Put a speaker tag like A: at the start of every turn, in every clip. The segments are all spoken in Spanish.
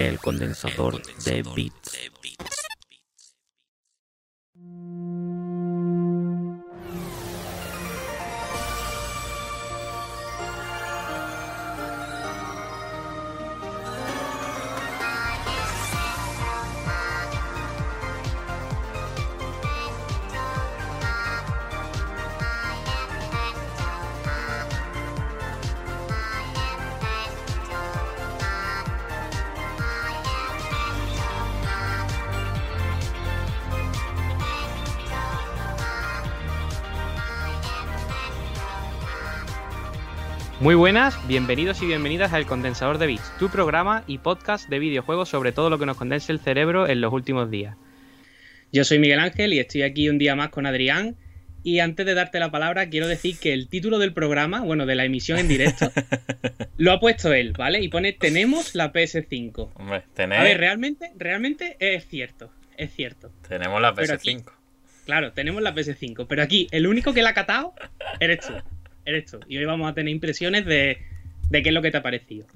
A: el condensador de bits.
B: Muy buenas, bienvenidos y bienvenidas al Condensador de Bits, tu programa y podcast de videojuegos sobre todo lo que nos condense el cerebro en los últimos días. Yo soy Miguel Ángel y estoy aquí un día más con Adrián. Y antes de darte la palabra, quiero decir que el título del programa, bueno, de la emisión en directo, lo ha puesto él, ¿vale? Y pone Tenemos la PS5.
C: Hombre, tenés...
B: A ver, realmente, realmente es cierto, es cierto.
C: Tenemos la
B: Pero
C: PS5.
B: aquí- Claro, tenemos la PS5, pero aquí el único que la ha catado eres tú. Eres tú. Y hoy vamos a tener impresiones de, de qué es lo que te ha parecido.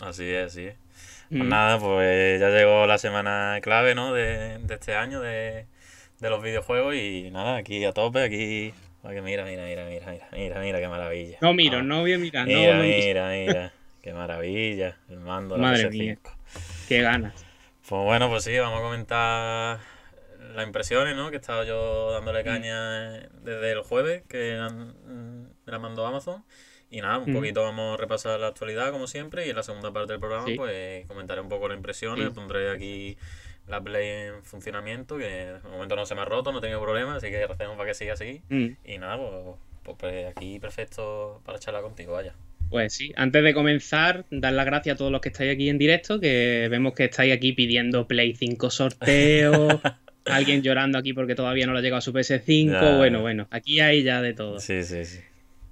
C: Así es, así es. Pues
B: Mm.
C: nada, pues ya llegó la semana clave, ¿no? De, de este año de, de los videojuegos y nada, aquí a tope, aquí... Mira, mira, mira, mira, mira, mira, mira, qué maravilla.
B: No miro,
C: Ah,
B: no voy a mirar, no,
C: Mira,
B: no
C: mira, mira, qué maravilla, el mando la
B: Madre
C: PS5.
B: mía. Qué ganas.
C: Pues bueno, pues sí, vamos a comentar las impresiones, ¿no? Que he estado yo
B: Mm.
C: dándole caña desde el jueves, que me la mandó Amazon. Y nada, un
B: Mm.
C: poquito vamos a repasar la actualidad, como siempre, y en la segunda parte del programa,
B: Sí.
C: pues comentaré un poco las impresiones,
B: Sí.
C: pondré aquí la Play en funcionamiento, que de momento no se me ha roto, no he tenido problemas, así que recemos para que siga así.
B: Mm.
C: Y nada, pues, pues, pues aquí perfecto para charlar contigo, vaya.
B: Pues sí, antes de comenzar, dar las gracias a todos los que estáis aquí en directo, que vemos que estáis aquí pidiendo Play 5 sorteos, alguien llorando aquí porque todavía no le ha llegado su PS5,
C: Ya.
B: bueno, bueno, aquí hay ya de todo.
C: Sí, sí, sí.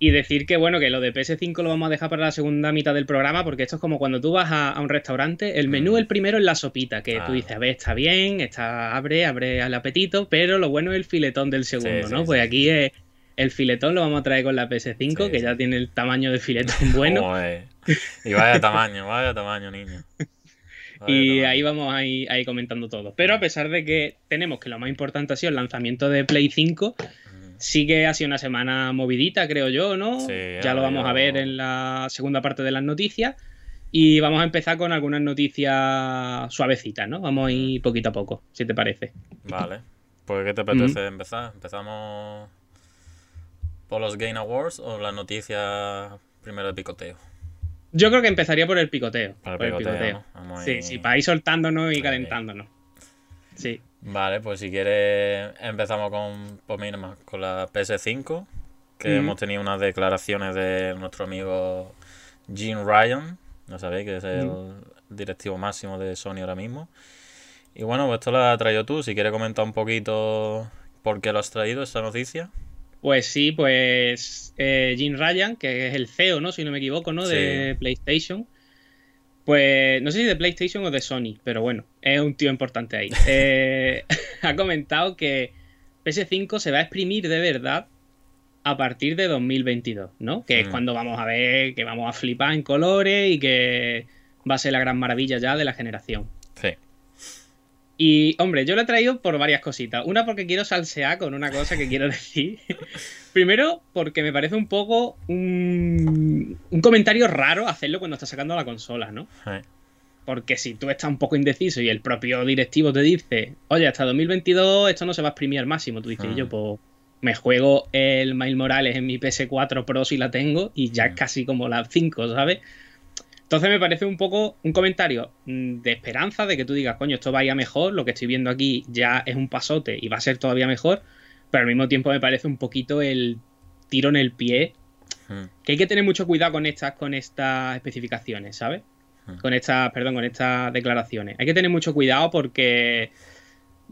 B: Y decir que bueno, que lo de PS5 lo vamos a dejar para la segunda mitad del programa, porque esto es como cuando tú vas a, a un restaurante, el menú
C: Mm.
B: el primero es la sopita, que
C: Ah.
B: tú dices, a ver, está bien, está, abre, abre al apetito, pero lo bueno es el filetón del segundo,
C: Sí,
B: ¿no?
C: sí,
B: pues
C: sí.
B: aquí es el filetón lo vamos a traer con la PS5,
C: Sí,
B: que ya tiene el tamaño de filetón bueno.
C: Joder. Y vaya tamaño, vaya tamaño, niño.
B: Y ahí vamos ahí, ahí comentando todo. Pero a pesar de que tenemos que lo más importante ha sido el lanzamiento de Play 5,
C: Mm.
B: sí que ha sido una semana movidita, creo yo, ¿no?
C: Sí,
B: ya lo vamos a ver en la segunda parte de las noticias. Y vamos a empezar con algunas noticias suavecitas, ¿no? Vamos a ir poquito a poco, si te parece.
C: Vale. Pues, ¿qué te apetece empezar? ¿Empezamos por los Game Awards o las noticias primero de picoteo?
B: Yo creo que empezaría por el picoteo.
C: Por el
B: por
C: picoteo, ¿no? Vamos
B: Sí,
C: ahí.
B: sí, para ir soltándonos y calentándonos. Sí.
C: Vale, pues si quieres empezamos con, pues mira, más, con la PS5, que
B: Mm.
C: hemos tenido unas declaraciones de nuestro amigo Gene Ryan, no sabéis que es el directivo máximo de Sony ahora mismo. Y bueno, pues esto lo has traído tú, si quieres comentar un poquito por qué lo has traído, esta noticia.
B: Pues sí, pues eh, Jim Ryan, que es el CEO, ¿no? Si no me equivoco, ¿no? De PlayStation. Pues no sé si de PlayStation o de Sony, pero bueno, es un tío importante ahí. Eh, ha comentado que PS5 se va a exprimir de verdad a partir de 2022, ¿no? Que es
C: Mm.
B: cuando vamos a ver que vamos a flipar en colores y que va a ser la gran maravilla ya de la generación.
C: Sí.
B: Y, hombre, yo lo he traído por varias cositas. Una porque quiero salsear con una cosa que quiero decir. Primero, porque me parece un poco un, un comentario raro hacerlo cuando estás sacando la consola, ¿no?
C: Sí.
B: Porque si tú estás un poco indeciso y el propio directivo te dice, oye, hasta 2022 esto no se va a exprimir al máximo, tú dices, yo pues me juego el Miles Morales en mi PS4 Pro si la tengo y ya es casi como la 5, ¿sabes? Entonces me parece un poco un comentario mm, de esperanza de que tú digas, coño, esto vaya mejor, lo que estoy viendo aquí ya es un pasote y va a ser todavía mejor, pero al mismo tiempo me parece un poquito el tiro en el pie,
C: Mm.
B: que hay que tener mucho cuidado con estas, con estas especificaciones, ¿sabes?
C: Mm.
B: Con estas, perdón, con estas declaraciones. Hay que tener mucho cuidado porque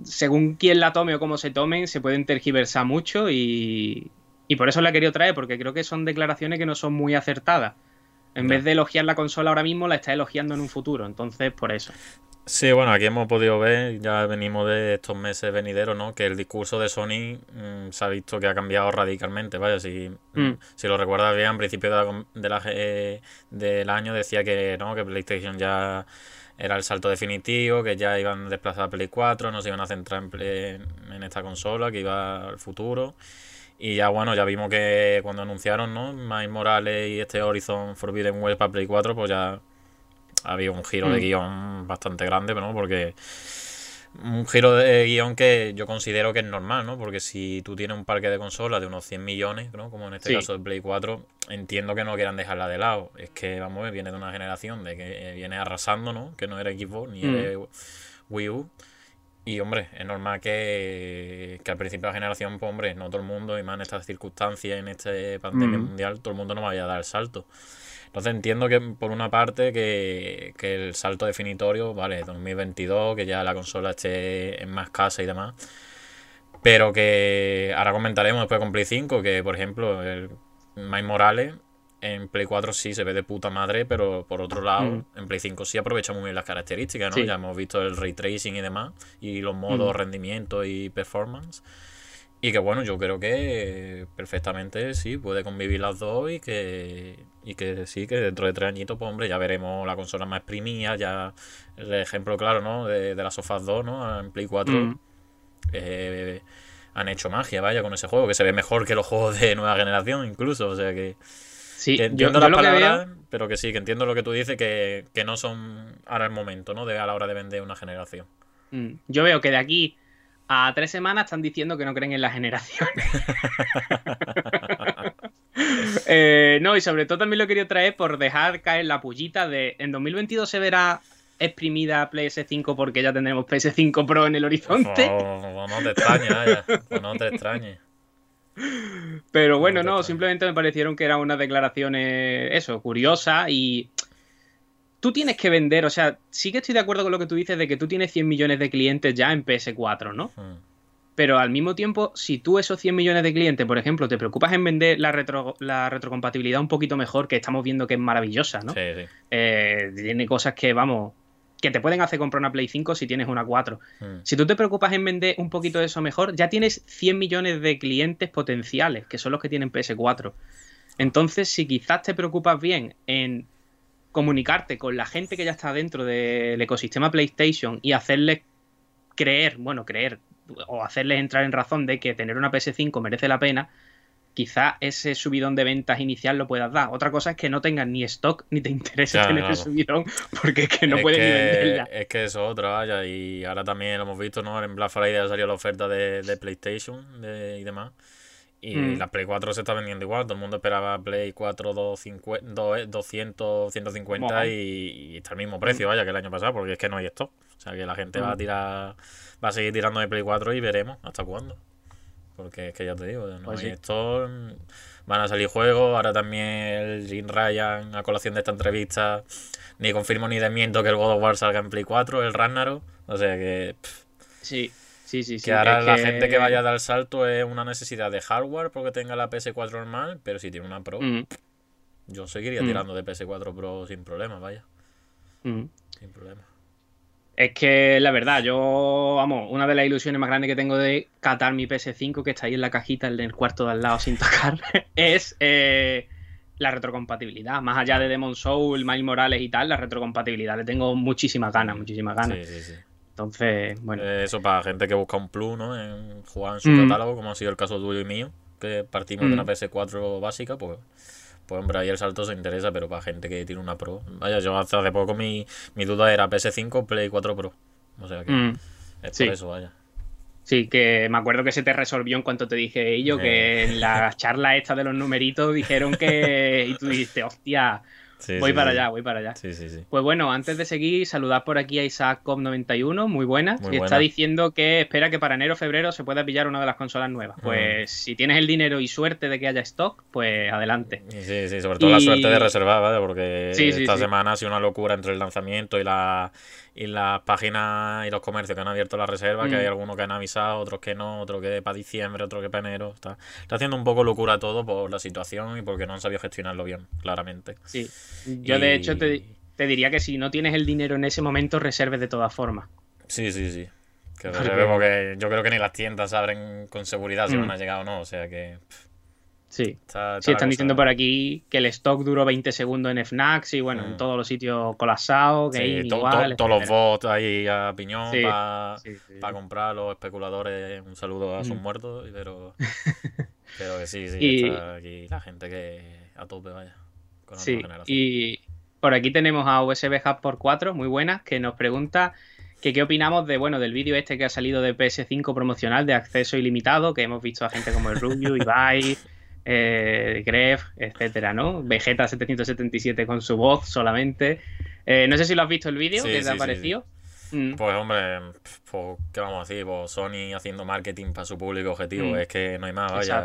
B: según quién la tome o cómo se tomen, se pueden tergiversar mucho y, y por eso la he querido traer, porque creo que son declaraciones que no son muy acertadas. En
C: Ya.
B: vez de elogiar la consola ahora mismo, la está elogiando en un futuro. Entonces, por eso.
C: Sí, bueno, aquí hemos podido ver, ya venimos de estos meses venideros, ¿no? Que el discurso de Sony mm, se ha visto que ha cambiado radicalmente. Vaya, si,
B: Mm.
C: si lo recuerdas bien, al principio de la de la eh, del año decía que no, que PlayStation ya era el salto definitivo, que ya iban a desplazar a Play 4, no se iban a centrar en, en esta consola, que iba al futuro. Y ya bueno, ya vimos que cuando anunciaron, ¿no? Miles Morales y este Horizon Forbidden West para Play 4, pues ya había un giro de
B: Mm.
C: guion bastante grande, ¿no? Porque un giro de guion que yo considero que es normal, ¿no? Porque si tú tienes un parque de consolas de unos 100 millones, ¿no? Como en este
B: Sí.
C: caso de Play 4, entiendo que no quieran dejarla de lado. Es que, vamos viene de una generación de que viene arrasando, ¿no? Que no era Xbox ni
B: Mm.
C: era Wii U. Y, hombre, es normal que, que al principio de la generación, pues, hombre, no todo el mundo, y más en estas circunstancias, en esta pandemia
B: Mm.
C: mundial, todo el mundo no vaya a dar el salto. Entonces entiendo que por una parte que, que el salto definitorio, vale, 2022, que ya la consola esté en más casa y demás, pero que ahora comentaremos después con Play 5, que por ejemplo el Miles Morales en Play 4 sí se ve de puta madre, pero por otro lado
B: Mm.
C: en Play 5 sí aprovecha muy bien las características, ¿no?
B: Sí.
C: Ya hemos visto el ray tracing y demás, y los modos
B: Mm.
C: rendimiento y performance. Y que bueno, yo creo que perfectamente sí, puede convivir las dos y que, y que sí, que dentro de tres añitos, pues hombre, ya veremos la consola más exprimida, ya el ejemplo claro, ¿no? De, de las Sofas 2, ¿no? En Play 4
B: Mm.
C: eh, han hecho magia, vaya, con ese juego, que se ve mejor que los juegos de nueva generación incluso, o sea que,
B: Sí,
C: que
B: yo,
C: entiendo
B: yo
C: las
B: lo que
C: palabras,
B: veo.
C: pero que sí, que entiendo lo que tú dices, que, que no son ahora el momento, ¿no? De, a la hora de vender una generación.
B: Mm, Yo veo que de aquí a tres semanas están diciendo que no creen en la generación. Eh, no, y sobre todo también lo he querido traer por dejar caer la pullita de en 2022 se verá exprimida PS5 porque ya tendremos PS5 Pro en el horizonte.
C: O, o no te extrañes, no te extrañes.
B: Pero bueno,
C: No
B: simplemente me parecieron que eran unas declaraciones, eso, curiosas y tú tienes que vender, o sea, sí que estoy de acuerdo con lo que tú dices de que tú tienes 100 millones de clientes ya en PS4, ¿no?
C: Mm.
B: Pero al mismo tiempo, si tú esos 100 millones de clientes, por ejemplo, te preocupas en vender la, retro- la retrocompatibilidad un poquito mejor, que estamos viendo que es maravillosa, ¿no?
C: Sí, sí.
B: Eh, tiene cosas que, vamos, que te pueden hacer comprar una Play 5 si tienes una 4.
C: Mm.
B: Si tú te preocupas en vender un poquito de eso mejor, ya tienes 100 millones de clientes potenciales, que son los que tienen PS4. Entonces, si quizás te preocupas bien en comunicarte con la gente que ya está dentro del ecosistema PlayStation y hacerles creer, bueno, creer, o hacerles entrar en razón de que tener una PS5 merece la pena, quizás ese subidón de ventas inicial lo puedas dar. Otra cosa es que no tengas ni stock ni te interese
C: Claro,
B: tener
C: claro.
B: el subidón, porque es que no
C: es
B: puedes
C: que,
B: ni venderla.
C: Es que eso es otra, vaya, y ahora también lo hemos visto, ¿no? En Black Friday ha salido la oferta de, de PlayStation de- y demás. Y
B: Mm.
C: la Play 4 se está vendiendo igual, todo el mundo esperaba Play 4 250, do- 200, 150
B: Mola.
C: y, y está al mismo precio, vaya, que el año pasado, porque es que no hay stock. O sea que la gente va a
B: Mm.
C: tirar, va a seguir tirando de Play 4 y veremos hasta cuándo. Porque es que ya te digo, no
B: Pues
C: hay
B: sí.
C: stock, van a salir juegos, ahora también el Jim Ryan, a colación de esta entrevista, ni confirmo ni desmiento que el God of War salga en Play 4, el Ragnarok, o sea que... pff,
B: Sí, sí, sí. sí.
C: que ahora la gente que vaya a dar salto es una necesidad de hardware porque tenga la PS4 normal, pero si tiene una Pro,
B: Mm,
C: yo seguiría
B: Mm.
C: tirando de PS4 Pro sin problema, vaya,
B: mm.
C: sin problema.
B: Es que la verdad, yo, vamos, una de las ilusiones más grandes que tengo de catar mi PS5, que está ahí en la cajita en el cuarto de al lado sin tocar, es eh, la retrocompatibilidad. Más allá de Demon Soul, Miles Morales y tal, la retrocompatibilidad le tengo muchísimas ganas, muchísimas ganas.
C: Sí, sí, sí.
B: Entonces, bueno.
C: Eh, Eso para gente que busca un plus, ¿no? En jugar en su
B: Mm.
C: catálogo, como ha sido el caso tuyo y mío, que partimos de
B: Mm.
C: una PS4 básica, pues, pues hombre, ahí el salto se interesa, pero para gente que tiene una Pro. Vaya, yo hasta hace poco mi, mi duda era PS5 Play 4 Pro. O sea que
B: Mm.
C: es
B: sí.
C: por eso, vaya.
B: Sí, que me acuerdo que se te resolvió en cuanto te dije ello, que en la charla esta de los numeritos dijeron que... Y tú dijiste, hostia,
C: Sí,
B: voy
C: sí,
B: para
C: sí.
B: allá, voy para allá. Pues bueno, antes de seguir, saludar por aquí a Isaac Cop91, muy buenas,
C: Muy
B: que está diciendo que espera que para enero o febrero se pueda pillar una de las consolas nuevas.
C: Mm.
B: Pues si tienes el dinero y suerte de que haya stock, pues adelante.
C: Y Sí, sí, sobre todo la
B: Y-
C: suerte de reservar, ¿vale? Porque esta semana ha sido una locura entre el lanzamiento y, la, y las páginas y los comercios que han abierto la reserva, que
B: Mm.
C: hay algunos que han avisado, otros que no, otros que para diciembre, otros que para enero. Está, está haciendo un poco locura todo por la situación y porque no han sabido gestionarlo bien, claramente.
B: Sí. Yo de hecho te, te diría que si no tienes el dinero en ese momento, reserves de todas formas.
C: Sí, sí, sí. Que reserve porque yo creo que ni las tiendas abren con seguridad si mm. van a llegar o no, o sea que...
B: Sí, sí están diciendo por aquí que el stock duró 20 segundos en FNAC y bueno, en mm. todos los sitios colapsados, que
C: todos los bots ahí a piñón para comprar los especuladores. Un saludo a sus mm. muertos, pero, pero que sí, sí, está aquí la gente que a tope vaya.
B: sí, y por aquí tenemos a USB Hub por 4, muy buena, que nos pregunta que qué opinamos de bueno del vídeo este que ha salido de PS5 promocional de acceso ilimitado, que hemos visto a gente como el Rubio, Ibai eh, Gref, etcétera, ¿no? Vegeta 777 con su voz solamente. Eh, no sé si lo has visto el vídeo que te ha parecido.
C: Mm. Pues hombre, pues, ¿qué vamos a decir? Pues Sony haciendo marketing para su público objetivo, mm. es que no hay más, vaya.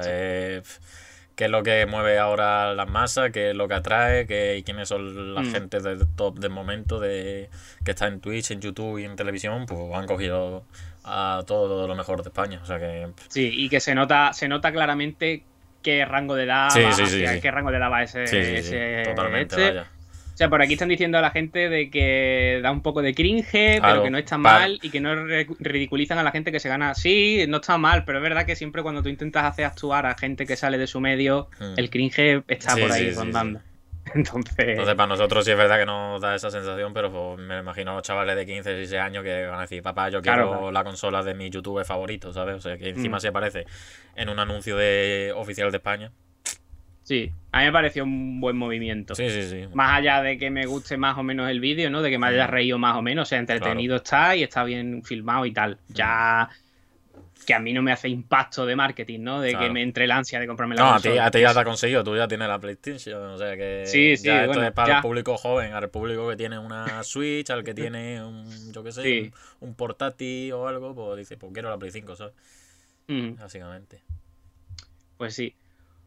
C: ¿Qué es lo que mueve ahora las masas? ¿Qué es lo que atrae? ¿Qué, ¿Quiénes son las mm. gente del top del momento de que está en Twitch, en YouTube y en televisión? Pues han cogido a todo lo mejor de España. O sea que...
B: Sí, y que se nota, se nota claramente qué rango de edad qué rango de edad va ese, ese totalmente este. vaya. O sea, por aquí están diciendo a la gente de que da un poco de cringe, pero que no está mal y que no ridiculizan a la gente que se gana. Sí, no está mal, pero es verdad que siempre cuando tú intentas hacer actuar a gente que sale de su medio, hmm. el cringe está por ahí rondando. Entonces...
C: Entonces, para nosotros sí es verdad que nos da esa sensación, pero pues, me imagino chavales de 15, 16 años que van a decir, papá, yo quiero la consola de mi YouTube favorito, ¿sabes? O sea, que encima mm. se aparece en un anuncio de oficial de España.
B: Sí, a mí me pareció un buen movimiento.
C: Sí, sí, sí.
B: Más allá de que me guste más o menos el vídeo, ¿no? De que me haya mm. reído más o menos, o sea, entretenido está y está bien filmado y tal. Ya que a mí no me hace impacto de marketing, ¿no? De que me entre la ansia de comprarme la
C: No, a ti, ya te ha conseguido, tú ya tienes la PlayStation, o sea que
B: sí, sí,
C: ya esto es para el público joven, al público que tiene una Switch, al que tiene un, yo qué sé, un, portátil o algo, pues dice, pues quiero la Play 5, ¿sabes? Básicamente.
B: Pues sí.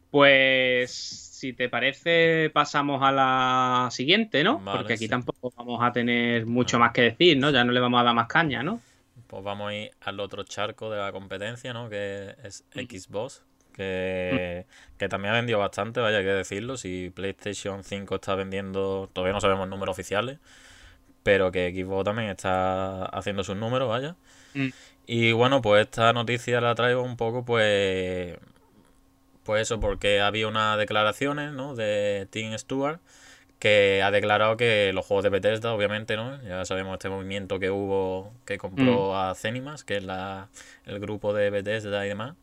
B: Pues si te parece, pasamos a la siguiente, ¿no? Porque aquí tampoco vamos a tener mucho más que decir, ¿no? Ya no le vamos a dar más caña, ¿no?
C: Pues vamos a ir al otro charco de la competencia, ¿no? Que es Xbox, que, que también ha vendido bastante, vaya que decirlo. Si PlayStation 5 está vendiendo, todavía no sabemos números oficiales, pero que Xbox también está haciendo sus números, vaya. Mm. Y bueno, pues esta noticia la traigo un poco, pues, pues eso, porque había unas declaraciones, ¿no? De Tim Stewart que ha declarado que los juegos de Bethesda, obviamente, ¿no? Ya sabemos este movimiento que hubo, que compró mm. a Zenimas, que es la, el grupo de Bethesda y demás.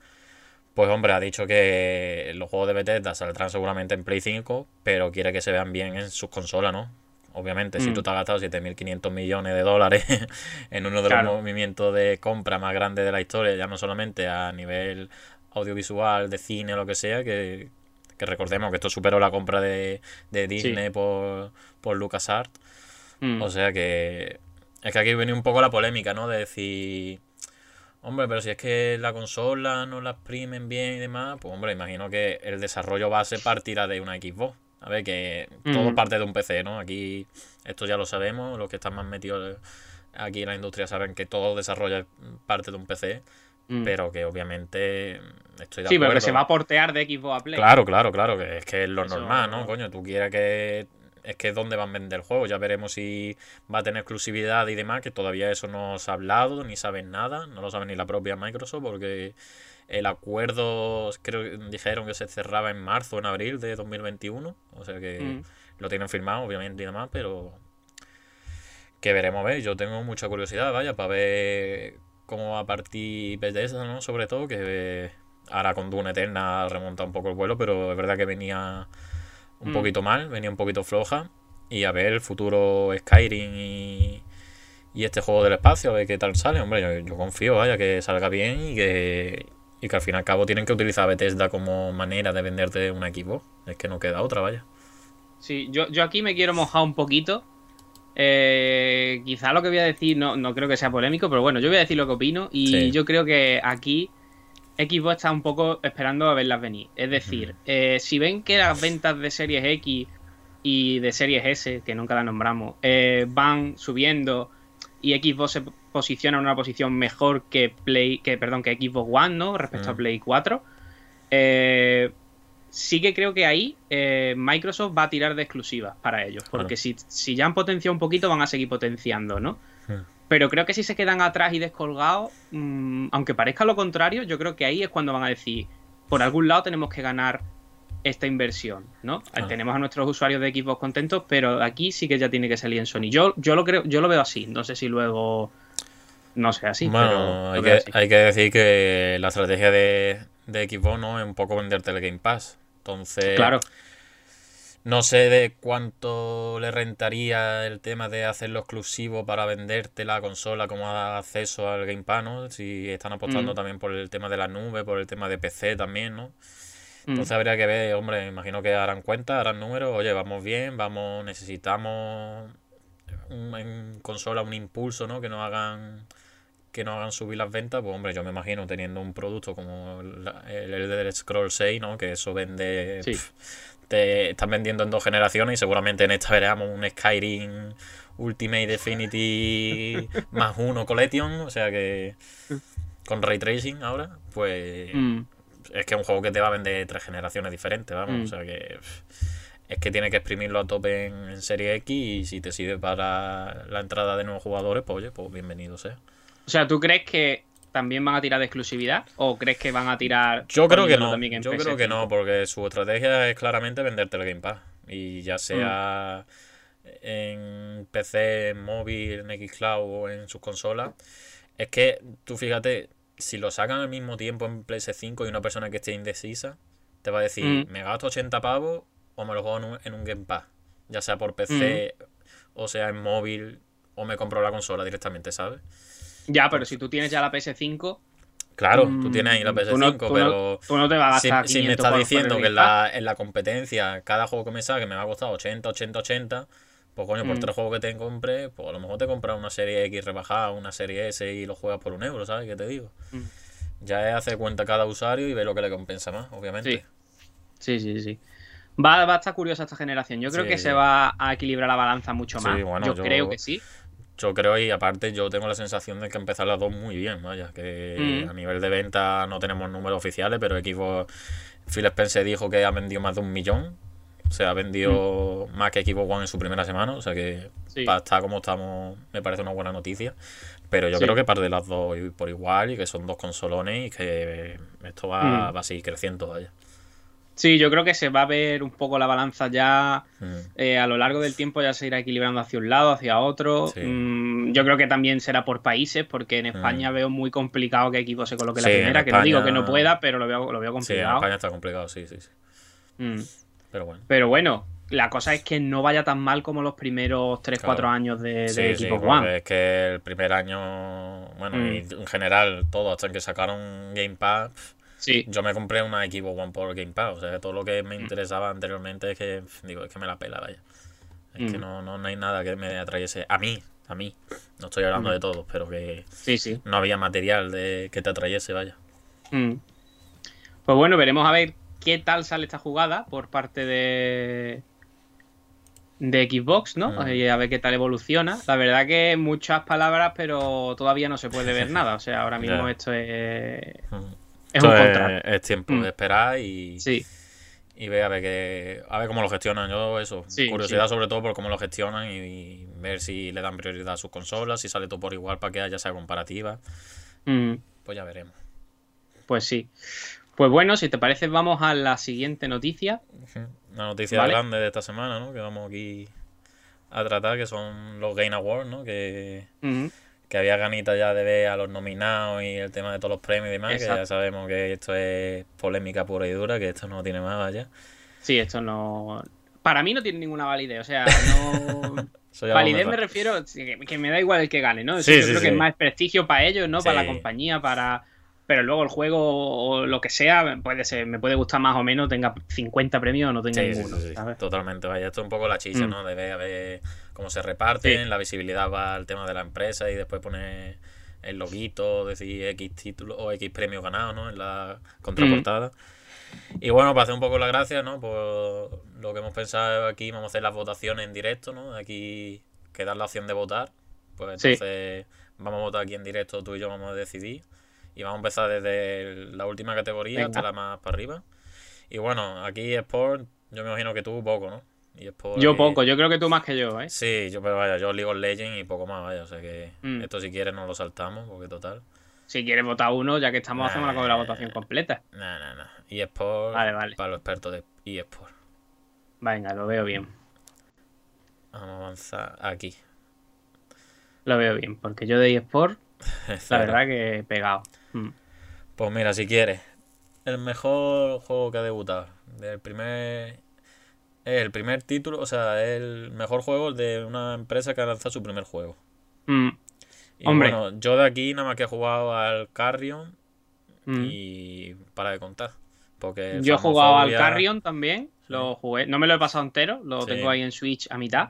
C: Pues hombre, ha dicho que los juegos de Bethesda saldrán seguramente en Play 5, pero quiere que se vean bien en sus consolas, ¿no? Obviamente, si mm. tú te has gastado 7.500 millones de dólares en uno de los movimientos de compra más grandes de la historia, ya no solamente a nivel audiovisual, de cine lo que sea, que, que recordemos que esto superó la compra de, Disney por, por LucasArts. Mm. O sea que es que aquí viene un poco la polémica, ¿no? De decir, hombre, pero si es que la consola no la exprimen bien y demás, pues hombre, imagino que el desarrollo base partirá de una Xbox. A ver, que todo mm. parte de un PC, ¿no? Aquí esto ya lo sabemos, los que están más metidos aquí en la industria saben que todo desarrollo parte de un PC. Mm. Pero que obviamente estoy de
B: sí, pero que se va a portear de Xbox a Play.
C: Claro, claro, claro, que es que es lo normal, ¿no? Coño, tú quieres que. Es que es donde van a vender el juego. Ya veremos si va a tener exclusividad y demás, que todavía eso no se ha hablado, ni saben nada. No lo sabe ni la propia Microsoft, porque el acuerdo, creo que dijeron que se cerraba en marzo o en abril de 2021. O sea que mm. lo tienen firmado, obviamente, y demás, pero que veremos a ver. Yo tengo mucha curiosidad, vaya, para ver como a partir de eso, ¿no? Sobre todo, que ahora con Dune Eterna remonta un poco el vuelo, pero es verdad que venía un mm. poquito mal, venía un poquito floja. Y a ver el futuro Skyrim y, y este juego del espacio, a ver qué tal sale. Hombre, yo, confío, vaya, que salga bien y que, y que al fin y al cabo tienen que utilizar Bethesda como manera de venderte un equipo. Es que no queda otra, vaya.
B: Sí, yo, yo aquí me quiero mojar un poquito eh, quizá lo que voy a decir no, no creo que sea polémico, pero bueno, yo voy a decir lo que opino y yo creo que aquí Xbox está un poco esperando a verlas venir. Es decir, eh, si ven que las ventas de series X y de series S, que nunca las nombramos, eh, van subiendo y Xbox se posiciona en una posición mejor que Play, que perdón, que Xbox One, ¿no? Respecto a Play 4. Eh, sí que creo que ahí eh, Microsoft va a tirar de exclusivas para ellos. Porque si, si, ya han potenciado un poquito, van a seguir potenciando, ¿no? Pero creo que si se quedan atrás y descolgados, mm, aunque parezca lo contrario, yo creo que ahí es cuando van a decir, por algún lado tenemos que ganar esta inversión, ¿no? Tenemos a nuestros usuarios de equipos contentos, pero aquí sí que ya tiene que salir en Sony. Yo, yo lo creo, yo lo veo así. No sé si luego no sea así.
C: Bueno, hay, que, hay que decir que la estrategia de, de Xbox no es un poco venderte el Game Pass. Entonces,
B: claro.
C: No sé de cuánto le rentaría el tema de hacerlo exclusivo para venderte la consola como acceso al Game Pass, ¿no? Si están apostando mm. también por el tema de la nube, por el tema de PC también, ¿no? Mm. Entonces habría que ver, hombre, imagino que harán cuenta, harán números, oye, vamos bien, vamos, necesitamos en consola un impulso, ¿no? Que nos hagan que no hagan subir las ventas, pues hombre, yo me imagino teniendo un producto como el, Elder Scroll 6, ¿no? Que eso vende te están vendiendo en dos generaciones y seguramente en esta veremos un Skyrim Ultimate Definity más uno Collection, o sea que con Ray Tracing ahora, pues mm. es que es un juego que te va a vender tres generaciones diferentes, vamos, mm. o sea que es que tiene que exprimirlo a tope en, Serie X y si te sirve para la entrada de nuevos jugadores, pues oye, pues bienvenido sea.
B: O sea, ¿tú crees que también van a tirar de exclusividad? ¿O crees que van a tirar.?
C: Yo creo que no. Yo creo que no, porque su estrategia es claramente venderte el Game Pass. Y ya sea en PC, en móvil, en Xcloud o en sus consolas. Es que tú fíjate, si lo sacan al mismo tiempo en PS5 y una persona que esté indecisa, te va a decir, mm. me gasto 80 pavos o me lo juego en un, Game Pass. Ya sea por PC, mm. o sea en móvil, o me compro la consola directamente, ¿sabes?
B: Ya, pero si tú tienes ya la PS5.
C: Claro, tú tienes ahí la PS5, pero.
B: tú no te vas a gastar.
C: Si, me estás diciendo que en la, en la competencia, cada juego que me saque me va a costar 80, 80, 80, pues coño, por mm. tres juegos que te compre, pues a lo mejor te compras una serie X rebajada, una serie S y lo juegas por un euro, ¿sabes qué te digo? Mm. Ya es hacer cuenta cada usuario y ver lo que le compensa más, obviamente.
B: Sí, sí, sí. Va, va a estar curiosa esta generación. Yo creo que se va a equilibrar la balanza mucho más. yo, creo que sí.
C: Yo creo, y aparte yo tengo la sensación de que empezar las dos muy bien, vaya, que mm. a nivel de venta no tenemos números oficiales, pero equipo Phil Spencer dijo que ha vendido más de un millón, o sea, ha vendido mm. más que Equipo One en su primera semana, o sea que para estar como estamos me parece una buena noticia, pero yo creo que parte de las dos por igual y que son dos consolones y que esto va, mm. va a seguir creciendo, vaya.
B: Sí, yo creo que se va a ver un poco la balanza ya mm. eh, a lo largo del tiempo, ya se irá equilibrando hacia un lado, hacia otro. Mm, yo creo que también será por países, porque en España mm. veo muy complicado que equipo se coloque la primera, que no digo que no pueda, pero lo veo, lo veo complicado.
C: Sí, en España está complicado, sí, sí, sí. Pero bueno.
B: Pero bueno, la cosa es que no vaya tan mal como los primeros 3-4 años de, de equipo One.
C: Es que el primer año, bueno, y en general todo, hasta que sacaron Game Pass yo me compré una Xbox One por Game Pass. O sea, todo lo que me mm. interesaba anteriormente es que, digo, es que me la pela, vaya. Es que mm. no, no, hay nada que me atrayese. A mí, a mí. No estoy hablando de mm. todos, pero que
B: sí, sí.
C: no había material de que te atrayese, vaya.
B: Pues bueno, veremos a ver qué tal sale esta jugada por parte de de Xbox, ¿no? Y a ver qué tal evoluciona. La verdad que muchas palabras, pero todavía no se puede ver nada. O sea, ahora mismo esto es
C: es tiempo de mm. esperar y, y ver a ver, que, a ver cómo lo gestionan. Yo, eso, curiosidad sobre todo por cómo lo gestionan y, ver si le dan prioridad a sus consolas, si sale todo por igual para que haya esa comparativa. Mm. Pues ya veremos.
B: Pues sí. Pues bueno, si te parece, vamos a la siguiente noticia.
C: La noticia grande de esta semana, ¿no? Que vamos aquí a tratar, que son los Game Awards, ¿no? Que, que había ganita ya de ver a los nominados y el tema de todos los premios y demás, que ya sabemos que esto es polémica pura y dura, que esto no tiene más allá.
B: Sí, esto no... Para mí no tiene ninguna validez, o sea, no... validez me refiero que me da igual el que gane, ¿no? yo creo que es más prestigio para ellos, ¿no? Para la compañía, para pero luego el juego o lo que sea puede ser, me puede gustar más o menos, tenga 50 premios o no tenga ninguno.
C: Totalmente, vaya, esto es un poco la chicha, mm. ¿no? De ver, cómo se reparten, la visibilidad va al tema de la empresa y después pone el loguito, decir X título o X premios ganados, ¿no? En la contraportada. Y bueno, para hacer un poco la gracia, ¿no? Pues lo que hemos pensado aquí, vamos a hacer las votaciones en directo, ¿no? Aquí queda la opción de votar. Pues entonces vamos a votar aquí en directo, tú y yo vamos a decidir. Y vamos a empezar desde la última categoría hasta la más para arriba. Y bueno, aquí Sport, yo me imagino que tú poco, ¿no? Y Sport,
B: Yo poco, yo creo que tú más que yo, ¿eh?
C: Sí, yo, pero vaya, yo League of Legends y poco más, vaya. O sea que
B: Mm.
C: esto si quieres no lo saltamos, porque total.
B: Si quieres votar uno, ya que estamos, hacemos la, la votación completa.
C: Nah, nah, nah. Y Sport
B: Vale, vale.
C: para los expertos de eSport.
B: Venga, lo veo bien.
C: Vamos a avanzar aquí.
B: Lo veo bien, porque yo de eSport, la verdad que he pegado. Mm.
C: Pues mira, si quieres, el mejor juego que ha debutado. Del primer. El primer título, o sea, es el mejor juego de una empresa que ha lanzado su primer juego.
B: Mm,
C: Y
B: Hombre.
C: bueno, yo de aquí nada más que he jugado al Carrion
B: mm.
C: y para de contar. Porque
B: Yo he jugado al Carrion también, lo jugué, no me lo he pasado entero, lo
C: Sí.
B: tengo ahí en Switch a mitad.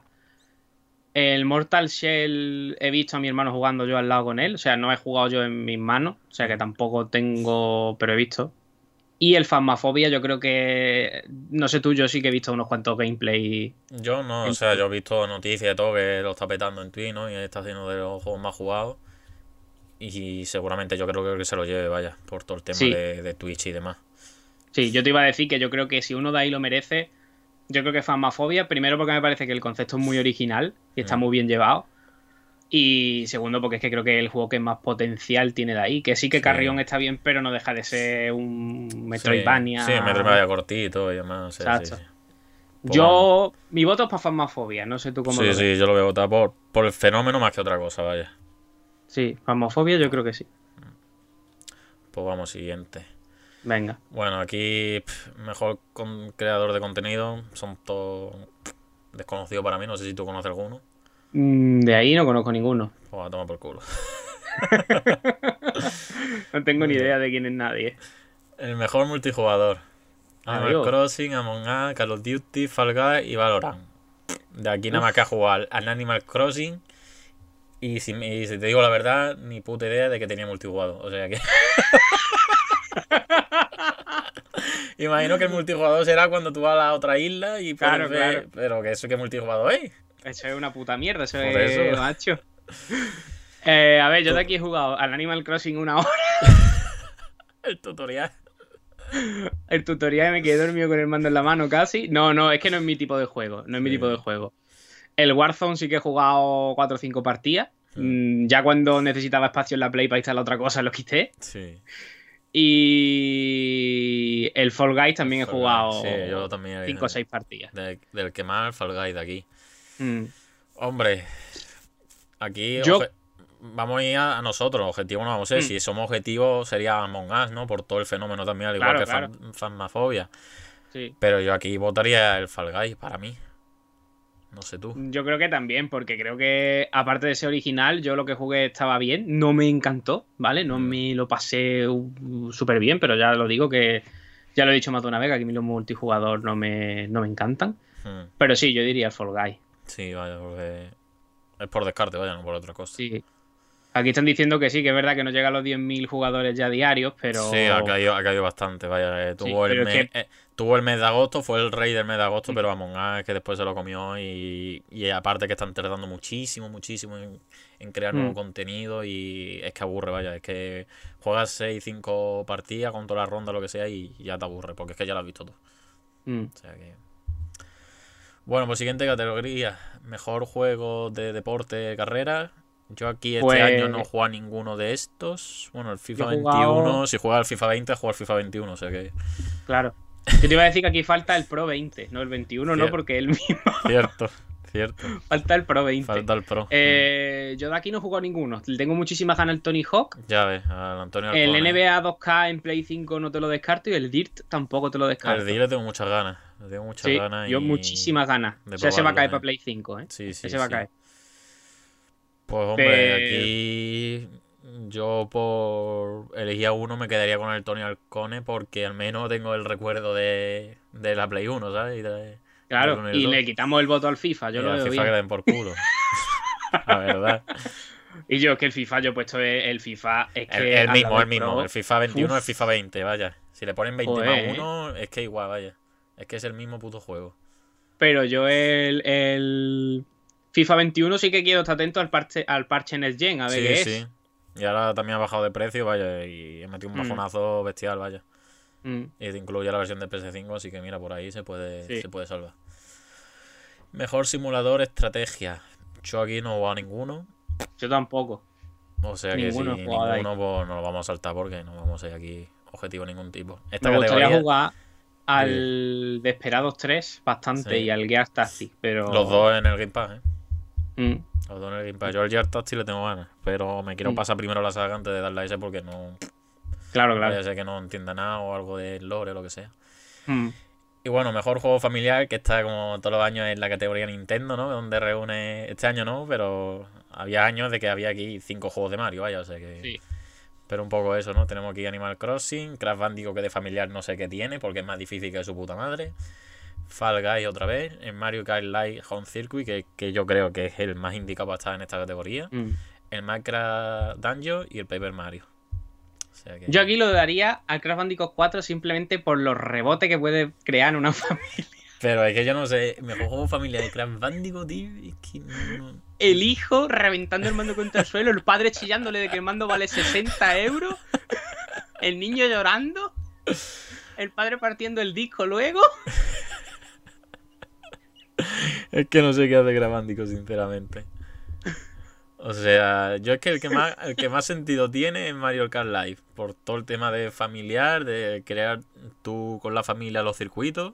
B: El Mortal Shell he visto a mi hermano jugando yo al lado con él, o sea, no he jugado yo en mis manos, o sea que tampoco tengo, pero he visto. Y el Phasmophobia yo creo que, no sé tú, yo sí que he visto unos cuantos gameplay.
C: Yo no, o sea, yo he visto noticias de todo que lo está petando en Twitch, ¿no? Y está siendo de los juegos más jugados. Y seguramente yo creo que se lo lleve, vaya, por todo el tema
B: Sí.
C: de, de Twitch y demás.
B: Sí, yo te iba a decir que yo creo que si uno de ahí lo merece, yo creo que Phasmophobia, primero porque me parece que el concepto es muy original y está
C: Mm.
B: muy bien llevado. Y segundo, porque es que creo que es el juego que más potencial tiene de ahí. Que sí que
C: Sí.
B: Carrion está bien, pero no deja de ser un Metroidvania.
C: Sí, sí Metroidvania cortito y demás. o sea, sí,
B: Exacto.
C: sí. Pues
B: Yo, mi voto es para Phasmophobia, no sé tú cómo
C: Sí,
B: lo
C: sí,
B: ves.
C: yo lo voy a votar por, por el fenómeno más que otra cosa, vaya.
B: Sí, Phasmophobia yo creo que sí.
C: Pues vamos, siguiente.
B: Venga.
C: Bueno, aquí mejor con- creador de contenido. Son todos desconocidos para mí. No sé si tú conoces alguno.
B: Mm, De ahí no conozco ninguno.
C: Pues a tomar por culo.
B: No tengo ni idea de quién es nadie.
C: El mejor multijugador. Animal
B: Adiós.
C: Crossing, Among Us, Call of Duty, Fall Guys y Valorant. De aquí nada más que a jugar al Animal Crossing. Y si, y si te digo la verdad, ni puta idea de que tenía multijugador. O sea que. Imagino que el multijugador será cuando tú vas a la otra isla y puedes
B: Claro,
C: ver-
B: claro.
C: Pero que eso que multijugador es.
B: Eso es una puta mierda, eso
C: Por
B: es
C: eso.
B: macho. Eh, a ver, yo de aquí he jugado al Animal Crossing una hora.
C: El tutorial.
B: El tutorial me quedé dormido con el mando en la mano casi. No, no, es que no es mi tipo de juego. No es mi
C: Sí.
B: tipo de juego. El Warzone sí que he jugado 4 o 5 partidas.
C: Sí.
B: Mm, Ya cuando necesitaba espacio en la Play para instalar otra cosa lo quité.
C: Sí.
B: Y el Fall Guys también he
C: Fall
B: jugado
C: sí, yo también he-
B: 5 o 6 partidas.
C: Del, del que más Fall Guys de aquí.
B: Mm.
C: Hombre, aquí
B: Yo-
C: oje- vamos a ir a, nosotros, objetivo no vamos a ser.
B: Mm.
C: Si somos objetivos sería Among Us, ¿no? Por todo el fenómeno también, al igual
B: Claro,
C: que fan- Phasmophobia.
B: Sí.
C: Pero yo aquí votaría el Fall Guys para mí. No sé tú.
B: Yo creo que también, porque creo que aparte de ser original, yo lo que jugué estaba bien, no me encantó, ¿vale? No
C: Mm.
B: me lo pasé uh, súper bien, pero ya lo digo que ya lo he dicho más de una vez, que a mí los multijugador no me, no me encantan.
C: Hmm,
B: Pero sí, yo diría el Fall Guy.
C: Sí, vaya, porque es por descarte, vaya, no por otra cosa.
B: Sí. Aquí están diciendo que sí, que es verdad que no llega a los 10.000 jugadores ya diarios, pero...
C: Sí, ha caído, ha caído bastante, vaya. eh,
B: Sí,
C: tuvo, el mes, eh, tuvo el mes de agosto, fue el rey del mes de agosto, pero Among Us es que después se lo comió y, y aparte que están tardando muchísimo, muchísimo en, en crear nuevo
B: Mm.
C: contenido y es que aburre, vaya. Es que juegas 6, 5 partidas con toda la ronda, lo que sea, y ya te aburre, porque es que ya lo has visto todo.
B: Mm.
C: O sea que... Bueno, pues siguiente categoría. Mejor juego de deporte, carrera. Yo aquí este
B: Pues-
C: año no juego a ninguno de estos. Bueno, el FIFA
B: he
C: 21.
B: jugado-
C: Si juega al FIFA 20, juega al FIFA 21. O sea que.
B: Claro. Yo te iba a decir que aquí falta el Pro 20, no el 21, no, porque el mismo
C: Cierto, cierto.
B: falta el Pro 20.
C: Falta el pro.
B: Eh, yo de aquí no he jugado ninguno. Le tengo muchísimas ganas al Tony Hawk.
C: Ya ves, al Antonio
B: El
C: Alcone.
B: NBA 2K en Play 5 no te lo descarto y el Dirt tampoco te lo descarto.
C: Al D le tengo muchas ganas. Le tengo muchas
B: Sí,
C: ganas.
B: yo
C: y-
B: muchísimas ganas.
C: de
B: O sea, se va a caer
C: eh.
B: para Play 5, ¿eh?
C: Sí, sí.
B: Ese va a caer.
C: Pues hombre, aquí yo por elegir a uno me quedaría con el Tony Alcone porque al menos tengo el recuerdo de, de la Play 1, ¿sabes? Y de-
B: Claro, y le quitamos el voto al FIFA, yo
C: y
B: lo
C: al
B: veo
C: FIFA que
B: bien.
C: den por culo. la verdad.
B: Y yo es que el FIFA, yo he puesto el, FIFA, es que...
C: El, mismo, el mismo.
B: Pro,
C: El FIFA 21
B: uf.
C: el FIFA 20, vaya. Si le ponen 20
B: Joder,
C: más 1, es que igual, vaya. Es que es el mismo puto juego.
B: Pero yo el, el FIFA 21 sí que quiero estar atento al parche, al parche Next Gen, a ver
C: Sí,
B: qué
C: sí.
B: es.
C: Y ahora también ha bajado de precio, vaya. Y he metido un
B: Mm.
C: bajonazo bestial, vaya.
B: Mm.
C: Y te incluye la versión de PS5, así que mira, por ahí se puede,
B: Sí.
C: se puede salvar. Mejor simulador estrategia. Yo aquí no jugado a ninguno.
B: Yo tampoco.
C: O sea que
B: Ninguno
C: si
B: jugado ahí.
C: ninguno, pues no lo vamos a saltar porque no vamos a ir aquí objetivo ningún tipo. Esta
B: Me gustaría jugar al Desperados 3 bastante
C: Sí.
B: y al Gear Tactics, pero.
C: los dos en el Game Pass, ¿eh?
B: Mm.
C: El Game Pass. Yo al Tactics le tengo ganas, pero me quiero
B: Mm.
C: pasar primero la saga antes de darle a ese porque no.
B: Claro, claro.
C: Vaya a ser que no entienda nada o algo de lore o lo que sea.
B: Mm.
C: Y bueno, mejor juego familiar, que está como todos los años en la categoría Nintendo, ¿no? Donde reúne. Este año no, pero había años de que había aquí cinco juegos de Mario, vaya, o sea que.
B: Sí.
C: Pero un poco eso, ¿no? Tenemos aquí Animal Crossing, Crash Bandicoot que de familiar no sé qué tiene, porque es más difícil que su puta madre. Fall Guys otra vez, en Mario Kart Live Home Circuit, que, que yo creo que es el más indicado para estar en esta categoría.
B: Mm.
C: El Minecraft Dungeon y el Paper Mario. O sea que...
B: Yo aquí lo daría al Crash Bandicoot 4 simplemente por los rebotes que puede crear en una familia.
C: Pero es que yo no sé, mejor juego familiar de Crash Bandicoot, tío, es que no...
B: El hijo reventando el mando contra el suelo, el padre chillándole de que el mando vale 60 euros, el niño llorando, el padre partiendo el disco luego.
C: Es que no sé qué hace Bandicoot, sinceramente. O sea, yo es que el que más, el que más sentido tiene es Mario Kart Live, por todo el tema de familiar, de crear tú con la familia los circuitos.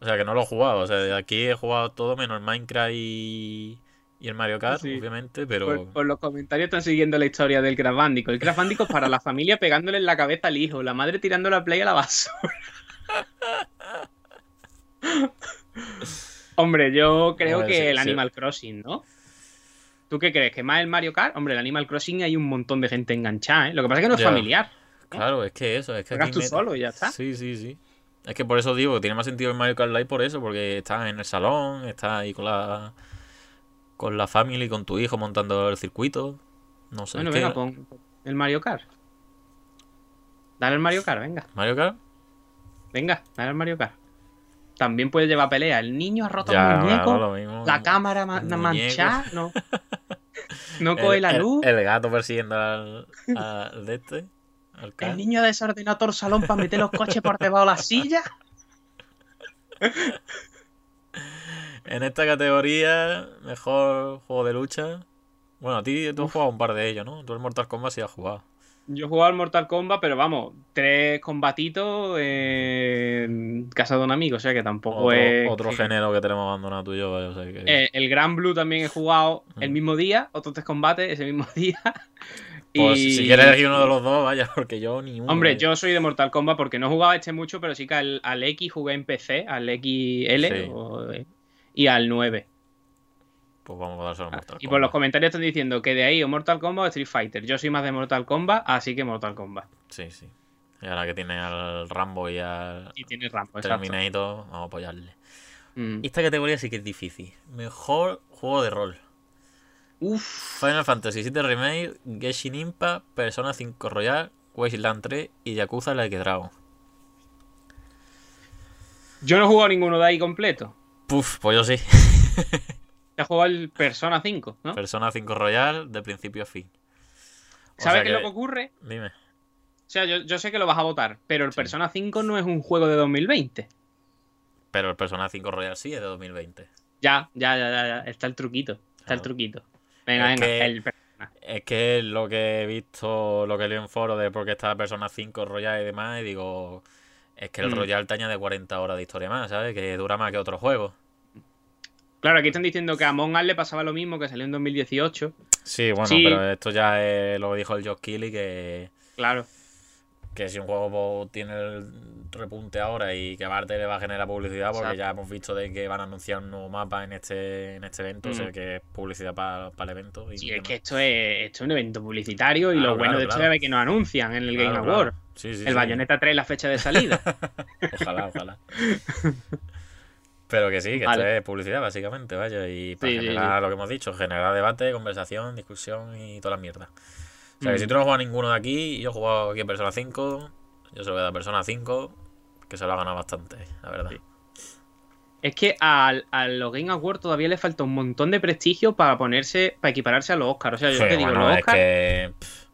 C: O sea, que no lo he jugado, o sea, aquí he jugado todo menos el Minecraft y, y el Mario Kart,
B: Sí.
C: obviamente, pero...
B: Por, por los comentarios están siguiendo la historia del Crash Bandicoot. El Crash Bandicoot para la familia pegándole en la cabeza al hijo, la madre tirando la play a la basura. Hombre, yo creo que
C: sí,
B: el
C: sí.
B: Animal Crossing, ¿no? ¿Tú qué crees? ¿Que más el Mario Kart? Hombre, el Animal Crossing hay un montón de gente enganchada, ¿eh? Lo que pasa es que no es
C: Ya.
B: familiar.
C: Claro, es que eso, es que aquí
B: tú solo y ya está.
C: Sí, sí, sí. Es que por eso digo que tiene más sentido el Mario Kart Live por eso, porque estás en el salón, estás ahí con la con la family, con tu hijo montando el circuito. No sé.
B: Bueno,
C: es que-
B: venga, pon el Mario Kart. Dale el Mario Kart, venga.
C: Mario Kart.
B: Venga, dale el Mario Kart. También puede llevar pelea. El niño ha roto
C: Ya,
B: el muñeco.
C: claro, lo mismo.
B: La cámara ma-
C: El
B: manchada, no. No
C: El-
B: coge la luz.
C: El, gato persiguiendo al, al de este. Al
B: El niño ha desordenado todo el salón para meter los coches por debajo de la silla.
C: En esta categoría, mejor juego de lucha. Bueno, a ti tú has jugado un par de ellos, ¿no? Tú el Mortal Kombat sí has jugado.
B: Yo he jugado al Mortal Kombat, pero vamos, tres combatitos en casa de un amigo, o sea que tampoco
C: Otro,
B: es.
C: otro
B: que-
C: género que tenemos abandonado tú y yo, vaya, o sea que-
B: Eh, el Gran Blue también he jugado el
C: Mm.
B: mismo día, otros tres combates ese mismo día.
C: Pues
B: Y-
C: si quieres elegir uno de los dos, vaya, porque yo ni uno.
B: Hombre, yo soy de Mortal Kombat porque no jugaba este mucho, pero sí que al, al X jugué en PC, al XL
C: Sí.
B: o- eh, y al 9.
C: Pues vamos a dárselo al Mortal
B: Ah, Y por los
C: Kombat.
B: comentarios están diciendo que de ahí o Mortal Kombat o Street Fighter. Yo soy más de Mortal Kombat, así que Mortal Kombat.
C: Sí, sí. Y ahora que tiene al Rambo y al
B: Y tiene Rambo, exacto.
C: Terminator, vamos a apoyarle.
B: Mm.
C: Esta categoría sí que es difícil. Mejor juego de rol.
B: Uf,
C: Final Fantasy VII Remake, Genshin Impact, Persona 5 Royal, Wasteland 3 y Yakuza Like a Dragon.
B: yo no he jugado ninguno de ahí completo.
C: Puf, pues yo sí.
B: Te jugado el Persona 5, ¿no?
C: Persona 5 Royal de principio a fin. O
B: ¿Sabes qué es lo que ocurre?
C: Dime.
B: O sea, yo, yo sé que lo vas a votar, pero el
C: Sí.
B: Persona 5 no es un juego de 2020.
C: Pero el Persona 5 Royal sí es de 2020.
B: Ya, ya, ya, ya, ya. Está el truquito. Está el
C: Claro.
B: truquito. Venga,
C: Es
B: venga.
C: que-
B: el Persona.
C: Es que lo que he visto, lo que leo en foro de por qué está Persona 5 Royal y demás, y digo, es que el
B: Mm.
C: Royal te añade 40 horas de historia más, ¿sabes? Que dura más que otros juegos.
B: Claro, aquí están diciendo que a Among Us le pasaba lo mismo, que salió en 2018.
C: Sí, bueno,
B: Sí.
C: pero esto ya es lo que dijo el Josh Keighley, que,
B: Claro.
C: que si un juego pues, tiene el repunte ahora y que aparte le va a generar publicidad, porque
B: Exacto.
C: ya hemos visto de que van a anunciar un nuevo mapa en este, en este evento, o sea
B: Mm.
C: que es publicidad para el evento. Y
B: Sí, es que esto es, esto es un evento publicitario y
C: Claro,
B: lo bueno
C: claro,
B: de esto
C: claro.
B: es que nos anuncian en el Game. Award.
C: Sí, sí,
B: El. Bayonetta 3 la fecha de salida.
C: Ojalá, ojalá. Pero que sí, que
B: Vale.
C: esto es publicidad, básicamente, vaya. Y para
B: Sí, sí,
C: generar lo que hemos dicho, generar debate, conversación, discusión y toda la mierda. O sea, que
B: Mm.
C: si tú no has jugado ninguno de aquí, y yo he jugado aquí en Persona 5, yo se lo voy a dar Persona 5, que se lo ha ganado bastante, la verdad.
B: Sí. es que al- a, los Game Awards todavía le falta un montón de prestigio para ponerse, para equipararse a los Oscars. O sea, yo
C: Sí,
B: te digo,
C: bueno,
B: los
C: es
B: Oscars.
C: que. pff,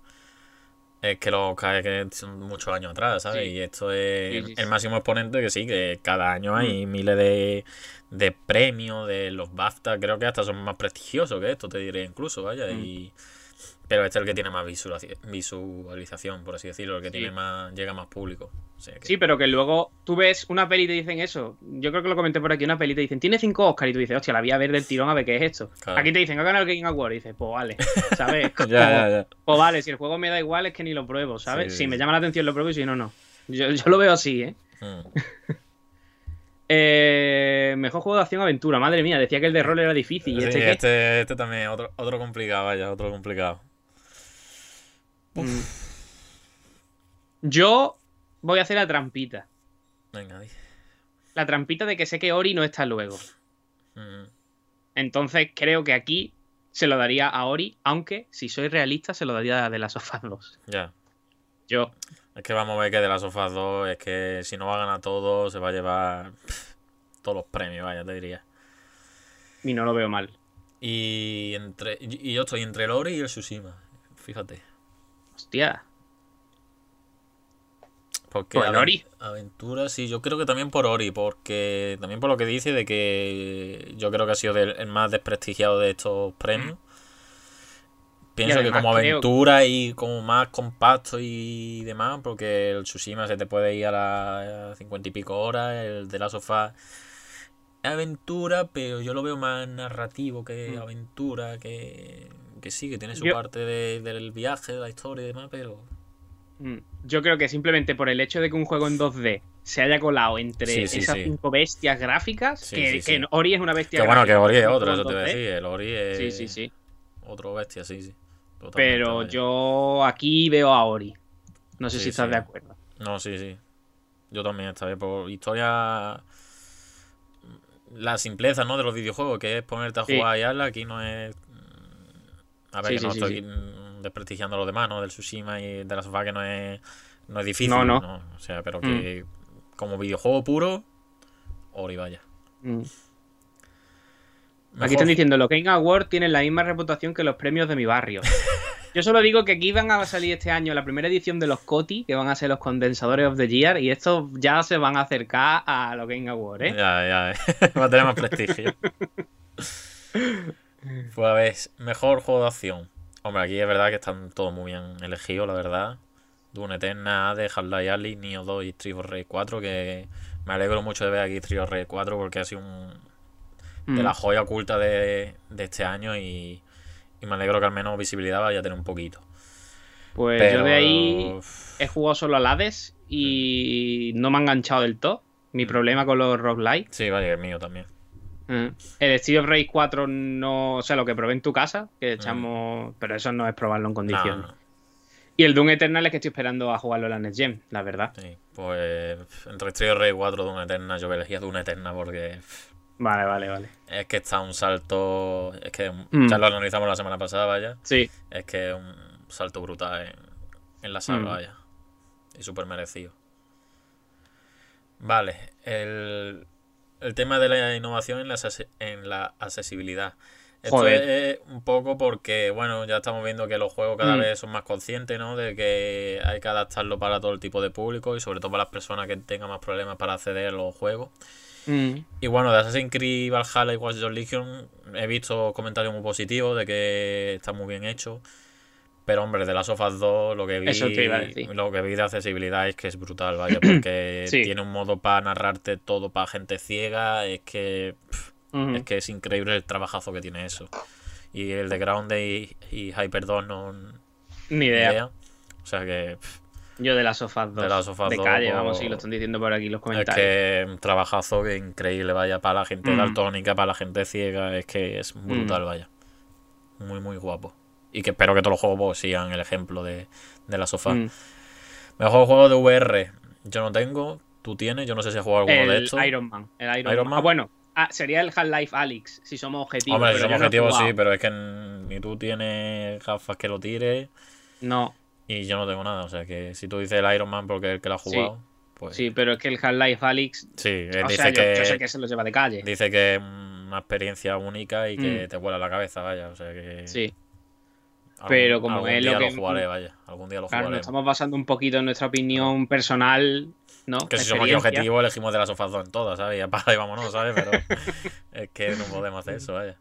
C: es que los que son muchos años atrás, ¿sabes?
B: Sí.
C: Y esto es
B: Sí, sí,
C: el máximo exponente que sí, que cada año hay miles de, de premios, de los BAFTA, creo que hasta son más prestigiosos que esto, te diré incluso, vaya.
B: Mm.
C: Y, pero este es el que tiene más visualización, por así decirlo, el que
B: Sí.
C: tiene más, llega más público. O sea que-
B: Sí, pero que luego tú ves una peli y te dicen eso. Yo creo que lo comenté por aquí, una peli y te dicen, tiene cinco Oscar y tú dices, hostia, la voy a ver del tirón a ver qué es esto.
C: Claro.
B: Aquí te dicen, ha ganado el Game Award y dices, pues vale, ¿sabes?
C: ya, ya, ya.
B: Pues vale, si el juego me da igual es que ni lo pruebo, ¿sabes?
C: Sí,
B: si me llama la atención lo pruebo y si no, no. Yo, yo lo veo así, ¿eh?
C: Mm.
B: Eh, Mejor juego de acción aventura, madre mía, decía que el de rol era difícil. ¿Y
C: Sí,
B: este
C: este, este también, otro, otro complicado, vaya, otro complicado.
B: Mm. Yo voy a hacer la trampita.
C: Venga.
B: La trampita de que sé que Ori no está luego.
C: Mm.
B: Entonces creo que aquí se lo daría a Ori, aunque si soy realista se lo daría a de las sofás 2.
C: Ya.
B: Yo.
C: Es que vamos a ver que de las sofás 2 es que si no va a ganar todo, se va a llevar pff, todos los premios, vaya, te diría.
B: Y no lo veo mal.
C: Y entre y y yo estoy entre el Ori y el Tsushima. Fíjate.
B: Hostia.
C: Porque
B: ¿Por Ori?
C: Aventura, sí, yo creo que también por Ori, porque también por lo que dice de que yo creo que ha sido el más desprestigiado de estos premios. Pienso que como
B: creo-
C: aventura y como más compacto y demás, porque el Tsushima se te puede ir a las cincuenta y pico horas, el de la sofá es aventura, pero yo lo veo más narrativo que
B: Mm.
C: aventura, que, que sí, que tiene su
B: Yo-
C: parte de- del viaje, de la historia y demás, pero...
B: Mm, Yo creo que simplemente por el hecho de que un juego en 2D se haya colado entre
C: Sí, sí,
B: esas
C: sí.
B: cinco bestias gráficas, que, que Ori es una bestia
C: Que bueno, que Ori es otro, eso te voy a
B: 2D.
C: decir. El Ori es
B: Sí, sí, sí.
C: otro bestia, sí, sí. Totalmente,
B: Pero yo aquí veo a Ori. No sé si estás de acuerdo.
C: No, sí, sí. Yo también, esta vez, por historia. La simpleza, ¿no? De los videojuegos, que es ponerte a jugar y hablar, aquí no es. A ver,
B: Sí,
C: que no
B: sí,
C: estoy mm, desprestigiando a los demás, ¿no? Del Tsushima y de la sofá, que no es, no es difícil.
B: No, no.
C: O sea, pero que como videojuego puro, Ori, vaya.
B: Mm.
C: Mejor-
B: Aquí están diciendo, los Game Awards tienen la misma reputación que los premios de mi barrio. Yo solo digo que aquí van a salir este año la primera edición de los COTI, que van a ser los Condensadores of the Year, y estos ya se van a acercar a los Game Awards, ¿eh?
C: Ya, ya, va a tener más prestigio. Pues a ver, mejor juego de acción. Hombre, aquí es verdad que están todos muy bien elegidos, la verdad. Dune Eterna, de Half-Life Alyx, Nioh 2 y of Rage 4, que me alegro mucho de ver aquí of Rage 4 porque ha sido un, de
B: Mm.
C: la joya oculta de, de este año y, y me alegro que al menos visibilidad vaya a tener un poquito.
B: Pues
C: Pero...
B: yo de ahí he jugado solo al Hades y no me ha enganchado del todo. Mi
C: Mm.
B: problema con los roguelike.
C: Sí, vaya, el mío también.
B: Mm. El Street of Rage 4 no. O sea, lo que probé en tu casa, que
C: Mm.
B: echamos. Pero eso no es probarlo en condiciones.
C: no,
B: Y el Doom Eternal es que estoy esperando a jugarlo en la Next Gen, la verdad.
C: sí. Pues entre Street of Rage 4 Dune Eterna, yo elegía Dune Eterna porque
B: Vale, vale, vale.
C: Es que está un salto. Es que
B: Mm.
C: ya lo analizamos la semana pasada, vaya.
B: Sí.
C: Es que es un salto brutal en, en la saga, vaya. Y súper merecido. Vale, el, el tema de la innovación en la, en la accesibilidad. Esto
B: Joder.
C: es un poco porque, bueno, ya estamos viendo que los juegos cada
B: Mm.
C: vez son más conscientes, ¿no? De que hay que adaptarlo para todo el tipo de público y sobre todo para las personas que tengan más problemas para acceder a los juegos.
B: Mm.
C: Y bueno, de Assassin's Creed Valhalla y Watch Dogs Legion he visto comentarios muy positivos de que está muy bien hecho. Pero hombre, de las of Us 2 lo que vi,
B: Eso te iba a decir.
C: lo que vi de accesibilidad es que es brutal, vaya, porque
B: Sí.
C: tiene un modo para narrarte todo para gente ciega, es que pff, es que es increíble el trabajazo que tiene eso. Y el de Ground y, y Hyper 2 no
B: Ni idea.
C: idea. O sea que pff,
B: Yo de las sofás 2.
C: De Us
B: de
C: 2,
B: calle,
C: pues,
B: vamos, sí, lo están diciendo por aquí los
C: es
B: comentarios.
C: que es un trabajazo que increíble, vaya, para la gente
B: Mm.
C: daltónica, para la gente ciega, es que es brutal,
B: Mm.
C: vaya. Muy, muy guapo. Y que espero que todos los juegos sigan el ejemplo de, de la sofá.
B: Mm.
C: Mejor juego de VR, yo no tengo, tú tienes, yo no sé si has jugado alguno de
B: El
C: estos.
B: Iron Man. El Iron,
C: Iron
B: Man.
C: Man.
B: Ah, bueno, ah, sería el Half-Life Alyx, si somos objetivos.
C: Hombre, si somos
B: no
C: objetivos sí, pero es que ni tú tienes gafas que lo tires
B: No,
C: y yo no tengo nada. O sea que si tú dices el Iron Man porque es el que lo ha
B: Sí.
C: jugado, pues
B: sí, pero es que el Half-Life Alyx.
C: Sí, él
B: O
C: dice
B: sea, yo,
C: que
B: yo sé que se lo lleva de calle.
C: dice que es una experiencia única y que
B: Mm.
C: te vuela la cabeza, vaya. O sea que
B: Sí.
C: Algún-
B: Pero como
C: algún
B: es
C: día
B: lo que-
C: jugaré, vaya. Algún día lo
B: Claro, nos
C: jugaré.
B: estamos basando un poquito en nuestra opinión personal, ¿no?
C: Que si somos objetivos, elegimos de las sofás en todas, ¿sabes? Y apaga y vámonos, ¿sabes? Pero es que no podemos hacer eso, vaya.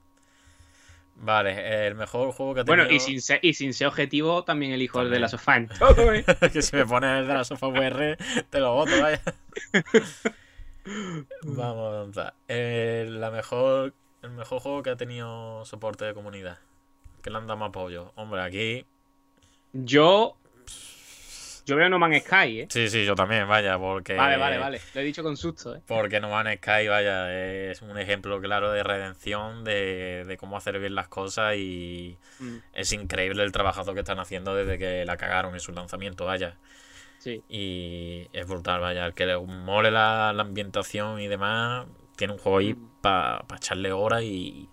C: Vale, el mejor juego que ha tenido...
B: Bueno, y sin, ser, y sin ser objetivo, también elijo el de la sofá en todo, ¿eh?
C: que si me pones el de la sofá VR, te lo voto, vaya. Vamos a avanzar. Eh, la mejor, el mejor juego que ha tenido soporte de comunidad. Que le han dado más apoyo. Hombre, aquí...
B: Yo. Yo veo No Man's Sky, ¿eh?
C: Sí, sí, yo también, vaya, porque...
B: Vale, vale, vale. Lo he dicho con susto, ¿eh?
C: Porque No Man's Sky, vaya, es un ejemplo claro de redención, de, de cómo hacer bien las cosas y
B: Mm,
C: es increíble el trabajazo que están haciendo desde que la cagaron en su lanzamiento, vaya.
B: Sí.
C: Y es brutal, vaya. El que le mole la, la ambientación y demás, tiene un juego ahí
B: Mm.
C: para echarle horas y,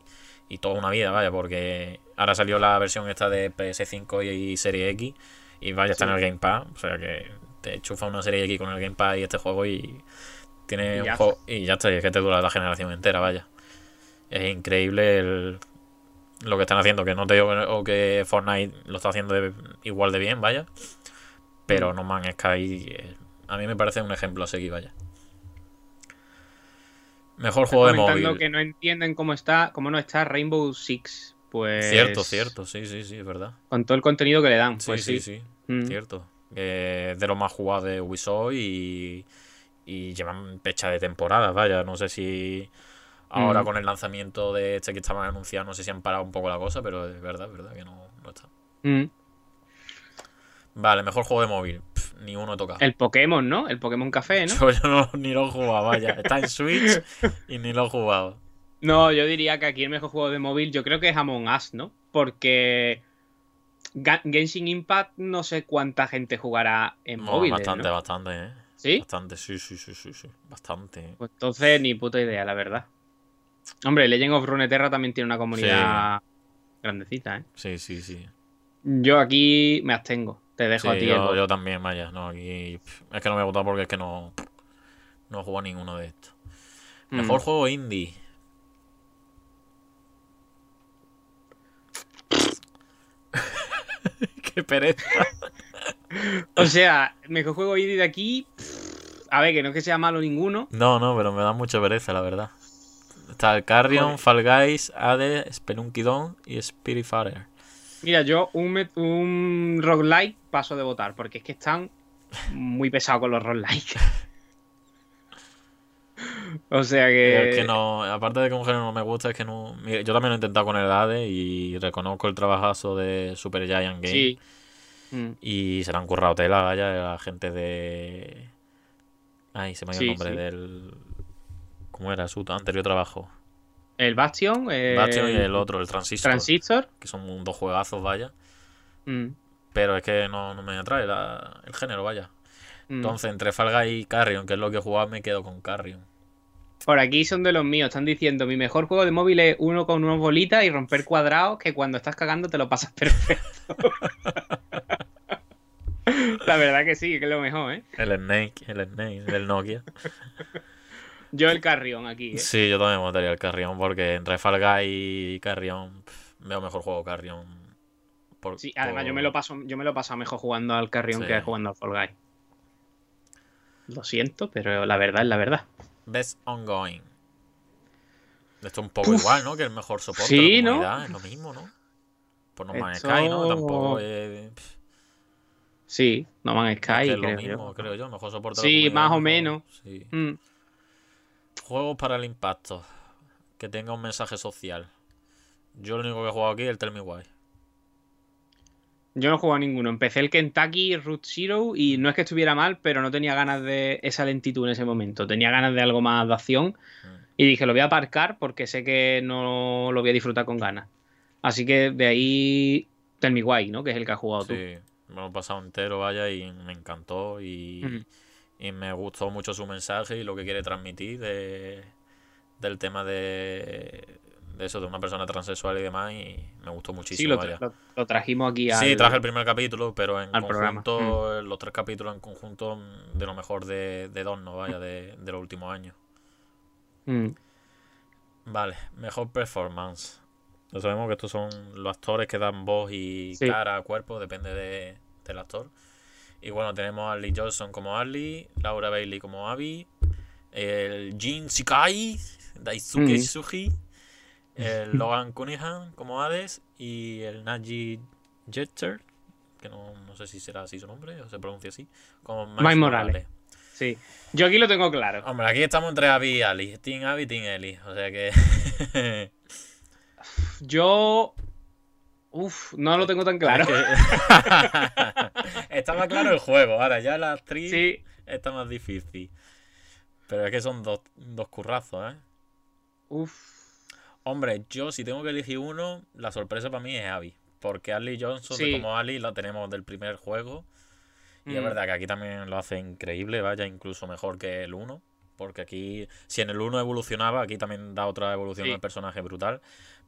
C: y toda una vida, vaya, porque ahora salió la versión esta de PS5 y, Serie X y vaya, está
B: Sí.
C: en el Game Pass, o sea que te chufa una Serie X con el Game Pass y este juego y tiene
B: Y
C: un
B: ya
C: juego y ya está, y es que te dura la generación entera, vaya. Es increíble el- lo que están haciendo, que no te digo que, o que Fortnite lo está haciendo de- igual de bien, vaya. Pero
B: Mm.
C: No Man's Sky eh, a mí me parece un ejemplo a seguir, vaya. Mejor juego de móvil.
B: que no entienden cómo está, cómo no está Rainbow Six. Pues.
C: Cierto, cierto, sí, sí, sí, es verdad.
B: Con todo el contenido que le dan.
C: Sí,
B: pues
C: sí,
B: sí.
C: sí,
B: Mm.
C: cierto. Eh, de los más jugados de Ubisoft y, y llevan fecha de temporada, vaya. No sé si ahora
B: Mm.
C: con el lanzamiento de este que estaban anunciando, no sé si han parado un poco la cosa, pero es verdad, es verdad que no, no está.
B: Mm.
C: Vale, mejor juego de móvil. Ni uno he tocado.
B: El Pokémon, ¿no? El Pokémon Café, ¿no?
C: Yo, yo no- ni lo he jugado, vaya. Está en Switch y ni lo he jugado.
B: No, yo diría que aquí el mejor juego de móvil yo creo que es Among Us, ¿no? Porque Genshin Impact no sé cuánta gente jugará en
C: No,
B: móviles,
C: bastante,
B: ¿no?
C: bastante, ¿eh?
B: ¿Sí?
C: Bastante, sí, sí, sí, sí, sí. Bastante.
B: Pues entonces ni puta idea, la verdad. Hombre, Legend of Runeterra también tiene una comunidad grandecita, ¿eh?
C: Sí, sí, sí.
B: Yo aquí me abstengo. Te dejo
C: Sí,
B: a ti.
C: yo, yo también, vaya. No, aquí. Es que no me he votado porque es que no. No he jugado ninguno de estos.
B: Mm.
C: Mejor juego indie. Qué pereza.
B: O sea, mejor juego indie de aquí. A ver, que no es que sea malo ninguno.
C: No, no, pero me da mucha pereza, la verdad. Está el Carrion. Fall Guys, Ade, Spelunky Dawn y Spiritfarer.
B: Mira, yo un, un roguelike paso de votar, porque es que están muy pesados con los roguelike. o sea que.
C: Es que no, aparte de que un género no me gusta, es que no. mira, yo también lo he intentado con el Ade y reconozco el trabajazo de Super Giant Game.
B: Sí. Mm.
C: Y se le han currado tela, vaya, la gente de. Ay, se me ha ido
B: Sí,
C: el nombre
B: sí.
C: del. ¿Cómo era su anterior trabajo?
B: El Bastion.
C: y el otro, el Transistor.
B: Transistor.
C: Que son dos juegazos, vaya.
B: Mm,
C: Pero es que no, no me atrae la- el género, vaya.
B: mm.
C: Entonces, entre Fall Guys y Carrion, que es lo que he jugado, me quedo con Carrion.
B: Por aquí son de los míos. Están diciendo: mi mejor juego de móvil es uno con unas bolitas y romper cuadrados que cuando estás cagando te lo pasas perfecto. La verdad que sí, que es lo mejor, ¿eh?
C: El Snake, el Snake, del Nokia.
B: Yo el Carrion aquí. ¿eh?
C: Sí, yo también votaría el Carrion porque entre Fall Guys y Carrion pff, veo mejor juego Carrion. Por-
B: Sí, además
C: por-
B: yo me lo paso, yo me lo paso mejor jugando al Carrion
C: Sí.
B: que jugando al Fall Guys. Lo siento, pero la verdad es la verdad.
C: Best Ongoing. Esto es un poco igual, ¿no? Que el mejor soporte
B: Sí,
C: de la
B: ¿no?
C: es lo mismo, ¿no? Por No Man's
B: Esto-
C: Sky, ¿no? Tampoco es, pff,
B: Sí, No Man's
C: es
B: Sky,
C: que es lo
B: creo
C: mismo,
B: yo.
C: creo yo. Mejor soporte de la
B: Sí, más o menos.
C: Sí.
B: Mm,
C: Juegos para el impacto. Que tenga un mensaje social. Yo lo único que he jugado aquí es el Tell Me Why.
B: Yo no he jugado a ninguno. Empecé el Kentucky Root Zero y no es que estuviera mal, pero no tenía ganas de esa lentitud en ese momento. Tenía ganas de algo más de acción
C: Mm.
B: y dije, lo voy a aparcar porque sé que no lo voy a disfrutar con ganas. Así que de ahí Tell Me Why, ¿no? Que es el que has jugado tú.
C: Sí, me lo he pasado entero, vaya, y me encantó. Y. y me gustó mucho su mensaje y lo que quiere transmitir de, del tema de, de eso, de una persona transexual y demás. Y me gustó
B: Sí,
C: muchísimo,
B: lo, tra- lo- lo trajimos aquí al...
C: Sí, traje el primer capítulo, pero en
B: programa. Mm.
C: conjunto, los tres capítulos en conjunto, de lo mejor de, de Donno, vaya, de, de los últimos años.
B: Mm.
C: Vale, mejor performance. Ya sabemos que estos son los actores que dan voz y
B: Sí.
C: cara, cuerpo, depende de- del actor. Y bueno, tenemos a Lee Johnson como Arlie, Laura Bailey como Abby, el Jin Shikai, Daisuke
B: Mm.
C: Suji, el Logan Cunningham como Hades y el Naji Jeter, que no, no sé si será así su nombre o se pronuncia así, como Miles
B: Miles Morales. Sí. Yo aquí lo tengo claro.
C: Hombre, aquí estamos entre Abby y Ali. Team Abby, Team Ellie. O sea que.
B: Yo. Uf, no lo tengo tan claro.
C: está más claro el juego. Ahora ya la actriz
B: Sí,
C: está más difícil. Pero es que son dos, dos currazos, ¿eh?
B: uf.
C: Hombre, yo si tengo que elegir uno, la sorpresa para mí es Abby. Porque Ali Johnson,
B: Sí.
C: como Ali, la tenemos del primer juego. Y es
B: Mm.
C: verdad que aquí también lo hace increíble, vaya, incluso mejor que el 1. Porque aquí, si en el 1 evolucionaba, aquí también da otra evolución
B: Sí.
C: al personaje brutal.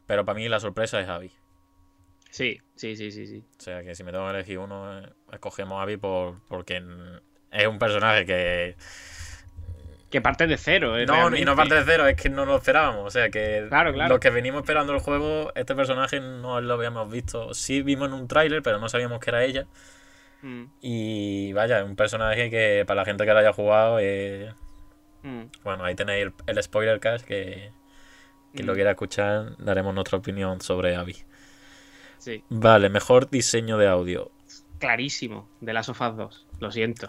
C: Pero para mí la sorpresa es Abby.
B: Sí, sí, sí, sí, sí.
C: O sea que si me tengo que elegir uno, eh, escogemos a Abby por, porque es un personaje que.
B: Que parte de cero. eh,
C: No, y no parte de cero, es que no lo esperábamos. O sea que
B: Claro, claro.
C: los que venimos esperando el juego, este personaje no lo habíamos visto. Sí vimos en un tráiler, pero no sabíamos que era ella.
B: Mm,
C: Y vaya, es un personaje que para la gente que lo haya jugado, eh,
B: mm,
C: bueno, ahí tenéis el, el spoiler cast que quien lo
B: mm.
C: quiera escuchar, daremos nuestra opinión sobre Abby.
B: Sí,
C: Vale, mejor diseño de audio.
B: clarísimo. De las sofás 2. Lo siento.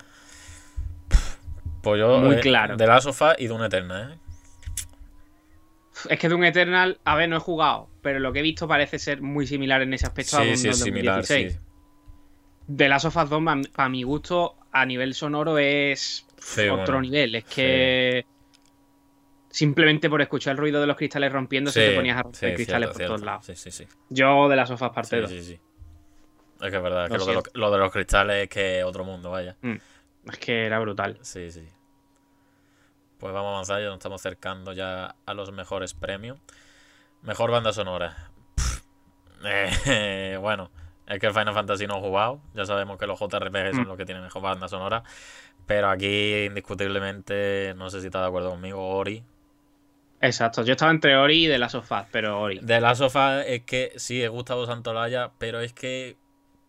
C: Pues yo,
B: Muy
C: eh,
B: claro.
C: De la sofá y de una eterna, ¿eh?
B: Es que de un Eternal, a ver, no he jugado, pero lo que he visto parece ser muy similar en ese aspecto a
C: Sí,
B: un
C: sí, es similar,
B: 2016.
C: sí.
B: De las sofás 2, para mi gusto, a nivel sonoro es
C: Sí,
B: otro
C: bueno.
B: nivel. Es que simplemente por escuchar el ruido de los cristales rompiéndose
C: Sí,
B: te ponías a romper
C: sí,
B: cristales
C: cierto,
B: por
C: cierto.
B: todos lados.
C: Sí, sí, sí.
B: Yo de las sofás parte
C: Sí,
B: 2.
C: sí, sí. Es que es verdad, es que
B: Lo
C: de, los, lo de los cristales es que otro mundo, vaya.
B: Es que era brutal.
C: Sí, sí. Pues vamos a avanzar, ya nos estamos acercando ya a los mejores premios. Mejor banda sonora. Eh, bueno, es que el Final Fantasy no he jugado. Ya sabemos que los JRPG son
B: Mm.
C: los que tienen mejor banda sonora. Pero aquí, indiscutiblemente, no sé si estás de acuerdo conmigo, Ori.
B: Exacto. Yo estaba entre Ori y de las sofás, pero Ori.
C: De la sofá es que sí, es Gustavo Santolaya, pero es que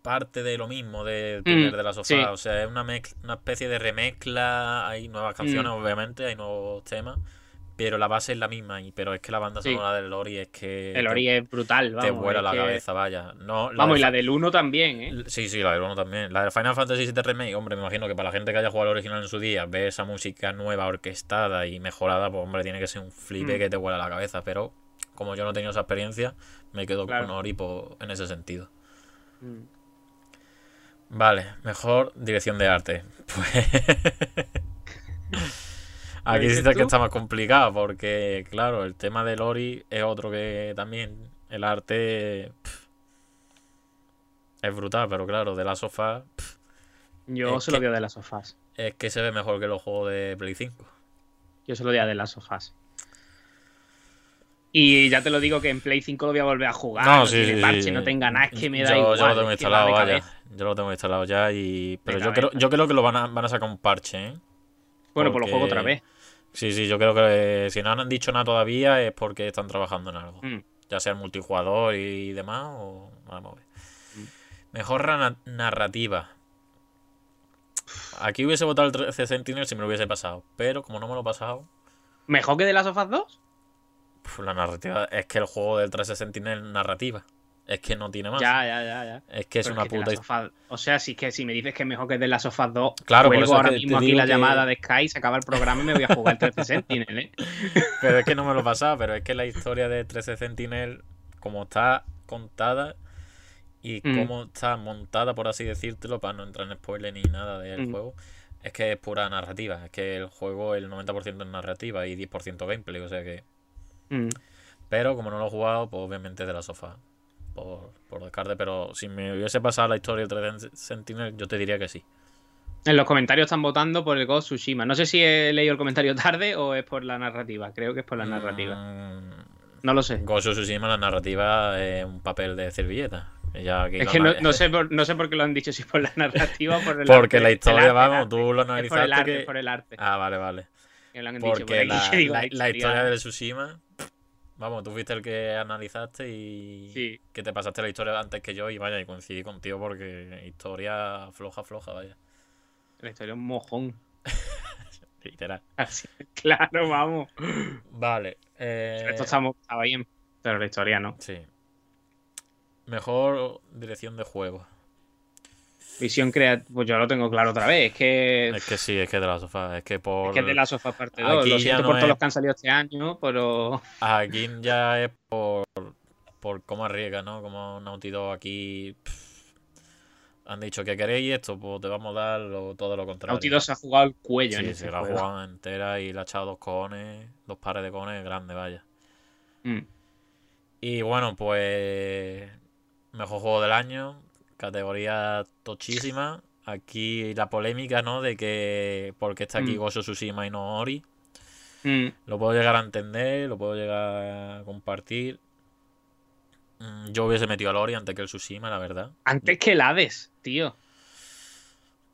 C: parte de lo mismo primer
B: Mm,
C: de la sofá.
B: sí.
C: O sea, es una, una especie de remezcla. Hay nuevas canciones,
B: Mm.
C: obviamente, hay nuevos temas. Pero la base es la misma. Y, pero es que la banda
B: Sí.
C: sonora del Ori es que.
B: El
C: te-
B: Ori es brutal, vamos.
C: te vuela la
B: que-
C: cabeza, vaya. No, la
B: Vamos, y la del 1 también, ¿eh?
C: Sí, sí, la del 1 también. La de Final Fantasy VII Remake, hombre, me imagino que para la gente que haya jugado al original en su día, ver esa música nueva, orquestada y mejorada, pues hombre, tiene que ser un flipe
B: Mm.
C: que te vuela la cabeza. Pero como yo no he tenido esa experiencia, me quedo
B: Claro.
C: con Ori po- en ese sentido.
B: Mm.
C: Vale, mejor dirección de arte. Pues. Aquí sí que está más complicado porque, claro, el tema de Lori es otro que también el arte es brutal, pero claro, de la sofá
B: Yo
C: Es
B: se lo
C: que-
B: de las sofás.
C: es que se ve mejor que los juegos de Play 5.
B: Yo se lo de las sofás. Y ya te lo digo que en Play 5 lo voy a volver a jugar. No, tiene parche, no tenga nada, es que me da
C: yo,
B: igual.
C: Yo lo tengo instalado, vaya. Yo lo tengo instalado ya y... Pero yo creo, yo creo que lo van a, van a sacar un parche, ¿eh?
B: Bueno, pues lo juego otra vez.
C: Sí, sí, yo creo que eh, si no han dicho nada todavía es porque están trabajando en algo.
B: Mm.
C: Ya sea el multijugador y demás, o vamos a ver.
B: Mm.
C: Mejor narrativa. Aquí hubiese votado el 13 Sentinel si me lo hubiese pasado. Pero como no me lo he pasado,
B: ¿Mejor que de las sofás 2?
C: pf, la narrativa. Es que el juego del 13 Sentinel narrativa. Es que no tiene más.
B: Ya, ya, ya, ya.
C: Es que es
B: Pero
C: una
B: que
C: puta.
B: O sea, si, que si me dices que es mejor que de las sofás 2,
C: Claro, es
B: ahora mismo aquí la
C: que-
B: llamada de Sky, se acaba el programa y me voy a jugar el 13 Sentinel, ¿eh?
C: Pero es que no me lo he pasado. Pero es que la historia de 13 Sentinel, como está contada y
B: Mm.
C: cómo está montada, por así decírtelo, para no entrar en spoiler ni nada del
B: Mm.
C: juego, es que es pura narrativa. Es que el juego, el 90% es narrativa y 10% gameplay. O sea que.
B: Mm.
C: Pero como no lo he jugado, pues obviamente de la sofá. Por, por descarte. Pero si me hubiese pasado la historia del 13 Sentinel, yo te diría que sí.
B: En los comentarios están votando por el Ghost Tsushima. No sé si he leído el comentario tarde o es por la narrativa. Creo que es por la narrativa.
C: Mm,
B: No lo sé.
C: Ghost Tsushima, la narrativa es un papel de servilleta. Ya aquí
B: Es que no, sé por, no sé por qué lo han dicho, si por la narrativa o por el
C: Porque
B: arte.
C: la
B: El
C: historia,
B: arte,
C: vamos, tú lo
B: Es por
C: analizaste
B: el arte,
C: que-
B: por el arte.
C: Ah, vale, vale.
B: que lo han dicho por
C: Porque la, la- la historia de Tsushima Vamos, tú fuiste el que analizaste y
B: Sí.
C: que te pasaste la historia antes que yo y vaya, y coincidí contigo porque historia floja, floja, vaya.
B: La historia es un mojón.
C: Literal.
B: Así, claro, vamos.
C: Vale. eh,
B: Esto estamos, estaba bien, pero la historia no.
C: Sí. Mejor dirección de juego.
B: Visión creativa, pues yo lo tengo claro otra vez. Es que,
C: Es que sí, es que de la sofá. Es que por.
B: es que es de la sofá parte
C: Aquí
B: 2. Lo siento
C: no
B: por todos los que han salido este año, pero.
C: Aquí ya es por, por cómo arriesga, ¿no? Como Naughty Dog aquí pff, han dicho que queréis esto, pues te vamos a dar lo- todo lo contrario.
B: Naughty Dog se ha jugado el cuello en
C: Sí,
B: este
C: se la ha jugado entera y le ha echado dos cojones, dos pares de cojones grandes, vaya.
B: Mm.
C: Y bueno, pues mejor juego del año, categoría tochísima. Aquí la polémica, ¿no? De que por qué está aquí
B: Mm.
C: Of Tsushima y no Ori.
B: Mm.
C: Lo puedo llegar a entender, lo puedo llegar a compartir. Mm, Yo hubiese metido al Ori antes que el Tsushima, la verdad.
B: Antes que el Hades, tío.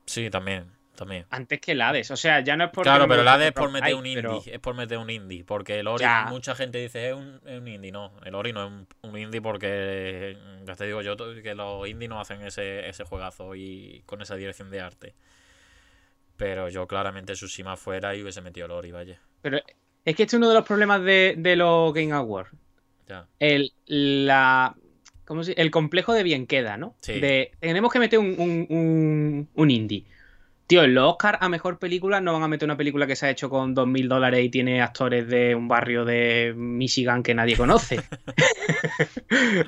C: Sí, también, también.
B: Antes que el Hades. O sea, ya no es por.
C: Claro, pero el AD es por meter un indie,
B: Pero...
C: es por meter un indie, porque el Ori,
B: Ya.
C: mucha gente dice es un, es un indie, no, el Ori no es un, un indie porque, ya te digo yo, que los indies no hacen ese, ese juegazo y con esa dirección de arte. Pero yo claramente Tsushima fuera y hubiese metido el Ori, vaya.
B: Pero es que este es uno de los problemas de, de los Game Awards.
C: Ya.
B: El, la, ¿cómo se- el complejo de bien queda, ¿no?
C: Sí.
B: De, tenemos que meter un, un indie. Tío, en los Oscar a mejor película no van a meter una película que se ha hecho con 2.000 dólares y tiene actores de un barrio de Michigan que nadie conoce.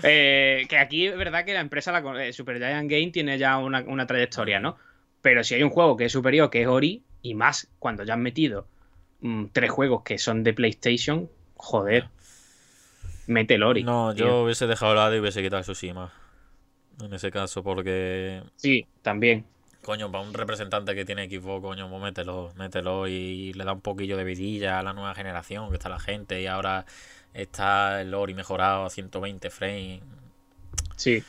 B: Eh, que aquí es verdad que la empresa, la, eh, Super Giant Game, tiene ya una, una trayectoria, ¿no? Pero si hay un juego que es superior, que es Ori, y más cuando ya han metido mm, tres juegos que son de PlayStation, joder, mete el Ori.
C: No,
B: tío.
C: yo hubiese dejado el AD y hubiese quitado Tsushima. En ese caso, porque
B: Sí, también.
C: Coño, para un representante que tiene Xbox, coño, pues mételo, mételo y le da un poquillo de vidilla a la nueva generación, que está la gente, y ahora está el Ori mejorado a 120 frames.
B: Sí.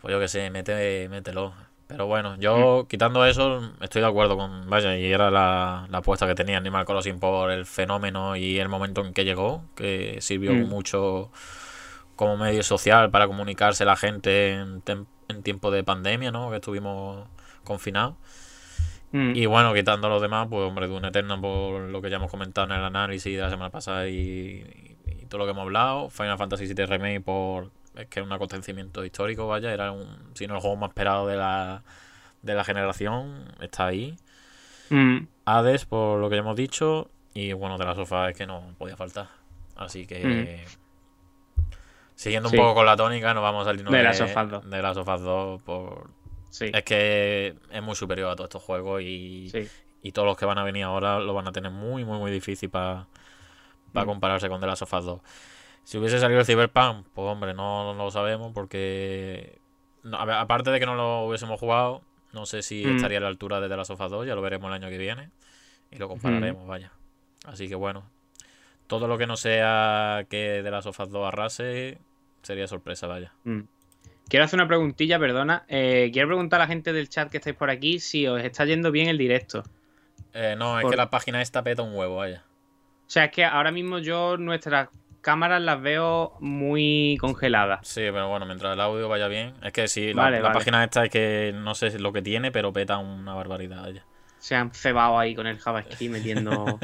C: Pues yo que sé, mete, mételo. Pero bueno, yo quitando eso, estoy de acuerdo con. Vaya, y era la, la apuesta que tenía Animal Crossing por el fenómeno y el momento en que llegó, que sirvió
B: Mm.
C: mucho como medio social para comunicarse la gente en, en tiempo de pandemia, ¿no? Que estuvimos confinados.
B: Mm.
C: Y bueno, quitando los demás, pues hombre, Dune Eternal por lo que ya hemos comentado en el análisis de la semana pasada y, y- y todo lo que hemos hablado. Final Fantasy VII Remake por es que es un acontecimiento histórico, vaya, era un, si no el juego más esperado de la, de la generación, está ahí.
B: Mm.
C: Hades, por lo que ya hemos dicho, y bueno, de la sofá es que no podía faltar. Así que siguiendo un
B: Sí.
C: poco con la tónica, nos vamos a salirnos
B: De Last of Us 2.
C: de Last of Us 2 por
B: Sí.
C: es que es muy superior a todos estos juegos y,
B: Sí.
C: y todos los que van a venir ahora lo van a tener muy, muy, muy difícil para
B: Mm.
C: compararse con The Last of Us 2. Si hubiese salido el Cyberpunk, pues hombre, no, no lo sabemos porque, no, a ver, aparte de que no lo hubiésemos jugado, no sé si
B: Mm.
C: estaría a la altura de The Last of Us 2, ya lo veremos el año que viene y lo compararemos, vaya. Así que bueno, todo lo que no sea que The Last of Us 2 arrase sería sorpresa, vaya.
B: Quiero hacer una preguntilla, perdona. Eh, quiero preguntar a la gente del chat que estáis por aquí si os está yendo bien el directo.
C: Eh, no, es
B: Por-
C: que la página esta peta un huevo, vaya.
B: O sea, es que ahora mismo yo nuestras cámaras las veo muy congeladas.
C: Sí, pero bueno, mientras el audio vaya bien. Es que sí, la,
B: Vale,
C: la
B: vale.
C: página esta es que no sé lo que tiene, pero peta una barbaridad. vaya.
B: Se han cebado ahí con el JavaScript metiendo,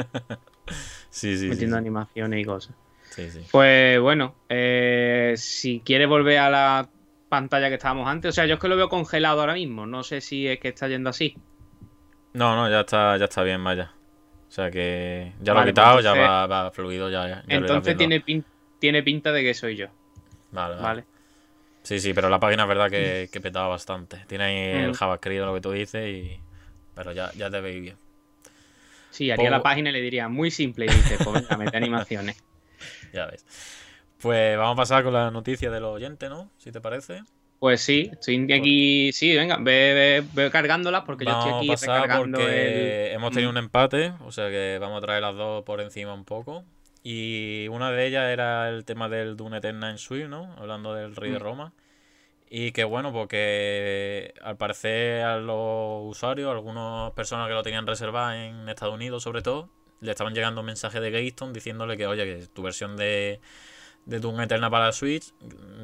C: Sí, sí,
B: metiendo
C: sí.
B: animaciones y cosas.
C: Sí, sí.
B: Pues bueno, eh, si quieres volver a la pantalla que estábamos antes, o sea, yo es que lo veo congelado ahora mismo. No sé si es que está yendo así.
C: No, no, ya está, ya está bien, vaya. O sea que ya lo he
B: Vale,
C: quitado,
B: pues
C: ya va, va fluido, ya. ya
B: Entonces tiene, pin- tiene pinta de que soy yo.
C: Vale, vale.
B: Vale.
C: Sí, sí, pero la página es verdad que, que petaba bastante. Tiene ahí el
B: Mm.
C: JavaScript, lo que tú dices, y... pero ya, ya te veis bien.
B: Sí, haría
C: Pongo-
B: la página y le diría muy simple y dice, pues mete animaciones.
C: Ya ves. Pues vamos a pasar con la noticia del oyente, ¿no? Si te parece.
B: Pues sí, estoy aquí. Sí, venga, ve, ve, ve cargándolas porque yo estoy aquí
C: a pasar
B: recargando
C: porque
B: el.
C: hemos tenido un empate, o sea que vamos a traer las dos por encima un poco. Y una de ellas era el tema del Dune Eternal en Switch, ¿no? Hablando del Rey de
B: Mm.
C: Roma. Y que bueno, porque al parecer a los usuarios, algunas personas que lo tenían reservado en Estados Unidos sobre todo, le estaban llegando mensajes de Gayston diciéndole que, oye, que tu versión de, de Doom Eternal para la Switch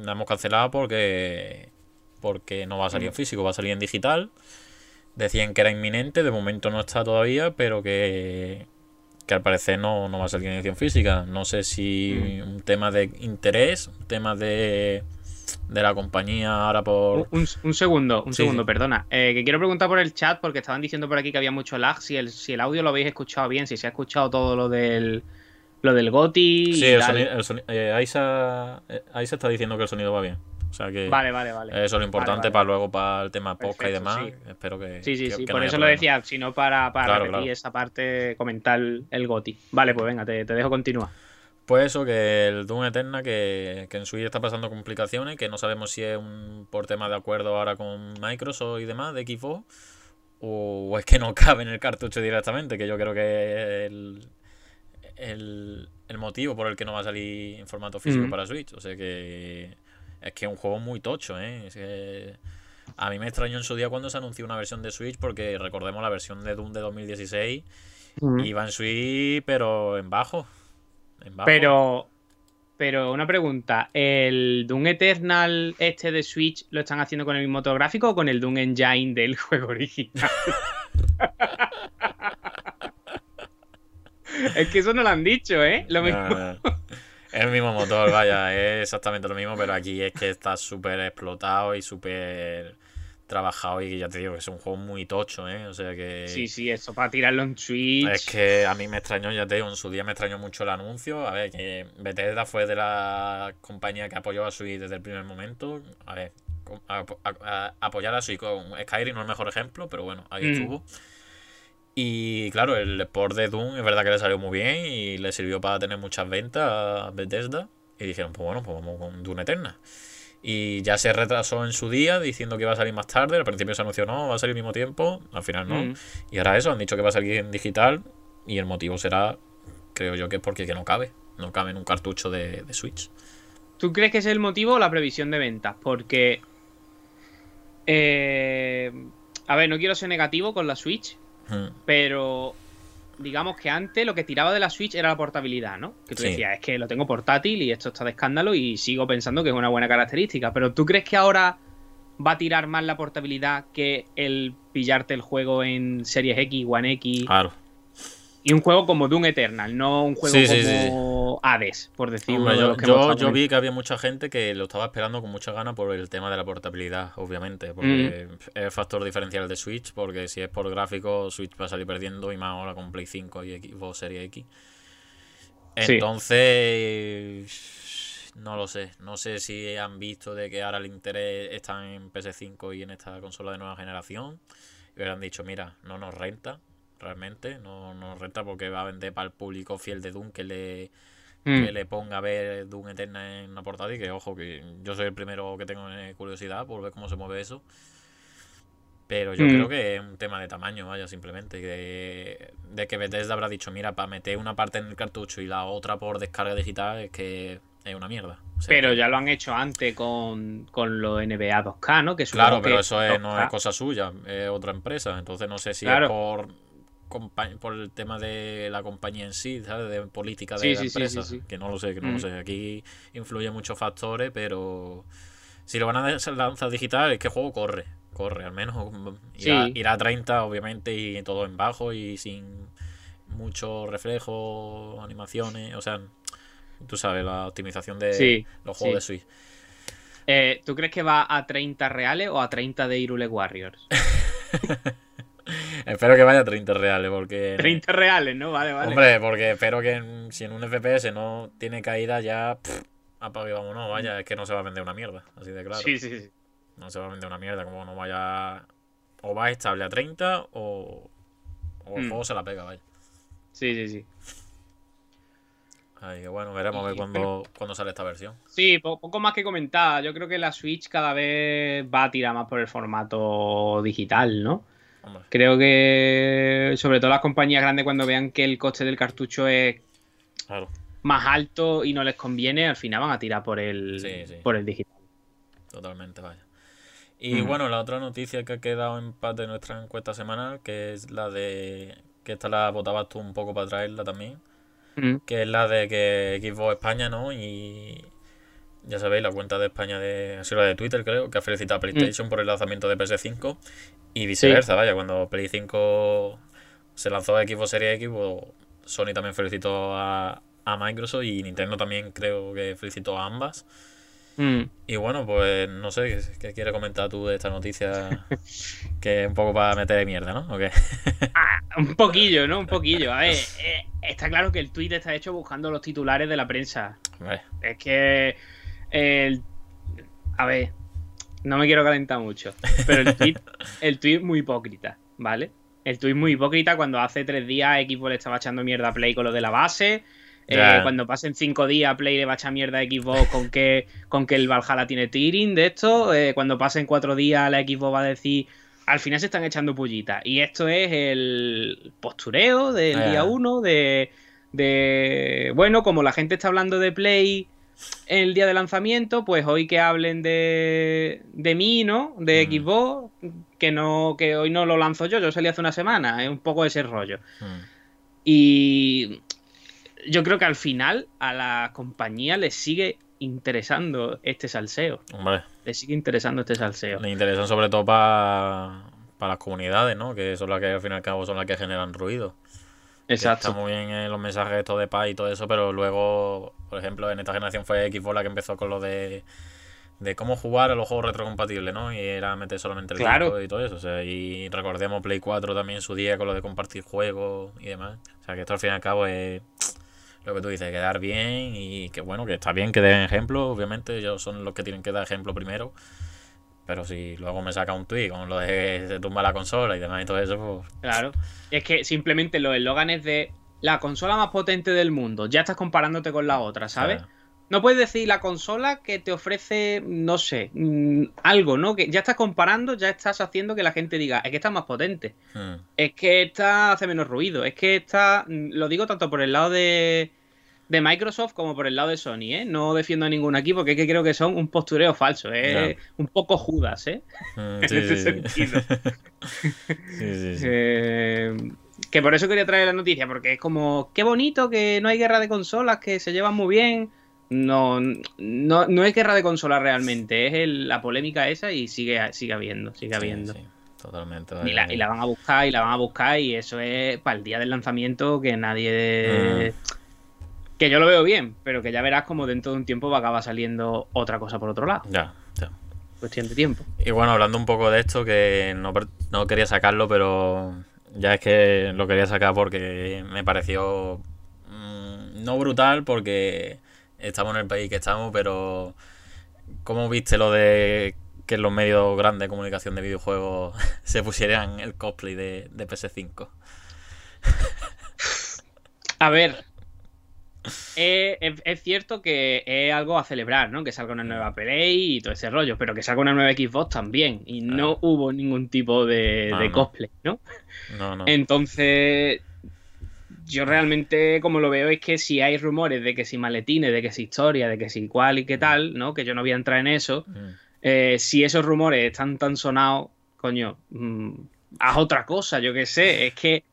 C: la hemos cancelado porque porque no va a salir en físico, va a salir en digital. Decían que era inminente, de momento no está todavía, pero que, que al parecer no, no va a salir en edición física. No sé si un tema de interés, un tema de, de la compañía ahora por...
B: Un, un segundo, un
C: Sí,
B: segundo,
C: sí.
B: perdona. Eh, que quiero preguntar por el chat porque estaban diciendo por aquí que había mucho lag. Si el, si el audio lo habéis escuchado bien, si se ha escuchado todo lo del lo del GOTI.
C: Sí,
B: y
C: el
B: tal.
C: sonido, el soni- eh, ahí, se, ha- eh, se está diciendo que el sonido va bien. O sea que
B: Vale, vale, vale.
C: eso es lo importante
B: Vale, vale.
C: para luego para el tema podcast y demás.
B: sí.
C: Espero que...
B: Sí, sí,
C: que-
B: sí,
C: que
B: por
C: no
B: eso lo decía, sino para, para
C: Claro,
B: repetir
C: claro.
B: esa parte, comentar el, GOTI. Vale, pues venga, te, te dejo continuar.
C: Pues eso, que el Doom Eterna, que, que en Switch está pasando complicaciones, que no sabemos si es un, por tema de acuerdo ahora con Microsoft y demás, de Xbox, o es que no cabe en el cartucho directamente, que yo creo que el, el, el motivo por el que no va a salir en formato físico
B: Mm.
C: para Switch. O sea que es que es un juego muy tocho, ¿eh? Es que a mí me extrañó en su día cuando se anunció una versión de Switch, porque recordemos la versión de Doom de 2016, iba en Switch, pero en bajo. En bajo.
B: Pero, pero una pregunta, ¿el Doom Eternal este de Switch lo están haciendo con el mismo gráfico o con el Doom Engine del juego original? es que eso no lo han dicho, ¿eh? Lo mismo.
C: Es el mismo motor, vaya, es exactamente lo mismo, pero aquí es que está súper explotado y súper trabajado y ya te digo que es un juego muy tocho, ¿eh? O sea que...
B: Sí, sí, eso para tirarlo en Switch.
C: Es que a mí me extrañó, ya te digo, en su día me extrañó mucho el anuncio. A ver, que Bethesda fue de la compañía que apoyó a Switch desde el primer momento. A ver, con- a- a- a- apoyar a Switch con Skyrim no es el mejor ejemplo, pero bueno, ahí
B: Mm.
C: estuvo. Y claro, el Sport de Doom es verdad que le salió muy bien y le sirvió para tener muchas ventas a Bethesda. Y dijeron, pues bueno, pues vamos con Doom Eterna. Y ya se retrasó en su día diciendo que iba a salir más tarde. Al principio se anunció, no, va a salir al mismo tiempo. Al final no.
B: Mm.
C: Y ahora eso, han dicho que va a salir en digital. Y el motivo será, creo yo, que es porque que no cabe. No cabe en un cartucho de, de Switch.
B: ¿Tú crees que es el motivo o la previsión de ventas? Porque. eh, a ver, no quiero ser negativo con la Switch, Pero. Digamos que antes lo que tiraba de la Switch era la portabilidad, ¿no? Que tú
C: Sí.
B: decías, es que lo tengo portátil y esto está de escándalo y sigo pensando que es una buena característica. Pero ¿tú crees que ahora va a tirar más la portabilidad que el pillarte el juego en Series X, One X?
C: Claro.
B: Y un juego como Doom Eternal, no un juego
C: Sí, sí,
B: como Hades, por decir
C: Hombre, yo, vi que había mucha gente que lo estaba esperando con mucha ganas por el tema de la portabilidad, obviamente. Porque
B: Mm.
C: es el factor diferencial de Switch. Porque si es por gráfico, Switch va a salir perdiendo. Y más ahora con Play 5 y Xbox Series X.
B: Sí.
C: Entonces. No lo sé. No sé si han visto de que ahora el interés está en PS5 y en esta consola de nueva generación. Y hubieran dicho, mira, no nos renta. Realmente, no nos renta porque va a vender para el público fiel de Doom que le,
B: Mm.
C: que le ponga a ver Doom Eterna en una portada y que ojo que yo soy el primero que tengo eh, curiosidad por ver cómo se mueve eso pero yo
B: Mm.
C: creo que es un tema de tamaño vaya simplemente que de que Bethesda habrá dicho mira para meter una parte en el cartucho y la otra por descarga digital es que es una mierda O sea,
B: Pero ya lo han hecho antes con, con los NBA 2K, ¿no? Que
C: claro pero
B: que
C: eso es- no
B: 2K
C: es cosa suya es otra empresa entonces no sé si
B: Claro.
C: es por por el tema de la compañía en sí, ¿sabes? De política de
B: Sí,
C: la
B: sí,
C: empresa.
B: sí.
C: Que no lo sé, que no
B: Mm.
C: lo sé. Aquí influye muchos factores, pero si lo van a lanzar digital, es que el juego corre. Corre, al menos. Irá, a 30, obviamente, y todo en bajo y sin mucho reflejo, animaciones. O sea, tú sabes, la optimización de los juegos de Switch.
B: Eh, ¿Tú crees que va a 30 reales o a 30 de Irule Warriors?
C: Espero que vaya a 30 reales, porque.
B: 30 reales, ¿no? Vale, vale.
C: Hombre, porque espero que si en un FPS no tiene caída ya. pff, apague y vámonos, vaya, es que no se va a vender una mierda, así de claro.
B: Sí, sí, sí.
C: No se va a vender una mierda, como no vaya. O va estable a 30 o. O el
B: Mm.
C: juego se la pega, vaya.
B: Sí, sí, sí.
C: Así que bueno, veremos a ver cuándo, cuándo sale esta versión.
B: Sí, po- poco más que comentar. Yo creo que la Switch cada vez va a tirar más por el formato digital, ¿no? Creo que sobre todo las compañías grandes cuando vean que el coste del cartucho es
C: claro.
B: más alto y no les conviene, al final van a tirar por el,
C: Sí, sí.
B: por el digital.
C: Totalmente, vaya. Y
B: Ujú.
C: bueno, la otra noticia que ha quedado en paz de nuestra encuesta semanal, que es la de. que esta la votabas tú un poco para traerla también.
B: Mm.
C: que es la de que Xbox España, ¿no? Y, ya sabéis, la cuenta de España de, sido la de Twitter, creo, que ha felicitado a PlayStation por el lanzamiento de PS5 y viceversa, vaya, cuando Play 5 se lanzó a Xbox Series X, pues, Sony también felicitó a, a Microsoft y Nintendo también creo que felicitó a ambas.
B: Mm.
C: Y bueno, pues no sé, ¿qué, qué quieres comentar tú de esta noticia? que es un poco para meter de mierda, ¿no? ¿O qué?
B: Ah, un poquillo, ¿no? Un poquillo. A ver, eh, está claro que el tweet está hecho buscando los titulares de la prensa. Es que. El... A ver, no me quiero calentar mucho. Pero el tweet, el tweet es muy hipócrita, ¿vale? El tweet es muy hipócrita cuando hace tres días Xbox le estaba echando mierda a Play con lo de la base. Eh, cuando pasen cinco días Play le va a echar mierda a Xbox con que, con que el Valhalla tiene tearing de esto. Eh, cuando pasen cuatro días la Xbox va a decir. Al final se están echando pullitas. Y esto es el postureo del
C: Ah.
B: día uno de, de. Bueno, como la gente está hablando de Play el día de lanzamiento, pues hoy que hablen de, de mí, ¿no? De
C: Mm.
B: Xbox, que no que hoy no lo lanzo yo, yo salí hace una semana, es un poco ese rollo.
C: mm,
B: Y yo creo que al final a la compañía le sigue interesando este salseo,
C: hombre,
B: le sigue interesando este salseo.
C: le interesan sobre todo para las comunidades, ¿no? Que son las que al fin y al cabo son las que generan ruido. Que Está
B: Exacto.
C: muy bien en los mensajes estos de paz y todo eso, pero luego, por ejemplo, en esta generación fue Xbox la que empezó con lo de, de cómo jugar a los juegos retrocompatibles, ¿no? Y era meter solamente el
B: Claro.
C: disco y todo eso. O sea, y recordemos Play 4 también su día con lo de compartir juegos y demás. O sea, que esto al fin y al cabo es lo que tú dices, quedar bien y que bueno, que está bien que den ejemplo, obviamente, ellos son los que tienen que dar ejemplo primero. Pero si luego me saca un tweet con lo de que se tumba la consola y demás y todo eso, pues
B: Claro. Es que simplemente los eslóganes de la consola más potente del mundo, ya estás comparándote con la otra, ¿sabes? No puedes decir la consola que te ofrece, no sé, mm, algo, ¿no? Que ya estás comparando, ya estás haciendo que la gente diga, es que esta es más potente,
C: Hmm.
B: es que esta hace menos ruido, es que esta, mm, lo digo tanto por el lado de, de Microsoft como por el lado de Sony, ¿eh? No defiendo a ningún aquí porque es que creo que son un postureo falso, ¿eh? Un poco Judas, ¿eh?
C: Mm,
B: En ese
C: sí,
B: sentido.
C: sí.
B: Eh, que por eso quería traer la noticia, porque es como, qué bonito que no hay guerra de consolas, que se llevan muy bien. No, no, no es guerra de consolas realmente, es el- la polémica esa y sigue, sigue habiendo, sigue habiendo.
C: Totalmente.
B: Y, la, y la van a buscar y la van a buscar y eso es para el día del lanzamiento que nadie... Que yo lo veo bien, pero que ya verás como dentro de un tiempo va a acabar saliendo otra cosa por otro lado.
C: Ya, ya.
B: Cuestión de tiempo.
C: Y bueno, hablando un poco de esto, que no, no quería sacarlo, pero ya es que lo quería sacar porque me pareció mm, no brutal, porque estamos en el país que estamos, pero ¿cómo viste lo de que los medios grandes de comunicación de videojuegos se pusieran el cosplay de, de PS5?
B: A ver. Eh, es, es cierto que es algo a celebrar, ¿no? Que salga una nueva Play y todo ese rollo, pero que salga una nueva Xbox también. Y no hubo ningún tipo de, cosplay, ¿no?
C: No, no.
B: Entonces, yo realmente como lo veo es que si hay rumores de que si maletines, de que si historia, de que si cual y qué tal, ¿no? Que yo no voy a entrar en eso.
C: Mm,
B: eh, si esos rumores están tan sonados, coño, mm, haz otra cosa, yo qué sé. Es que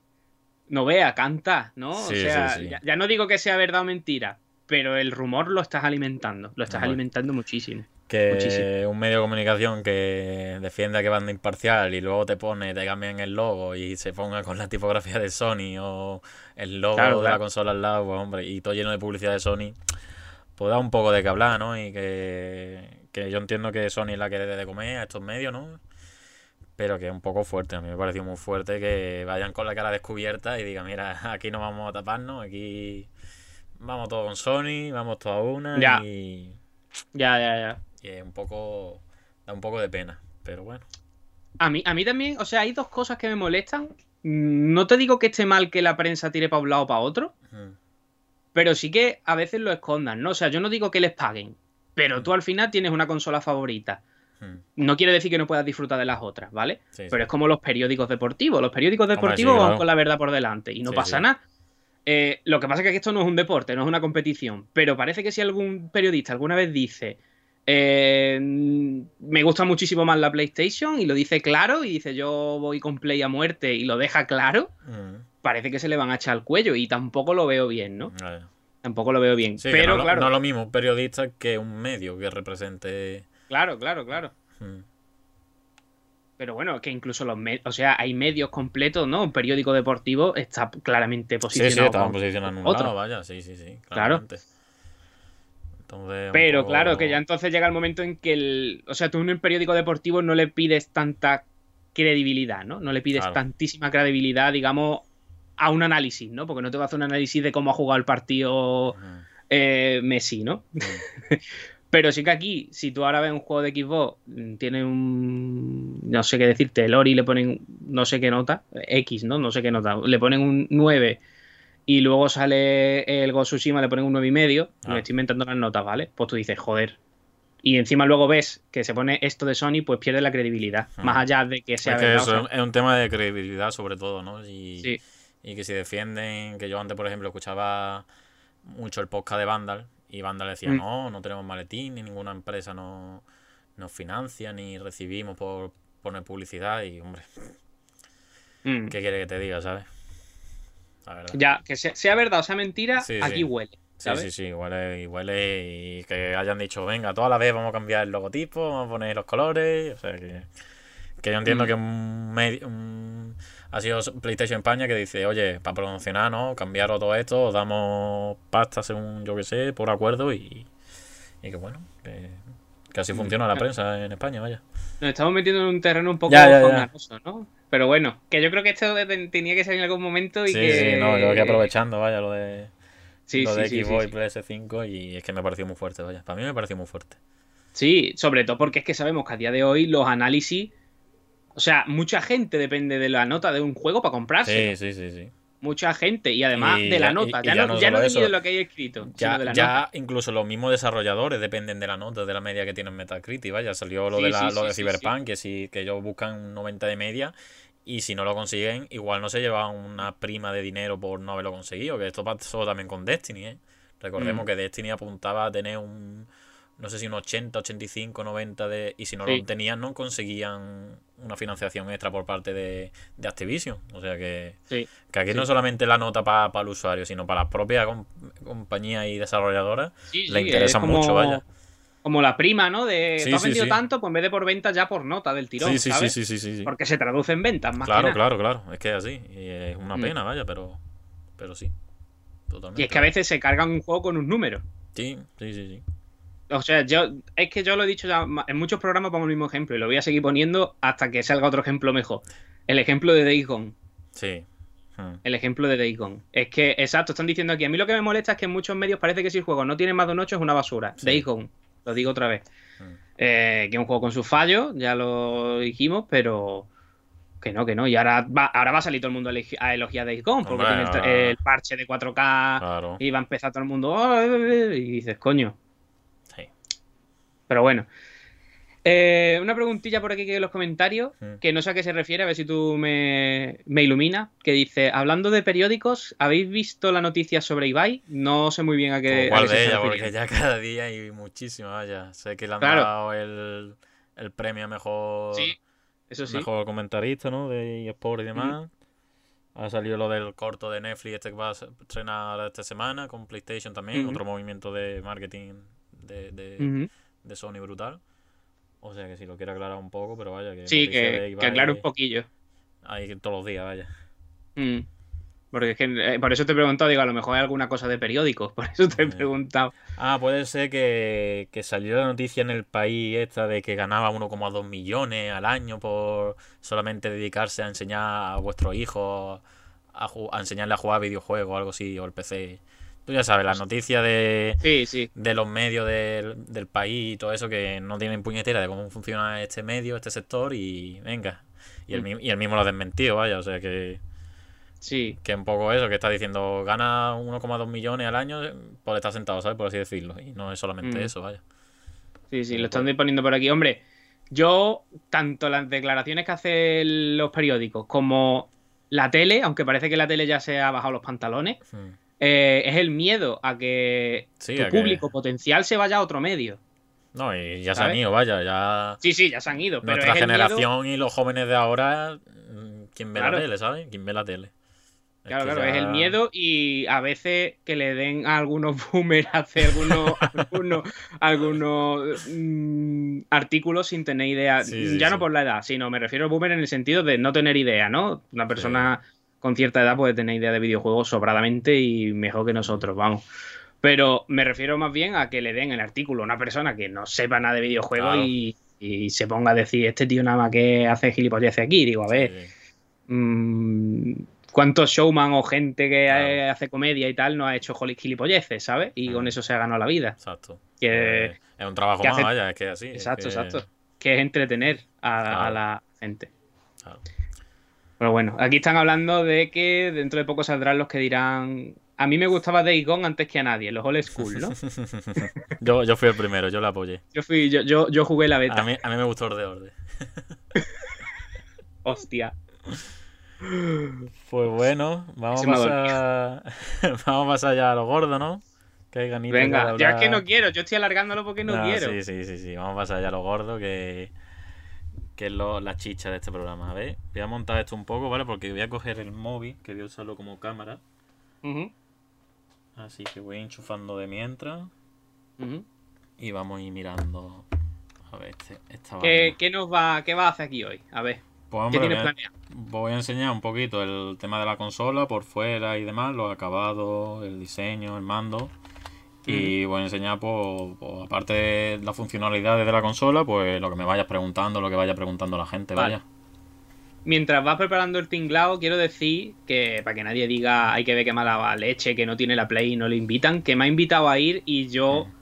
B: no vea, canta, ¿no?
C: Sí,
B: o sea,
C: sí, sí.
B: Ya, ya no digo que sea verdad o mentira, pero el rumor lo estás alimentando, lo estás alimentando muchísimo.
C: Que
B: Muchísimo.
C: un medio de comunicación que defienda que banda imparcial y luego te pone, te cambian el logo y se ponga con la tipografía de Sony o el logo
B: Claro,
C: de la consola al lado, pues hombre, y todo lleno de publicidad de Sony, pues da un poco de que hablar, ¿no? Y que, que yo entiendo que Sony es la que debe de comer a estos medios, ¿no? Pero que es un poco fuerte, a mí me pareció muy fuerte que vayan con la cara descubierta y digan, mira, aquí no vamos a taparnos, aquí vamos todos con Sony, vamos todos a una
B: Ya.
C: y...
B: Ya, ya, ya.
C: Y es un poco. da un poco de pena. Pero bueno.
B: A mí, a mí también, o sea, hay dos cosas que me molestan. No te digo que esté mal que la prensa tire para un lado o para otro, pero sí que a veces lo escondan, ¿no? O sea, yo no digo que les paguen, pero tú al final tienes una consola favorita. No quiere decir que no puedas disfrutar de las otras, ¿vale?
C: Sí,
B: Pero
C: sí.
B: es como los periódicos deportivos. Los periódicos deportivos van
C: claro.
B: con la verdad por delante y no
C: Sí,
B: pasa nada. Eh, lo que pasa es que esto no es un deporte, no es una competición. Pero parece que si algún periodista alguna vez dice eh, me gusta muchísimo más la PlayStation y lo dice claro y dice yo voy con Play a muerte y lo deja claro,
C: Mm,
B: parece que se le van a echar al cuello y tampoco lo veo bien, ¿no?
C: vale.
B: Tampoco lo veo bien. Pero
C: no,
B: claro,
C: no lo mismo un periodista que un medio que represente.
B: Claro, claro, claro. Pero bueno, que incluso los medios, o sea, hay medios completos, ¿no? Un periódico deportivo está claramente
C: Sí,
B: posicionado.
C: sí, estaban
B: con-
C: posicionados en un
B: otro.
C: lado, vaya, sí, sí, sí.
B: Claro.
C: Entonces,
B: Pero
C: poco-
B: claro, que ya entonces llega el momento en que el. O sea, tú en un periódico deportivo no le pides tanta credibilidad, ¿no? No le pides
C: Claro.
B: tantísima credibilidad, digamos, a un análisis, ¿no? Porque no te va a hacer un análisis de cómo ha jugado el partido eh, Messi, ¿no? Pero sí que aquí, si tú ahora ves un juego de Xbox, mm, tiene un. No sé qué decirte, el Ori le ponen no sé qué nota, X, ¿no? No sé qué nota. Le ponen un 9 y luego sale el of Tsushima, le ponen un 9 y medio.
C: Ah.
B: Me estoy inventando las notas, ¿vale? Pues tú dices, joder. Y encima luego ves que se pone esto de Sony, pues pierde la credibilidad.
C: Ah.
B: Más allá de que sea
C: Es que
B: verdad.
C: eso
B: o sea,
C: es un tema de credibilidad, sobre todo, ¿no? Y,
B: sí,
C: y que si defienden, que yo antes, por ejemplo, escuchaba mucho el podcast de Vandal y Vandal decía,
B: Mm.
C: no, no tenemos maletín, ni ninguna empresa no- nos financia, ni recibimos por poner publicidad y, hombre,
B: mm.
C: ¿qué quiere que te diga, sabes? La verdad.
B: Ya, que sea, sea verdad o sea mentira,
C: Sí,
B: aquí
C: sí.
B: huele.
C: Sí,
B: ¿sabes?
C: sí, sí, huele y huele y que hayan dicho, venga, toda la vez vamos a cambiar el logotipo, vamos a poner los colores, o sea que, que yo entiendo
B: Mm.
C: que un medio, un- ha sido PlayStation España que dice, oye, para promocionar, ¿no? Cambiar todo esto, os damos pasta según yo que sé, por acuerdo y, y que bueno, que, que así
B: Mm.
C: funciona la prensa en España, vaya.
B: Nos estamos metiendo en un terreno un poco
C: Ya, ya, ya.
B: ¿no? Pero bueno, que yo creo que esto tenía que salir en algún momento y
C: Sí,
B: que...
C: sí, no, yo que aprovechando, vaya, lo de,
B: Sí,
C: lo de
B: sí,
C: Xbox y PS5 y es que me pareció muy fuerte, vaya. Para mí me pareció muy fuerte.
B: Sí, sobre todo porque es que sabemos que a día de hoy los análisis... O sea, mucha gente depende de la nota de un juego para comprarse.
C: Sí, sí, sí, sí.
B: Mucha gente. Y además
C: Y
B: de la
C: ya-
B: nota.
C: y- y
B: ya,
C: ya
B: no, ya no de lo que hay escrito, sino
C: Ya,
B: de la
C: ya
B: nota.
C: incluso los mismos desarrolladores dependen de la nota, de la media que tienen Metacritic. Vaya, salió lo
B: Sí,
C: de, la,
B: sí,
C: lo
B: sí,
C: de Cyberpunk, que si que ellos buscan un 90 de media y si no lo consiguen, igual no se llevan una prima de dinero por no haberlo conseguido. Que esto pasó también con Destiny, ¿eh? Recordemos
B: Mm.
C: que Destiny apuntaba a tener un, no sé si un 80, 85, 90 de... Y si no lo tenían, no conseguían una financiación extra por parte de, de Activision. O sea que...
B: Sí.
C: Que aquí
B: Sí.
C: no solamente la nota para el usuario, sino para las propias com- compañías y desarrolladoras,
B: Sí,
C: le interesa
B: como-
C: mucho, vaya.
B: Como la prima, ¿no? De tú has vendido tanto, pues en vez de por venta, ya por nota del tirón,
C: Sí, sí, sí,
B: ¿sabes?
C: sí, sí, sí.
B: Porque se traduce en ventas, más que
C: Claro,
B: nada.
C: claro, claro. Es que es así. Y es una
B: Mm.
C: pena, vaya, pero, pero sí. Totalmente.
B: Y es que a veces se cargan un juego con un número.
C: Sí, sí, sí, sí.
B: O sea, yo es que yo lo he dicho ya en muchos programas pongo el mismo ejemplo y lo voy a seguir poniendo hasta que salga otro ejemplo mejor. El ejemplo de Days Gone.
C: Sí. Mm.
B: El ejemplo de Days Gone. Es que, exacto, están diciendo aquí. A mí lo que me molesta es que en muchos medios parece que si el juego no tiene más de un 8 es una basura.
C: Sí.
B: Days Gone. Lo digo otra vez.
C: Mm.
B: Eh, que es un juego con sus fallos, ya lo dijimos, pero que no, que no. Y ahora va, ahora va a salir todo el mundo a elogiar Days Gone porque tiene el, parche de 4K
C: Claro.
B: y va a empezar todo el mundo. Y dices, coño.
C: Sí.
B: Pero bueno. Eh, una preguntilla por aquí que en los comentarios,
C: Mm.
B: que no sé a qué se refiere, a ver si tú me, me iluminas, que dice, hablando de periódicos, ¿habéis visto la noticia sobre Ibai? No sé muy bien a qué, a
C: ¿Cuál
B: qué se
C: de ellas?
B: refiriendo.
C: Porque ya cada día hay muchísimas, vaya. Sé que le han
B: Claro.
C: dado el, el premio a mejor,
B: Sí, eso sí.
C: mejor comentarista, ¿no? De eSport y demás. Ha salido lo del corto de Netflix, este que va a se- estrenar esta semana con PlayStation también.
B: Ujú.
C: Otro movimiento de marketing de, de,
B: Ujú.
C: De Sony brutal. O sea que si lo quiere aclarar un poco, pero vaya que.
B: Sí, que, que aclare un poquillo.
C: Hay todos los días, vaya.
B: Mm. Porque es que, eh, por eso te he preguntado, digo, a lo mejor hay alguna cosa de periódicos, por eso te he
C: Eh.
B: preguntado.
C: Ah, puede ser que, que salió la noticia en el país esta de que ganaba 1,2 millones al año por solamente dedicarse a enseñar a vuestros hijos a enseñarle a jugar videojuegos o algo así, o el PC. Tú ya sabes, las noticias de,
B: Sí, sí.
C: de los medios del, del país y todo eso que no tienen puñetera de cómo funciona este medio, este sector y venga. Y el,
B: Mm.
C: y el mismo lo ha desmentido, vaya, o sea que,
B: Sí.
C: que un poco eso, que está diciendo gana 1,2 millones al año por estar sentado, ¿sabes? Por así decirlo. Y no es solamente
B: Mm.
C: eso, vaya.
B: Sí, sí, lo están poniendo por aquí. Hombre, yo, tanto las declaraciones que hacen los periódicos como la tele, aunque parece que la tele ya se ha bajado los pantalones,
C: Mm.
B: Eh, es el miedo a que
C: Sí,
B: tu
C: a que-
B: público potencial se vaya a otro medio.
C: No, y ya se han ido, vaya, ya.
B: Sí, sí, ya se han ido, pero
C: Nuestra
B: es el miedo-
C: generación y los jóvenes de ahora, mm, ¿quién ve
B: Claro.
C: la tele, ¿sabes? ¿Quién ve la tele?
B: Claro, claro, es el miedo y a veces que le den a algunos boomers hacer algunos, algunos, algunos mm, artículos sin tener idea.
C: Sí, sí,
B: ya no
C: sí.
B: por la edad, sino me refiero a boomer en el sentido de no tener idea, ¿no? Una persona con cierta edad puede tener idea de videojuegos sobradamente y mejor que nosotros, vamos. Pero me refiero más bien a que le den el artículo a una persona que no sepa nada de videojuegos
C: Claro.
B: y, y se ponga a decir, este tío nada más que hace gilipolleces aquí. Digo, a ver,
C: Sí,
B: mm, cuántos showman o gente que
C: Claro.
B: eh, hace comedia y tal no ha hecho gilipolleces, ¿sabes? Y con
C: Mm.
B: eso se ha ganado la vida.
C: exacto.
B: Que-
C: Eh, es un trabajo
B: que
C: más,
B: hace-
C: vaya, es que es así. es
B: exacto,
C: que-
B: exacto. Que es entretener a, a la gente.
C: Claro.
B: Pero bueno, aquí están hablando de que dentro de poco saldrán los que dirán. A mí me gustaba Days Gone antes que a nadie, los old school, ¿no?
C: yo, yo fui el primero, yo la apoyé.
B: Yo fui, yo, yo, yo jugué la beta.
C: A mí, a mí me gustó Orde Orde.
B: Hostia.
C: Pues bueno, vamos a pasar. vamos a pasar ya a lo gordo, ¿no? Que hay ganitas
B: Venga, ya es que no quiero, yo estoy alargándolo porque no,
C: No,
B: quiero.
C: Sí, sí, sí, sí. Vamos a pasar ya a lo gordo, que, que es lo, la chicha de este programa. A ver, voy a montar esto un poco, ¿vale? Porque voy a coger el móvil, que voy a usarlo como cámara. Así que voy enchufando de mientras y vamos a ir mirando. A ver, este, esta
B: ¿Qué, qué nos va, ¿Qué va a hacer aquí hoy? A ver,
C: Pues. Voy a enseñar un poquito el tema de la consola por fuera y demás, los acabados, el diseño, el mando. Y voy a enseñar, pues, pues, aparte de las funcionalidades de la consola, pues lo que me vayas preguntando, lo que vaya preguntando la gente,
B: Vale.
C: vaya.
B: Mientras vas preparando el tinglao, quiero decir que para que nadie diga hay que ver qué mala leche, que no tiene la Play y no le invitan, que me ha invitado a ir y yo
C: Mm.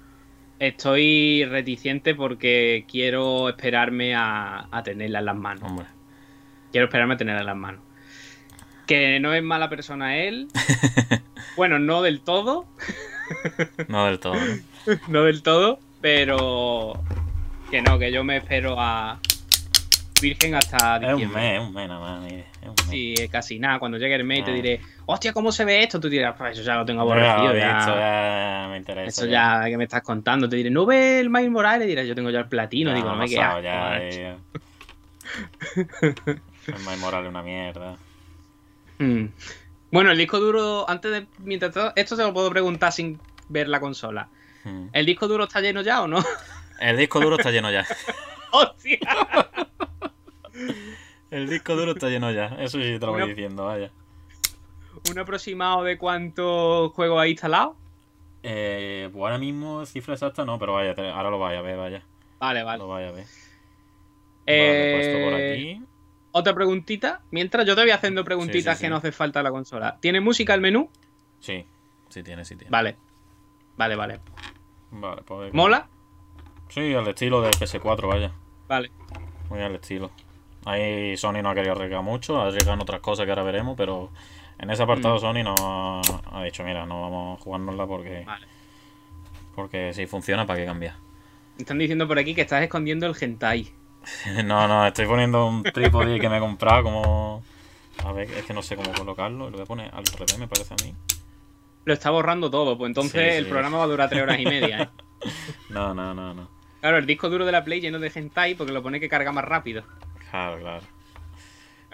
B: estoy reticente porque quiero esperarme a, a tenerla en las manos.
C: Hombre.
B: Quiero esperarme a tenerla en las manos. Que no es mala persona él. bueno, no del todo.
C: No del todo. ¿no?
B: no del todo, pero que no, que yo me espero a Virgen hasta
C: Es un mes, es un mes nada más, mire, es un mes.
B: Sí, eh, casi nada. Cuando llegue el mail te
C: Ah.
B: diré, hostia, ¿cómo se ve esto? Tú dirás, pues eso ya lo tengo
C: Ya
B: aborrecido.
C: he
B: ya.
C: visto, ya me interesa.
B: Eso ya que me estás contando. Te diré, ¿no ve el Miles Morales? Dirás, yo tengo ya el platino.
C: Ya
B: Digo, no me queda.
C: ya, ya. El Miles Morales es una mierda.
B: Mm. Bueno, el disco duro, antes de. Mientras todo, esto se lo puedo preguntar sin ver la consola.
C: Mm.
B: ¿El disco duro está lleno ya o no?
C: El disco duro está lleno ya.
B: ¡Hostia!
C: El disco duro está lleno ya. Eso sí te lo voy
B: Una-
C: diciendo, vaya.
B: ¿Un aproximado de cuántos juegos hay instalado?
C: Eh, pues ahora mismo cifra exacta no, pero vaya, ahora lo vaya a ver, vaya.
B: Vale, vale.
C: Lo vaya a ver.
B: Eh,
C: Vale, puesto por aquí.
B: Otra preguntita. Mientras yo te voy haciendo preguntitas
C: Sí, sí,
B: que no hace falta la consola. ¿Tiene música el menú?
C: Sí, sí tiene, sí tiene.
B: Vale. Vale, vale.
C: Vale, pues.
B: ¿Mola?
C: Sí, al estilo de PS4, vaya.
B: Vale.
C: Muy al estilo. Ahí Sony no ha querido arriesgar mucho, ha arriesgado en otras cosas que ahora veremos, pero en ese apartado
B: Mm.
C: Sony no ha, dicho, mira, no vamos a jugárnosla porque,
B: Vale.
C: porque si funciona, ¿para qué cambiar?
B: Están diciendo por aquí que estás escondiendo el hentai.
C: no, no, estoy poniendo un trípode que me he comprado como... A ver, es que no sé cómo colocarlo, lo voy a poner al revés, me parece a mí.
B: Lo está borrando todo, pues entonces
C: Sí,
B: el programa va a durar tres horas y media, ¿eh?
C: No, no, no, no.
B: Claro, el disco duro de la Play lleno de hentai porque lo pone que carga más rápido.
C: Claro, claro.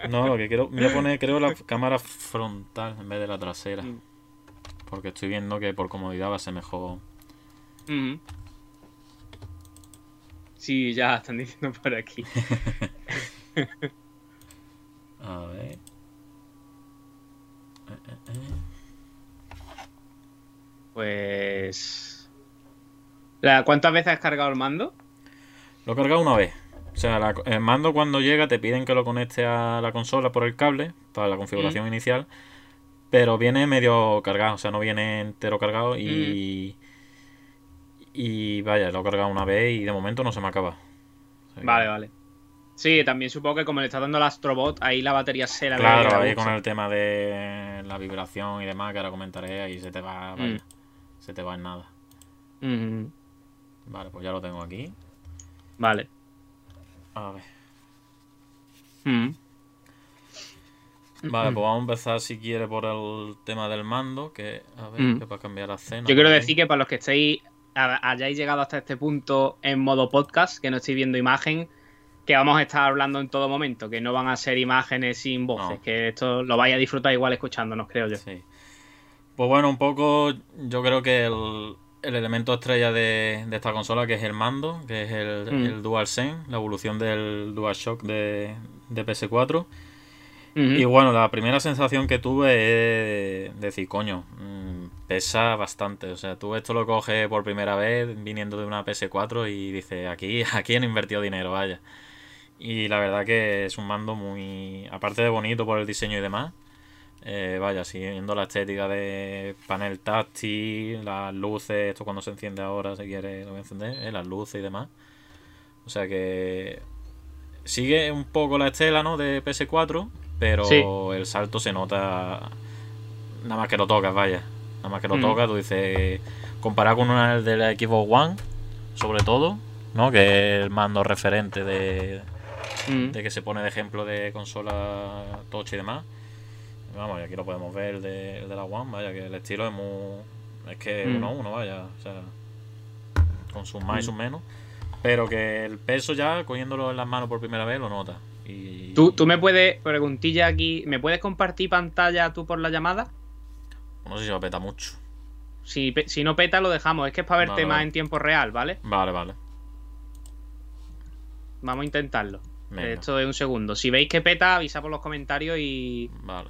C: No, lo que quiero, me voy a poner, creo, la cámara frontal en vez de la trasera.
B: Mm.
C: Porque estoy viendo que por comodidad va a ser mejor.
B: Ujú. Sí, ya están diciendo por aquí.
C: A ver.
B: Pues. ¿Cuántas veces has cargado el mando?
C: Lo he cargado una vez. O sea, la- el mando cuando llega te piden que lo conecte a la consola por el cable para la configuración inicial. Pero viene medio cargado, o sea, no viene entero cargado y. Y vaya, lo he cargado una vez y de momento no se me acaba. O sea que-
B: Vale, vale. Sí, también supongo que como le está dando el Astrobot, ahí la batería se la
C: Claro, ahí con el tema de la vibración y demás, que ahora comentaré, ahí se te va, vaya,
B: Mm.
C: se te va en nada.
B: Ujú.
C: Vale, pues ya lo tengo aquí.
B: Vale.
C: A ver.
B: Mm.
C: Vale, pues vamos a empezar si quiere por el tema del mando, que a ver,
B: Mm.
C: que para cambiar la escena.
B: Yo quiero decir que para los que estéis, hayáis llegado hasta este punto en modo podcast, que no estéis viendo imagen, que vamos a estar hablando en todo momento, que no van a ser imágenes sin voces, que esto lo vaya a disfrutar igual escuchándonos, creo yo. Sí.
C: Pues bueno, un poco yo creo que el, elemento estrella de, esta consola, que es el mando, que es el, mm. el DualSense, la evolución del DualShock de, de PS4. Y bueno, la primera sensación que tuve es decir, coño, mm, pesa bastante. O sea, tú esto lo coges por primera vez viniendo de una PS4 y dices, aquí, aquí han invertido dinero, vaya. Y la verdad que es un mando muy, aparte de bonito por el diseño y demás, eh, vaya, siguiendo la estética de panel táctil, las luces, esto cuando se enciende ahora, se quiere lo voy a encender, eh, las luces y demás. O sea que sigue un poco la estela, ¿no? De PS4, pero el salto se nota nada más que lo tocas, vaya. Nada más que lo mm. tocas, tú dices, comparado con una de la Xbox One, sobre todo, ¿no? Que es el mando referente de, mm. de que se pone de ejemplo de consola touch y demás. Vamos, y aquí lo podemos ver, el de, la One, vaya, que el estilo es muy... Es que mm. uno a uno, vaya, o sea, con sus más y sus menos. Pero que el peso ya, cogiéndolo en las manos por primera vez, lo nota.
B: ¿Tú, ¿Tú me puedes, preguntilla aquí, ¿me puedes compartir pantalla tú por la llamada?
C: No sé si va a peta mucho.
B: Si, si no peta, lo dejamos. Es que es para verte más en tiempo real, ¿vale?
C: Vale, vale.
B: Vamos a intentarlo. Esto es un segundo. Si veis que peta, avisa por los comentarios y.
C: Vale.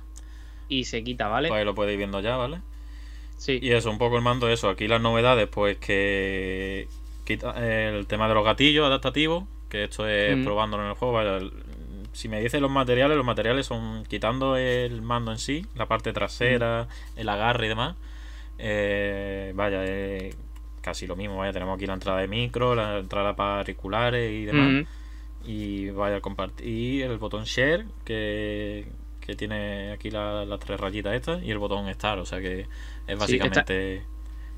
B: Y se quita, ¿vale?
C: Pues ahí lo podéis viendo ya, ¿vale?
B: Sí.
C: Y eso, un poco el mando, eso. Aquí las novedades, pues que. Quita el tema de los gatillos adaptativos. Que esto es mm. probándolo en el juego. Si me dices los materiales, los materiales son quitando el mando en sí, la parte trasera, mm. el agarre y demás. Eh, vaya, es casi lo mismo. Vaya, tenemos aquí la entrada de micro, la entrada para auriculares y demás. Y vaya, compartir el botón share que, tiene aquí las tres rayitas estas y el botón start. O sea que es básicamente.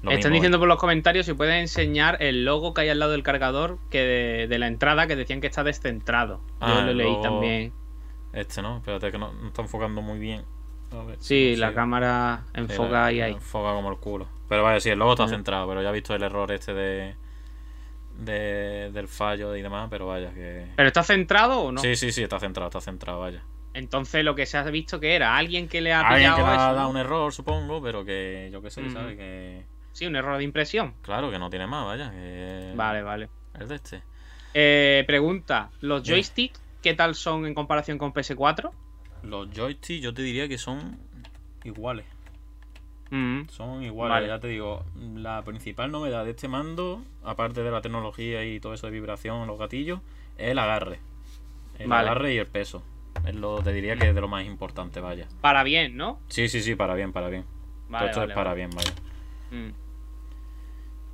B: Están diciendo por los comentarios si pueden enseñar el logo que hay al lado del cargador que de, la entrada que decían que está descentrado. Yo ah, lo leí también.
C: Este, ¿no? Espérate que no, está enfocando muy bien.
B: sí, la cámara enfoca ahí, ahí.
C: Enfoca como el culo. Pero vaya, sí, el logo está ah. centrado, pero ya he visto el error este de, de, del fallo y demás, pero vaya que...
B: ¿Pero está centrado o no?
C: Sí, sí, sí, está centrado, está centrado, vaya.
B: Entonces lo que se ha visto que era alguien que le ha
C: alguien que le ha dado un error, supongo, pero que yo qué sé, ¿sabes? Que
B: Sí, un error de impresión.
C: Claro, que no tiene más, vaya.
B: Vale, vale.
C: Es de este.
B: Eh, pregunta, ¿los joysticks qué tal son en comparación con PS4?
C: Los joysticks yo te diría que son iguales. Mm. Son iguales, ya te digo. La principal novedad de este mando, aparte de la tecnología y todo eso de vibración, los gatillos, es el agarre. El agarre y el peso. Es lo, te diría que es de lo más importante, vaya.
B: Para bien, ¿no?
C: Sí, sí, sí, para bien, para bien. Vale, esto es para bien, vaya. Mm.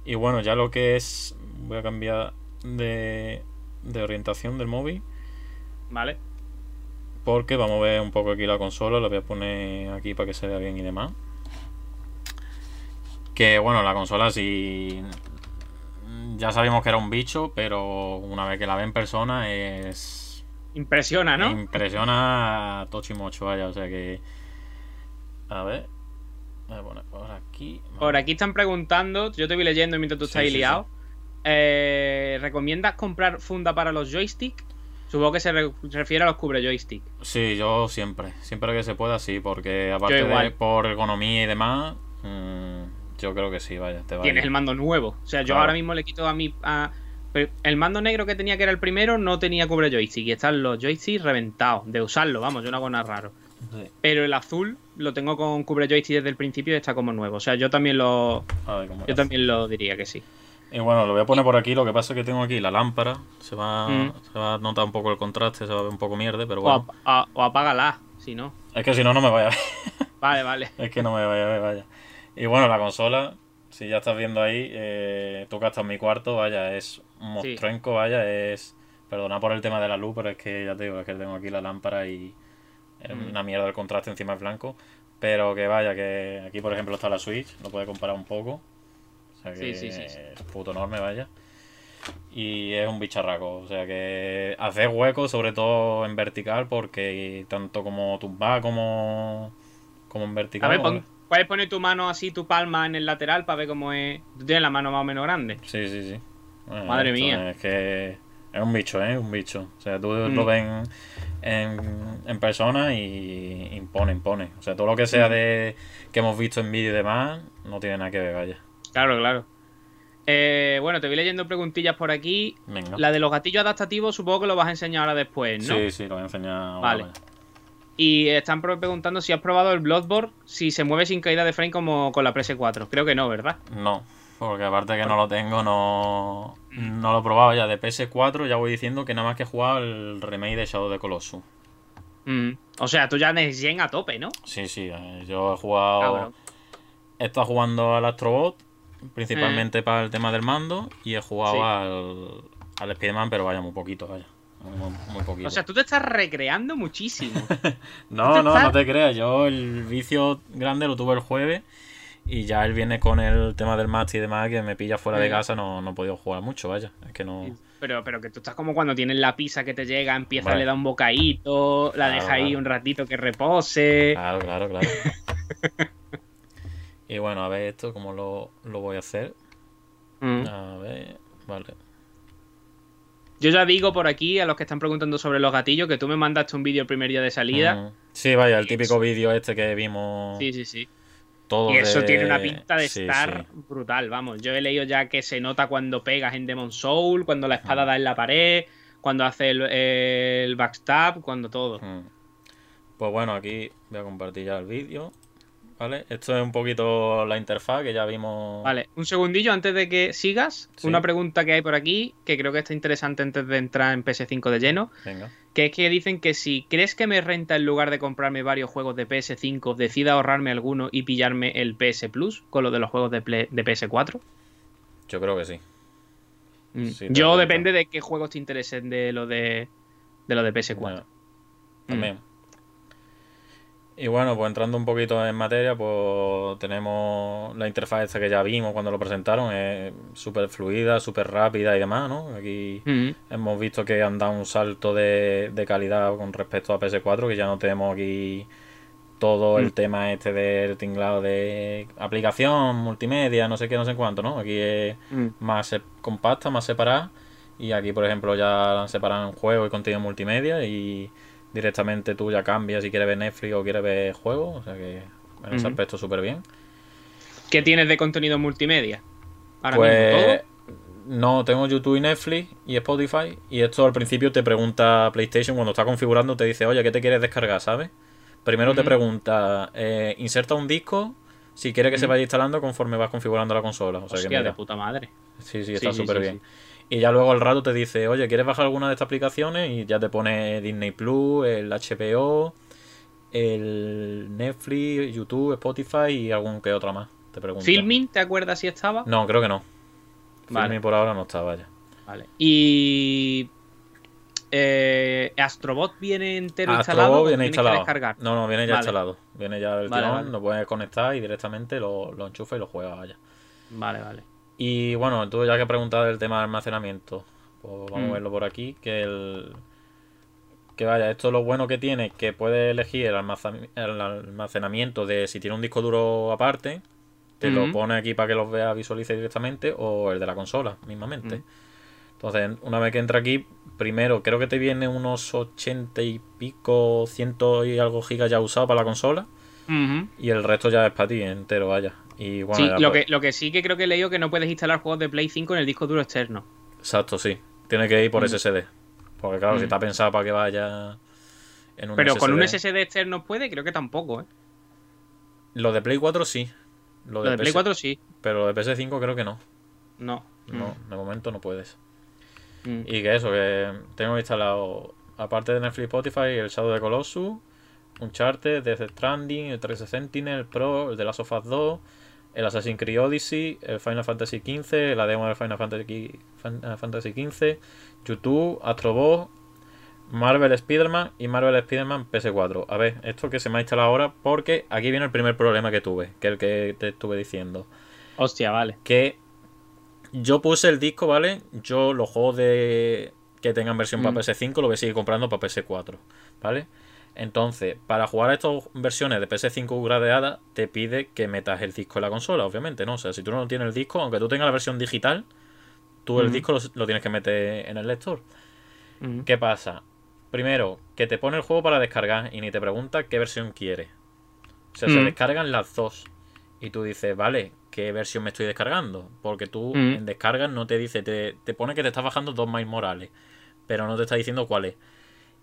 C: Y bueno, ya lo que es. Voy a cambiar de, de orientación del móvil.
B: Vale.
C: Porque vamos a ver un poco aquí la consola. La voy a poner aquí para que se vea bien y demás. Que bueno, la consola sí. Ya sabíamos que era un bicho, pero una vez que la ve en persona es.
B: Impresiona, ¿no?
C: Impresiona a Tochimocho, vaya. O sea que. A ver por aquí.
B: Por aquí están preguntando, yo te voy leyendo mientras tú estás liado. Eh, ¿Recomiendas comprar funda para los joysticks? Supongo que se, refiere a los cubre joystick.
C: Sí, yo siempre. Siempre que se pueda, sí. Porque aparte de por economía y demás, mm, yo creo que sí, vaya.
B: Tienes el mando nuevo. O sea, yo ahora mismo le quito a mi. el mando negro que tenía, que era el primero, no tenía cubre joystick. Y están los joysticks reventados. De usarlo, vamos, yo no hago nada raro. Pero el azul lo tengo con cubre joystick desde el principio y está como nuevo. O sea, yo también lo. yo también lo diría que sí.
C: Y bueno, lo voy a poner por aquí. Lo que pasa es que tengo aquí la lámpara. Se va, mm. se va a notar un poco el contraste, se va a ver un poco mierda, pero bueno.
B: O, apágala, si no.
C: Es que si no, no me vaya a ver.
B: Vale, vale.
C: es que no me vaya a ver, vaya. Y bueno, la consola, si ya estás viendo ahí, eh, tú que estás en mi cuarto, vaya, es un monstruenco, vaya, es. Perdona por el tema de la luz, pero es que ya te digo, es que tengo aquí la lámpara y mm. una mierda el contraste encima es blanco. Pero que vaya, que aquí por ejemplo está la Switch, lo puede comparar un poco. O sea que es puto enorme, vaya. Y es un bicharraco, o sea que hace hueco, sobre todo en vertical, porque tanto como tumba como, como en vertical.
B: A ver, puedes poner tu mano así, tu palma en el lateral para ver cómo es. Tú tienes la mano más o menos grande.
C: Sí, sí, sí.
B: Madre mía.
C: Es que Es un bicho, ¿eh? Un bicho. O sea, tú
B: Mm.
C: lo ves en, en persona y impone, impone. O sea, todo lo que sea
B: Mm.
C: de que hemos visto en vídeo y demás, no tiene nada que ver, vaya.
B: Claro, claro. Eh, bueno, te voy leyendo preguntillas por aquí.
C: Venga.
B: La de los gatillos adaptativos supongo que lo vas a enseñar ahora después, ¿no?
C: Sí, sí, lo voy a enseñar ahora,
B: Vale. Y están preguntando si has probado el Bloodborne, si se mueve sin caída de frame como con la PS4. Creo que no, ¿verdad?
C: No, porque aparte que no lo tengo, no, no lo he probado ya. De PS4 ya voy diciendo que nada más que he jugado el remake de Shadow the Colossus.
B: Mm. O sea, tú ya Next Gen a tope, ¿no?
C: Sí, sí, eh, yo he jugado...
B: Cabrón.
C: He estado jugando al Astrobot, principalmente para el tema del mando, y he jugado
B: Sí.
C: al, al Spider-Man, pero vaya, muy poquito, vaya. Muy, muy poquito.
B: O sea, tú te estás recreando muchísimo.
C: no, no,
B: estás-
C: no te creas. Yo el vicio grande lo tuve el jueves, y ya él viene con el tema del match y demás, que me pilla fuera de
B: Mm.
C: casa, no, no he podido jugar mucho, vaya. Es que no...
B: Pero, pero que tú estás como cuando tienes la pizza que te llega, empieza,
C: Vale.
B: le da un bocadito, la
C: Claro,
B: deja ahí un ratito que repose.
C: Claro, claro, claro. y bueno, a ver esto, cómo lo, lo voy a hacer.
B: Mm.
C: A ver, vale.
B: Yo ya digo por aquí a los que están preguntando sobre los gatillos que tú me mandaste un vídeo el primer día de salida.
C: Mm. Sí, vaya, el típico vídeo este que vimos
B: Sí, sí, sí. Y eso
C: de-
B: tiene una pinta de
C: Sí,
B: estar
C: sí.
B: brutal, vamos. Yo he leído ya que se nota cuando pegas en Demon Soul, cuando la
C: Mm.
B: espada da en la pared, cuando hace el, el backstab, cuando todo.
C: Mm. Pues bueno, aquí voy a compartir ya el vídeo. ¿Vale? Esto es un poquito la interfaz que ya vimos.
B: Vale, un segundillo antes de que sigas.
C: Sí.
B: Una pregunta que hay por aquí, que creo que está interesante antes de entrar en PS5 de lleno.
C: Venga.
B: Que es que dicen que si crees que me renta en lugar de comprarme varios juegos de PS5, decida ahorrarme alguno y pillarme el PS Plus con lo de los juegos de, Play- de PS4.
C: Yo creo que sí.
B: Mm.
C: Sí,
B: Yo depende de qué juegos te interesen de lo de, de lo de PS4.
C: Bueno, también. Y bueno, pues entrando un poquito en materia, pues tenemos la interfaz esta que ya vimos cuando lo presentaron, es súper fluida, súper rápida y demás, ¿no? Aquí
B: Mm.
C: hemos visto que han dado un salto de, de calidad con respecto a PS4, que ya no tenemos aquí todo el
B: Mm.
C: tema este del tinglado de aplicación, multimedia, no sé qué, no sé cuánto, ¿no? Aquí es
B: Mm.
C: más compacta, más separada. Y aquí, por ejemplo, ya la han separado en juego y contenido multimedia. Y directamente tú ya cambias si quieres ver Netflix o quieres ver juegos. O sea que en ese aspecto súper bien.
B: ¿Qué tienes de contenido multimedia? Ahora
C: Pues
B: mismo, ¿todo?
C: no, tengo YouTube y Netflix y Spotify. Y esto al principio te pregunta PlayStation cuando está configurando, te dice, oye, ¿qué te quieres descargar? ¿Sabes? Primero te pregunta, eh, inserta un disco si quieres que se vaya instalando conforme vas configurando la consola. O sea que
B: Hostia,
C: mira,
B: de puta madre.
C: Sí, sí, está
B: sí,
C: súper
B: sí,
C: bien. Y ya luego al rato te dice, oye, ¿quieres bajar alguna de estas aplicaciones? Y ya te pone Disney Plus, el HBO, el Netflix, YouTube, Spotify y algún que otra más. Te pregunto.
B: ¿Filming te acuerdas si estaba?
C: No, creo que no.
B: Vale.
C: Filming por ahora no está, vaya.
B: Vale. Y. Eh, ¿Astrobot viene entero
C: Astrobot
B: instalado?
C: viene instalado.
B: descargar?
C: No, no, viene ya
B: Vale.
C: instalado. Viene ya el
B: Vale,
C: tirón, lo puedes conectar y directamente lo, lo enchufa y lo juega, vaya.
B: Vale, vale.
C: Y bueno, tú ya que preguntas del tema de almacenamiento, pues vamos
B: Mm.
C: a verlo por aquí, que el... Que vaya, esto lo bueno que tiene, que puede elegir el, el almacenamiento de si tiene un disco duro aparte, te lo
B: Ujú.
C: pone aquí para que los vea, visualice directamente, o el de la consola, mismamente.
B: Mm.
C: Entonces, una vez que entra aquí, primero creo que te viene unos 80 y pico, ciento y algo gigas ya usado para la consola, y el resto ya es para ti entero, vaya. Y bueno,
B: sí, lo que, lo que sí que creo que he leído que no puedes instalar juegos de Play 5 en el disco duro externo.
C: Exacto, sí. Tiene que ir por
B: Mm.
C: SSD. Porque claro,
B: Mm.
C: si está pensado para que vaya en un
B: Pero
C: SSD.
B: con un SSD externo puede, creo que tampoco, ¿eh?
C: Lo de Play 4 sí. Lo
B: Lo de Play
C: PS
B: 4 sí.
C: Pero lo de PS5 creo que no.
B: No.
C: No, de momento no puedes.
B: Mm.
C: Y que eso, que tengo instalado, aparte de Netflix Spotify, el Shadow de Colossus, Uncharted, Death Stranding, el 13 Sentinel Pro, el de Last of Us 2, el Assassin's Creed Odyssey, el Final Fantasy XV, la demo del Final Fantasy, XV, YouTube, Astrobot, Marvel Spider-Man y Marvel Spider-Man PS4. A ver, esto que se me ha instalado ahora porque aquí viene el primer problema que tuve, que es el que te estuve diciendo.
B: Hostia, vale.
C: Que yo puse el disco, ¿vale? Yo los juegos de que tengan versión
B: Mm.
C: para PS5 lo voy a seguir comprando para PS4, ¿vale? Entonces, para jugar a estas versiones de PS5 gradeadas, te pide que metas el disco en la consola, obviamente, ¿no? O sea, si tú no tienes el disco, aunque tú tengas la versión digital, tú el disco lo, lo tienes que meter en el lector. ¿Qué pasa? Primero, que te pone el juego para descargar y ni te pregunta qué versión quiere. O sea, se descargan las dos. Y tú dices, vale, ¿qué versión me estoy descargando? Porque tú en descargas no te dice, te, te pone que te estás bajando dos Miles Morales, pero no te está diciendo cuál es.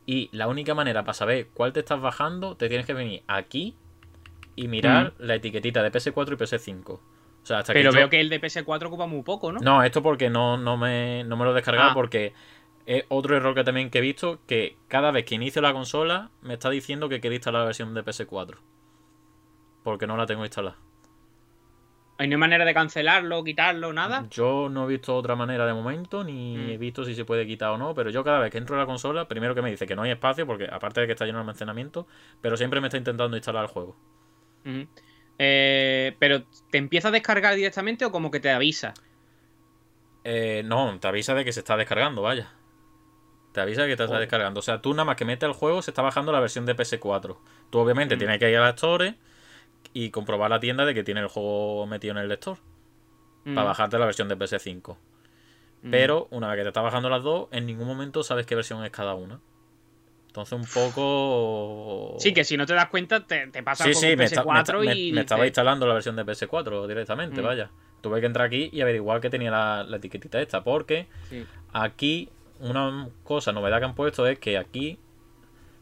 C: Y la única manera para saber cuál te estás bajando, te tienes que venir aquí y mirar la etiquetita de PS4 y PS5. O sea, hasta
B: Mm. Pero
C: que
B: veo
C: yo-
B: que el de PS4 ocupa muy poco, ¿no?
C: no, esto porque no, no, me, no me lo he descargado
B: Ah.
C: porque es otro error que también que he visto que cada vez que inicio la consola me está diciendo que quiere instalar la versión de PS4. Porque no la tengo instalada.
B: ¿Hay no hay manera de cancelarlo, quitarlo, nada?
C: Yo no he visto otra manera de momento, ni
B: Mm.
C: he visto si se puede quitar o no, pero yo cada vez que entro a la consola, primero que me dice que no hay espacio, porque aparte de que está lleno de almacenamiento, pero siempre me está intentando instalar el juego.
B: Eh, pero ¿te empieza a descargar directamente o como que te avisa?
C: Eh, no, te avisa de que se está descargando, vaya. Te avisa de que te está
B: Oh.
C: descargando. O sea, tú nada más que metes el juego, se está bajando la versión de PS4. Tú obviamente
B: Mm.
C: tienes que ir a la Store y comprobar la tienda de que tiene el juego metido en el lector. Para
B: Mm,
C: bajarte la versión de PS5.
B: mm.
C: Pero una vez que te está bajando las dos, en ningún momento sabes qué versión es cada una. Entonces un poco...
B: Sí, que si no te das cuenta, te, te pasa
C: Sí,
B: con
C: sí, me, está- me
B: PS4
C: está- me-
B: y.
C: me estaba
B: dices,
C: instalando la versión de PS4 directamente,
B: Mm.
C: vaya. Tuve que entrar aquí y averiguar que tenía la, la etiquetita esta, porque
B: sí.
C: aquí una cosa novedad que han puesto es que aquí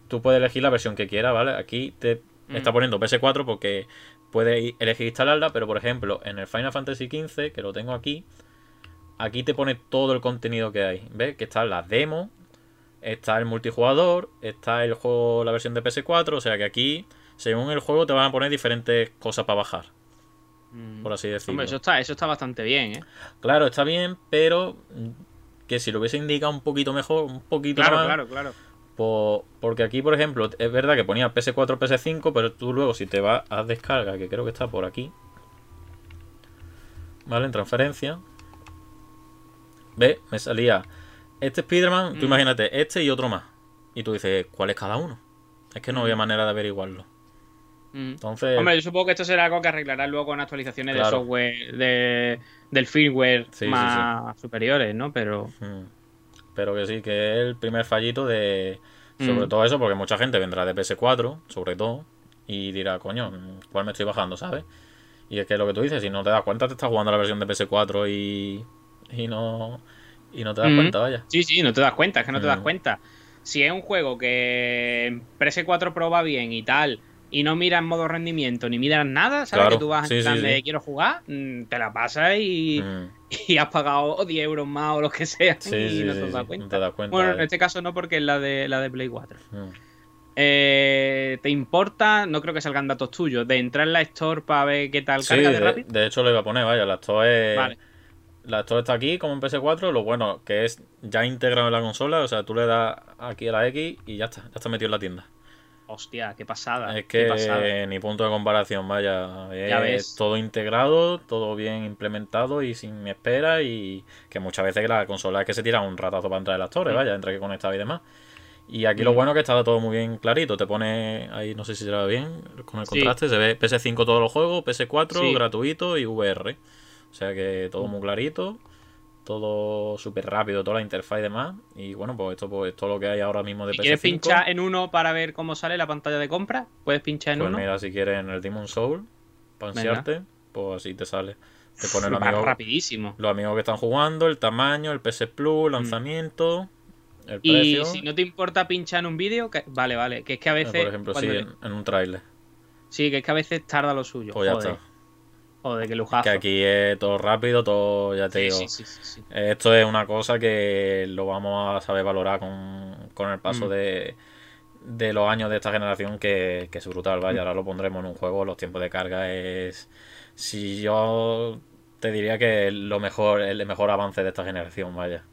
C: tú puedes elegir la versión que quieras, ¿vale? Aquí te
B: Mm.
C: está poniendo PS4 porque puedes elegir instalarla, pero por ejemplo, en el Final Fantasy XV, que lo tengo aquí, aquí te pone todo el contenido que hay. ¿Ves? Que está la demo, está el multijugador, está el juego, la versión de PS4, o sea que aquí, según el juego, te van a poner diferentes cosas para bajar,
B: Mm.
C: por así decirlo.
B: Hombre, eso está, eso está bastante bien, ¿eh?
C: Claro, está bien, pero que si lo hubiese indicado un poquito mejor, un poquito
B: Claro,
C: más,
B: claro, claro.
C: Po- porque aquí, por ejemplo, es verdad que ponía PS4, PS5, pero tú luego si te vas a descarga, que creo que está por aquí, ¿vale? En transferencia, ¿ves? Me salía este Spider-Man, tú
B: Mm.
C: imagínate, este y otro más. Y tú dices, ¿cuál es cada uno? Es que no había manera de averiguarlo.
B: Mm.
C: Entonces,
B: Hombre, yo supongo que esto será algo que arreglarán luego con actualizaciones de software, de, del firmware
C: Sí, sí,
B: más superiores, ¿no? Pero.
C: Mm. Pero que sí, que es el primer fallito de. Sobre
B: Mm.
C: todo eso, porque mucha gente vendrá de PS4, sobre todo, y dirá, coño, ¿cuál me estoy bajando, sabes? Y es que lo que tú dices, si no te das cuenta, te estás jugando la versión de PS4 y. y no. y no te das
B: Mm.
C: cuenta, vaya.
B: Sí, sí, no te das cuenta, es que no te das
C: Mm.
B: cuenta. Si es un juego que en PS4 Pro va bien y tal, y no miras modo rendimiento ni miras nada, ¿sabes?
C: Claro,
B: Que tú vas
C: sí,
B: en plan
C: sí,
B: de
C: sí.
B: quiero jugar, mm, te la pasas y,
C: Mm.
B: y has pagado 10 euros más o lo que sea
C: Sí,
B: y no te das
C: no
B: cuenta.
C: te das cuenta.
B: Bueno, en este caso no, porque es la de, la de Play 4.
C: Mm.
B: Eh, ¿Te importa? No creo que salgan datos tuyos. De entrar en la Store para ver qué tal
C: Sí,
B: carga de
C: de,
B: rápido.
C: de hecho lo iba a poner, vaya, la Store es-
B: Vale.
C: La Store está aquí como en PS4, lo bueno que es ya integrado en la consola, o sea, tú le das aquí a la X y ya está, ya está metido en la tienda.
B: Hostia, qué pasada.
C: Es que
B: pasada.
C: ni punto de comparación, vaya. Es
B: Ya ves.
C: todo integrado, todo bien implementado y sin espera. Y que muchas veces la consola es que se tira un ratazo para entrar en las torres,
B: Mm.
C: vaya, entre que conectaba y demás. Y aquí lo
B: Mm.
C: bueno es que está todo muy bien clarito. Te pone ahí, no sé si se ve bien, con el
B: Sí.
C: contraste. Se ve PS5 todos los juegos, PS4
B: Sí.
C: gratuito y VR. O sea que todo muy clarito. Todo súper rápido, toda la interfaz y demás. Y bueno, pues esto pues todo lo que hay ahora mismo de
B: Si
C: PS5.
B: quieres pinchar en uno para ver cómo sale la pantalla de compra, puedes pinchar en
C: Pues
B: uno.
C: mira, si quieres en el Demon Soul, para ansiarte, pues así te sale. Te pone los amigos,
B: rapidísimo.
C: los amigos que están jugando, el tamaño, el PS Plus, lanzamiento, el
B: Mm. Y
C: precio.
B: si no te importa pinchar en un vídeo, que... vale, vale. Que es que a
C: eh,
B: veces.
C: por ejemplo, sí, en, en un trailer.
B: Sí, que es que a veces tarda lo suyo.
C: Pues ya
B: Joder.
C: está.
B: Joder, qué lujazo.
C: Que aquí es todo rápido, todo, ya te
B: Sí,
C: digo.
B: sí, sí.
C: Esto es una cosa que lo vamos a saber valorar con, con el paso
B: Mm.
C: de, de los años de esta generación, que, que es brutal.
B: Mm.
C: Vaya, ahora lo pondremos en un juego, los tiempos de carga es. Si yo te diría que es lo mejor, el mejor avance de esta generación, vaya.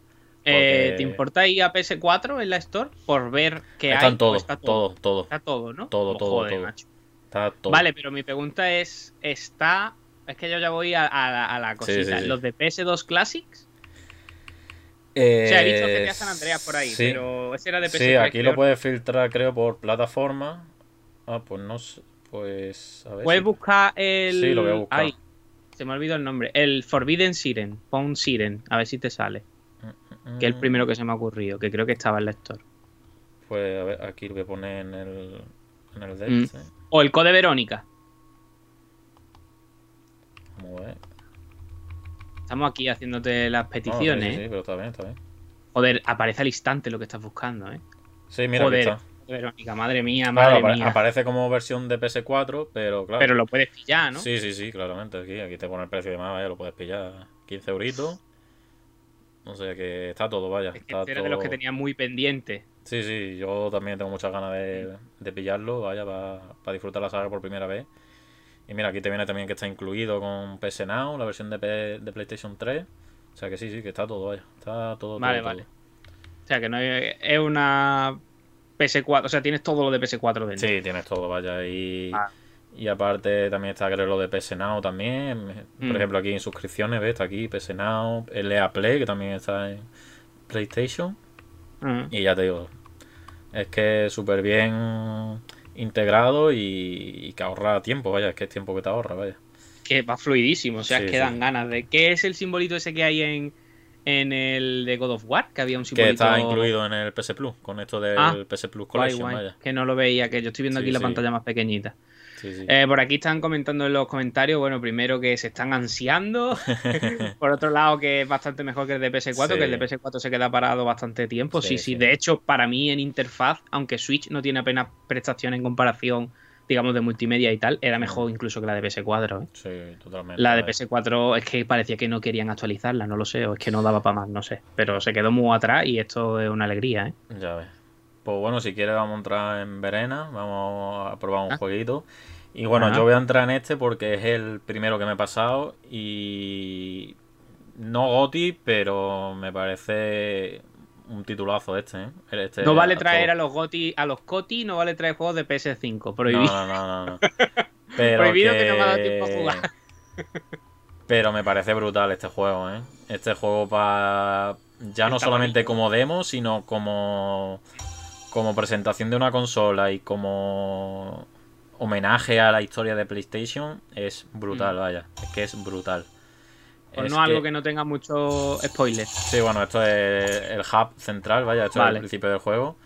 B: Eh, ¿Te importa ir a PS4 en la Store por ver hay?
C: Están
B: o
C: todos,
B: está
C: todo, todo,
B: Está todo, ¿no?
C: Todo, todo,
B: joder,
C: todo. Está todo.
B: Vale, pero mi pregunta es, ¿está... Es que yo ya voy a, a la- a la
C: Sí, sí,
B: cosita.
C: sí.
B: ¿Los de PS2 Classics?
C: Eh,
B: O sea, he visto GTA San Andreas por ahí,
C: sí.
B: pero ese era de PS3.
C: Sí, aquí
B: creo.
C: lo puedes filtrar, creo, por plataforma. Ah, pues no sé. Pues. A ver.
B: Puedes
C: si-
B: buscar el...
C: Sí, lo voy a buscar.
B: Ay, se me olvidó el nombre. El Forbidden Siren. Pon Siren, a ver si te sale. que es el
C: Mm,
B: primero que se me ha ocurrido, que creo que estaba en la Store.
C: Pues a ver, aquí lo voy a poner en el, en el.
B: Mm. O el Code Verónica.
C: Vamos a ver.
B: Estamos aquí haciéndote las
C: No,
B: peticiones.
C: sí, sí,
B: ¿eh?
C: pero está bien, está bien.
B: Joder, aparece al instante lo que estás buscando, ¿eh?
C: Sí, mira,
B: Joder,
C: está.
B: Verónica, madre mía, madre mía.
C: aparece como versión de PS4, pero claro.
B: Pero lo puedes pillar, ¿no?
C: Sí, sí, sí, claramente. Aquí, aquí te pone el precio de más, vaya, lo puedes pillar. 15 euritos. O sea que está todo, vaya.
B: Es que este era de los que tenía muy pendiente.
C: Sí, sí, yo también tengo muchas ganas de, de pillarlo, vaya, para disfrutar la saga por primera vez. Y mira, aquí te viene también que está incluido con PS Now, la versión de, P- de PlayStation 3. O sea que sí, sí, que está todo, vaya. Está todo,
B: Vale,
C: todo,
B: vale.
C: todo.
B: O sea, que no es, es una PS4. O sea, tienes todo lo de PS4 dentro.
C: Sí, tienes todo, vaya. Y,
B: Ah.
C: y aparte también está creo lo de PS Now también. Por
B: Mm.
C: ejemplo, aquí en suscripciones, ¿ves? Está aquí PS Now, LA Play, que también está en PlayStation.
B: Mm.
C: Y ya te digo, es que súper bien integrado y, y que ahorra tiempo, vaya, es que es tiempo que te ahorra, vaya.
B: Que va fluidísimo. O sea,
C: Sí,
B: es que dan ganas de. ¿Qué es el simbolito ese que hay en, en el de God of War? Que había un
C: Que
B: simbolito.
C: está incluido en el PS Plus, con esto del
B: Ah,
C: PS Plus Collection,
B: guay.
C: vaya.
B: Que no lo veía, que yo estoy viendo
C: Sí,
B: aquí la pantalla más pequeñita.
C: Sí, sí.
B: Eh, por aquí están comentando en los comentarios, bueno, primero que se están ansiando, por otro lado que es bastante mejor que el de PS4,
C: Sí.
B: que el de PS4 se queda parado bastante tiempo, sí,
C: Sí,
B: de hecho para mí en interfaz, aunque Switch no tiene apenas prestación en comparación, digamos, de multimedia y tal, era mejor incluso que la de PS4. ¿eh?
C: Sí, totalmente.
B: La de
C: vaya.
B: PS4 es que parecía que no querían actualizarla, no lo sé, o es que no daba para más, no sé, pero se quedó muy atrás y esto es una alegría, ¿eh?
C: Ya ves. Pues bueno, si quieres vamos a entrar en Verena, vamos a probar un
B: Ah.
C: jueguito. Y bueno,
B: Ajá.
C: yo voy a entrar en este porque es el primero que me he pasado y no Goti, pero me parece un titulazo este, ¿eh? Este
B: No vale traer a los GOTI, a los COTI, no vale traer juegos de PS5,
C: No,
B: prohibido.
C: no, no, no, no. Pero
B: Prohibido que no me ha dado tiempo a jugar.
C: Pero me parece brutal este juego, ¿eh? Este juego para ya no
B: Está
C: solamente
B: bonito.
C: como demo, sino como como presentación de una consola y como homenaje a la historia de PlayStation es brutal,
B: Mm.
C: vaya. Es que es brutal.
B: Pues
C: Es
B: no algo que no tenga mucho spoiler.
C: Sí, bueno, esto es el hub central, vaya, esto es el principio del juego.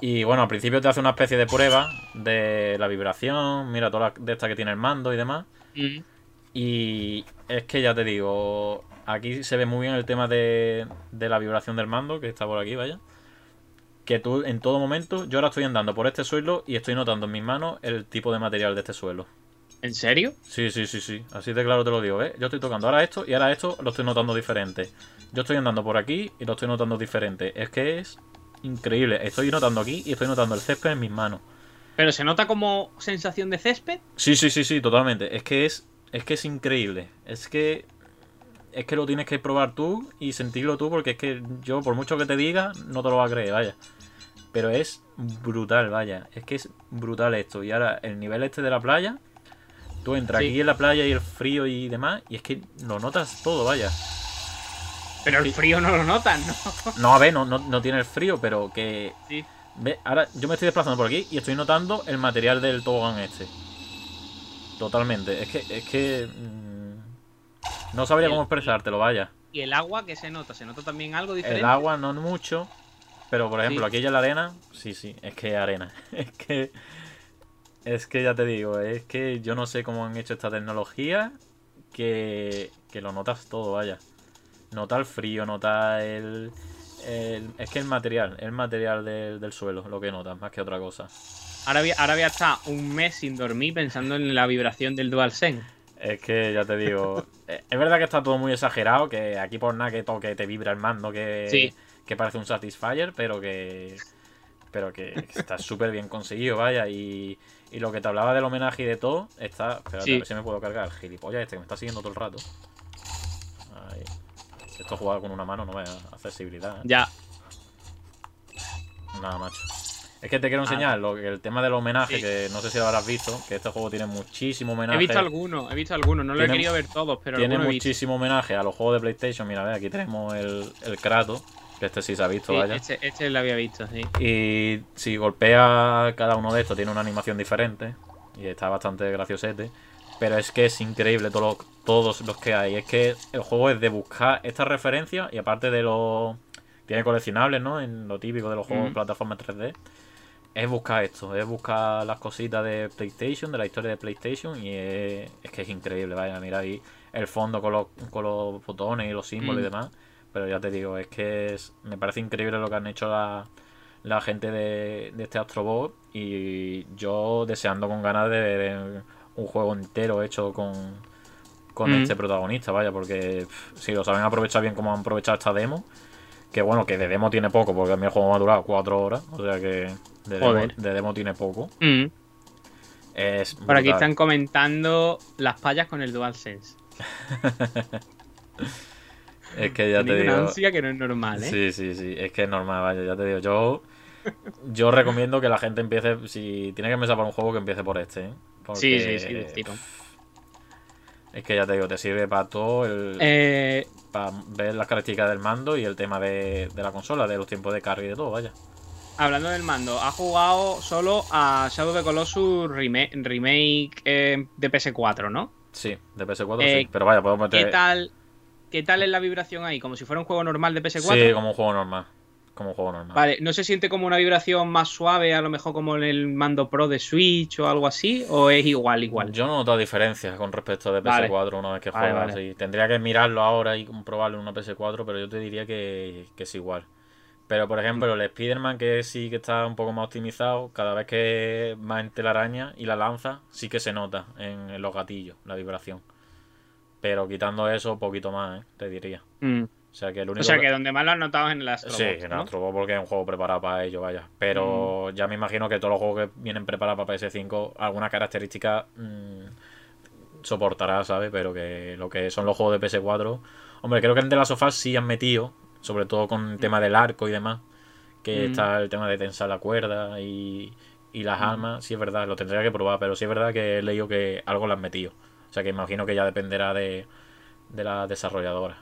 C: Y bueno, al principio te hace una especie de prueba de la vibración, mira toda la, de esta que tiene el mando y demás.
B: Mm.
C: Y es que ya te digo, aquí se ve muy bien el tema de, de la vibración del mando, que está por aquí, vaya. Que tú en todo momento, yo ahora estoy andando por este suelo y estoy notando en mis manos el tipo de material de este suelo.
B: ¿En serio?
C: Sí, sí, sí, sí. Así de claro te lo digo, ¿eh? Yo estoy tocando ahora esto y ahora esto lo estoy notando diferente. Yo estoy andando por aquí y lo estoy notando diferente. Es que es increíble. Estoy notando aquí y estoy notando el césped en mis manos.
B: ¿Pero se nota como sensación de césped?
C: Sí, sí, sí, sí, totalmente. Es que es, es que es increíble. Es que es que lo tienes que probar tú y sentirlo tú porque es que yo por mucho que te diga no te lo vas a creer, vaya. Pero es brutal, vaya. Es que es brutal esto. Y ahora el nivel este de la playa, tú entras
B: Sí.
C: aquí en la playa y el frío y demás y es que lo notas todo, vaya.
B: Pero el
C: Sí.
B: frío no lo notan, ¿no?
C: No, a ver, no, no, no tiene el frío, pero que
B: Sí.
C: Ve, ahora yo me estoy desplazando por aquí y estoy notando el material del tobogán este. Totalmente. Es que, es que. mm, no sabría
B: El-
C: cómo expresártelo, vaya.
B: Y el agua, que se nota? ¿Se nota también algo diferente?
C: El agua no mucho. Pero por ejemplo,
B: Sí.
C: aquí ya la arena. Sí, sí, es que es arena. Es que. Es que ya te digo, es que yo no sé cómo han hecho esta tecnología. Que, que lo notas todo, vaya. Nota el frío, nota el, el- Es que el material, el material del, del suelo, lo que notas, más que otra cosa.
B: Ahora voy, ahora voy a estar un mes sin dormir pensando en la vibración del DualSense.
C: Es que ya te digo, eh, es verdad que está todo muy exagerado, que aquí por nada que toque te vibra el mando, que,
B: Sí.
C: Que parece un Satisfyer, pero que pero que, está súper bien conseguido, vaya, y, y lo que te hablaba del homenaje y de todo, está, espérate,
B: Sí.
C: a ver si me puedo cargar, gilipollas este que me está siguiendo todo el rato. Ahí. Esto jugado con una mano no da accesibilidad, ¿eh?
B: Ya.
C: Nada, macho. Es que te quiero enseñar lo el tema del homenaje,
B: Sí.
C: que no sé si lo habrás visto, que este juego tiene muchísimo homenaje.
B: He visto algunos, he visto algunos. No lo he
C: Tiene-
B: querido ver todos, pero
C: Tiene
B: he
C: muchísimo homenaje a los juegos de PlayStation. Mira, ve, aquí tenemos el, el Kratos, que este sí se ha visto,
B: Sí,
C: vaya.
B: este, este lo había visto, sí.
C: Y si golpea cada uno de estos, tiene una animación diferente. Y está bastante graciosete. Pero es que es increíble todo lo- todos los que hay. Es que el juego es de buscar estas referencias y aparte de lo... Tiene coleccionables, ¿no? En lo típico de los juegos de
B: Mm.
C: plataforma 3D. Es buscar esto, es buscar las cositas de PlayStation, de la historia de PlayStation y es, es que es increíble, vaya, mira ahí el fondo con los, con los botones y los símbolos y
B: Mm.
C: demás. Pero ya te digo, es que es, me parece increíble lo que han hecho la, la gente de, de este Astrobot y yo deseando con ganas de ver un juego entero hecho con, con
B: Mm.
C: este protagonista, vaya, porque pff, si lo saben aprovechar bien como han aprovechado esta demo, que bueno, que de demo tiene poco, porque a mí el juego me ha durado cuatro horas, o sea que de demo,
B: Joder.
C: de demo tiene poco.
B: Mm.
C: Es
B: Por aquí están comentando las payas con el DualSense.
C: Es que ya te
B: Tienen una
C: digo.
B: ansia que no es normal, ¿eh?
C: Sí, sí, sí, es que es normal, vaya, ya te digo. Yo, yo recomiendo que la gente empiece, si tiene que empezar por un juego, que empiece por este, ¿eh? Porque
B: sí, sí, sí.
C: Es que ya te digo, te sirve para todo, el,
B: Eh,
C: para ver las características del mando y el tema de, de la consola, de los tiempos de carga y de todo, vaya.
B: hablando del mando, ha jugado solo a Shadow of the Colossus remake, remake eh, de PS4, ¿no?
C: Sí, de PS4
B: Eh,
C: sí, pero vaya, puedo meter...
B: ¿Qué tal, ¿Qué tal es la vibración ahí? ¿Como si fuera un juego normal de PS4?
C: Sí, como un juego normal. Como un juego normal.
B: Vale, ¿no se siente como una vibración más suave, a lo mejor como en el mando Pro de Switch o algo así? ¿O es igual, igual?
C: Yo no noto diferencias con respecto de
B: Vale.
C: PS4 una vez que
B: Vale,
C: juegas.
B: vale.
C: Tendría que mirarlo ahora y comprobarlo en una PS4, pero yo te diría que, que es igual. Pero por ejemplo, el Spider-Man, que sí que está un poco más optimizado, cada vez que va en telaraña y la lanza, sí que se nota en los gatillos la vibración. Pero quitando eso, poquito más, ¿eh? te diría.
B: Mm.
C: O sea que el único.
B: O sea, que donde más lo has notado es en el Astro
C: Sí, en
B: ¿no?
C: Astro Bot porque es un juego preparado para ello, vaya. Pero ya me imagino que todos los juegos que vienen preparados para PS5, alguna característica mm, soportará, ¿sabes? Pero que lo que son los juegos de PS4. Hombre, creo que en The Last of Us sí han metido, sobre todo con el tema del arco y demás. Que
B: Mm.
C: está el tema de tensar la cuerda y, y las
B: Mm.
C: armas. Sí, es verdad, lo tendría que probar, pero sí es verdad que he leído que algo lo han metido. O sea que imagino que ya dependerá de, de la desarrolladora.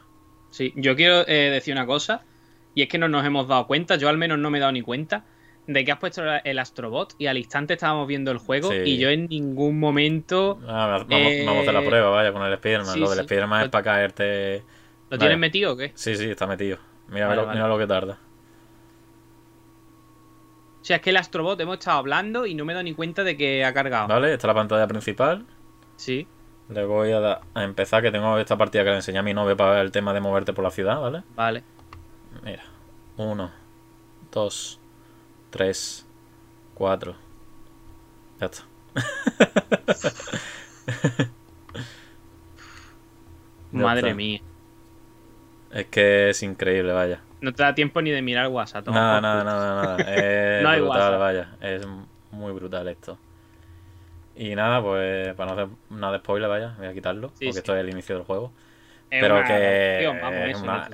B: Sí, yo quiero eh, decir una cosa, y es que no nos hemos dado cuenta, yo al menos no me he dado ni cuenta, de que has puesto el Astrobot y al instante estábamos viendo el juego
C: Sí.
B: y yo en ningún momento
C: Ah, vamos,
B: Eh,
C: vamos a la prueba, vaya, con el Spider-Man.
B: sí,
C: lo del
B: sí.
C: Spider-Man es para caerte.
B: lo
C: Vaya.
B: tienes metido o qué.
C: Sí, sí, está metido. Mira,
B: Vale,
C: lo,
B: vale.
C: mira lo que tarda.
B: O sea, es que el Astrobot hemos estado hablando y no me he dado ni cuenta de que ha cargado.
C: Vale, esta es la pantalla principal.
B: Sí.
C: Le voy a, dar- a empezar, que tengo esta partida que le enseñé a mi novia para el tema de moverte por la ciudad, ¿vale?
B: Vale.
C: Mira. Uno, dos, tres, cuatro. Ya está.
B: Madre
C: está.
B: mía.
C: Es que es increíble, vaya.
B: No te da tiempo ni de mirar WhatsApp.
C: Nada, nada, nada, nada. Es
B: No hay
C: brutal,
B: WhatsApp.
C: vaya. Es muy brutal esto. Y nada, pues para no hacer nada de spoiler, vaya, voy a quitarlo,
B: Sí,
C: porque
B: sí.
C: esto es el inicio del juego.
B: Es
C: Pero
B: una
C: que
B: vamos,
C: es, una,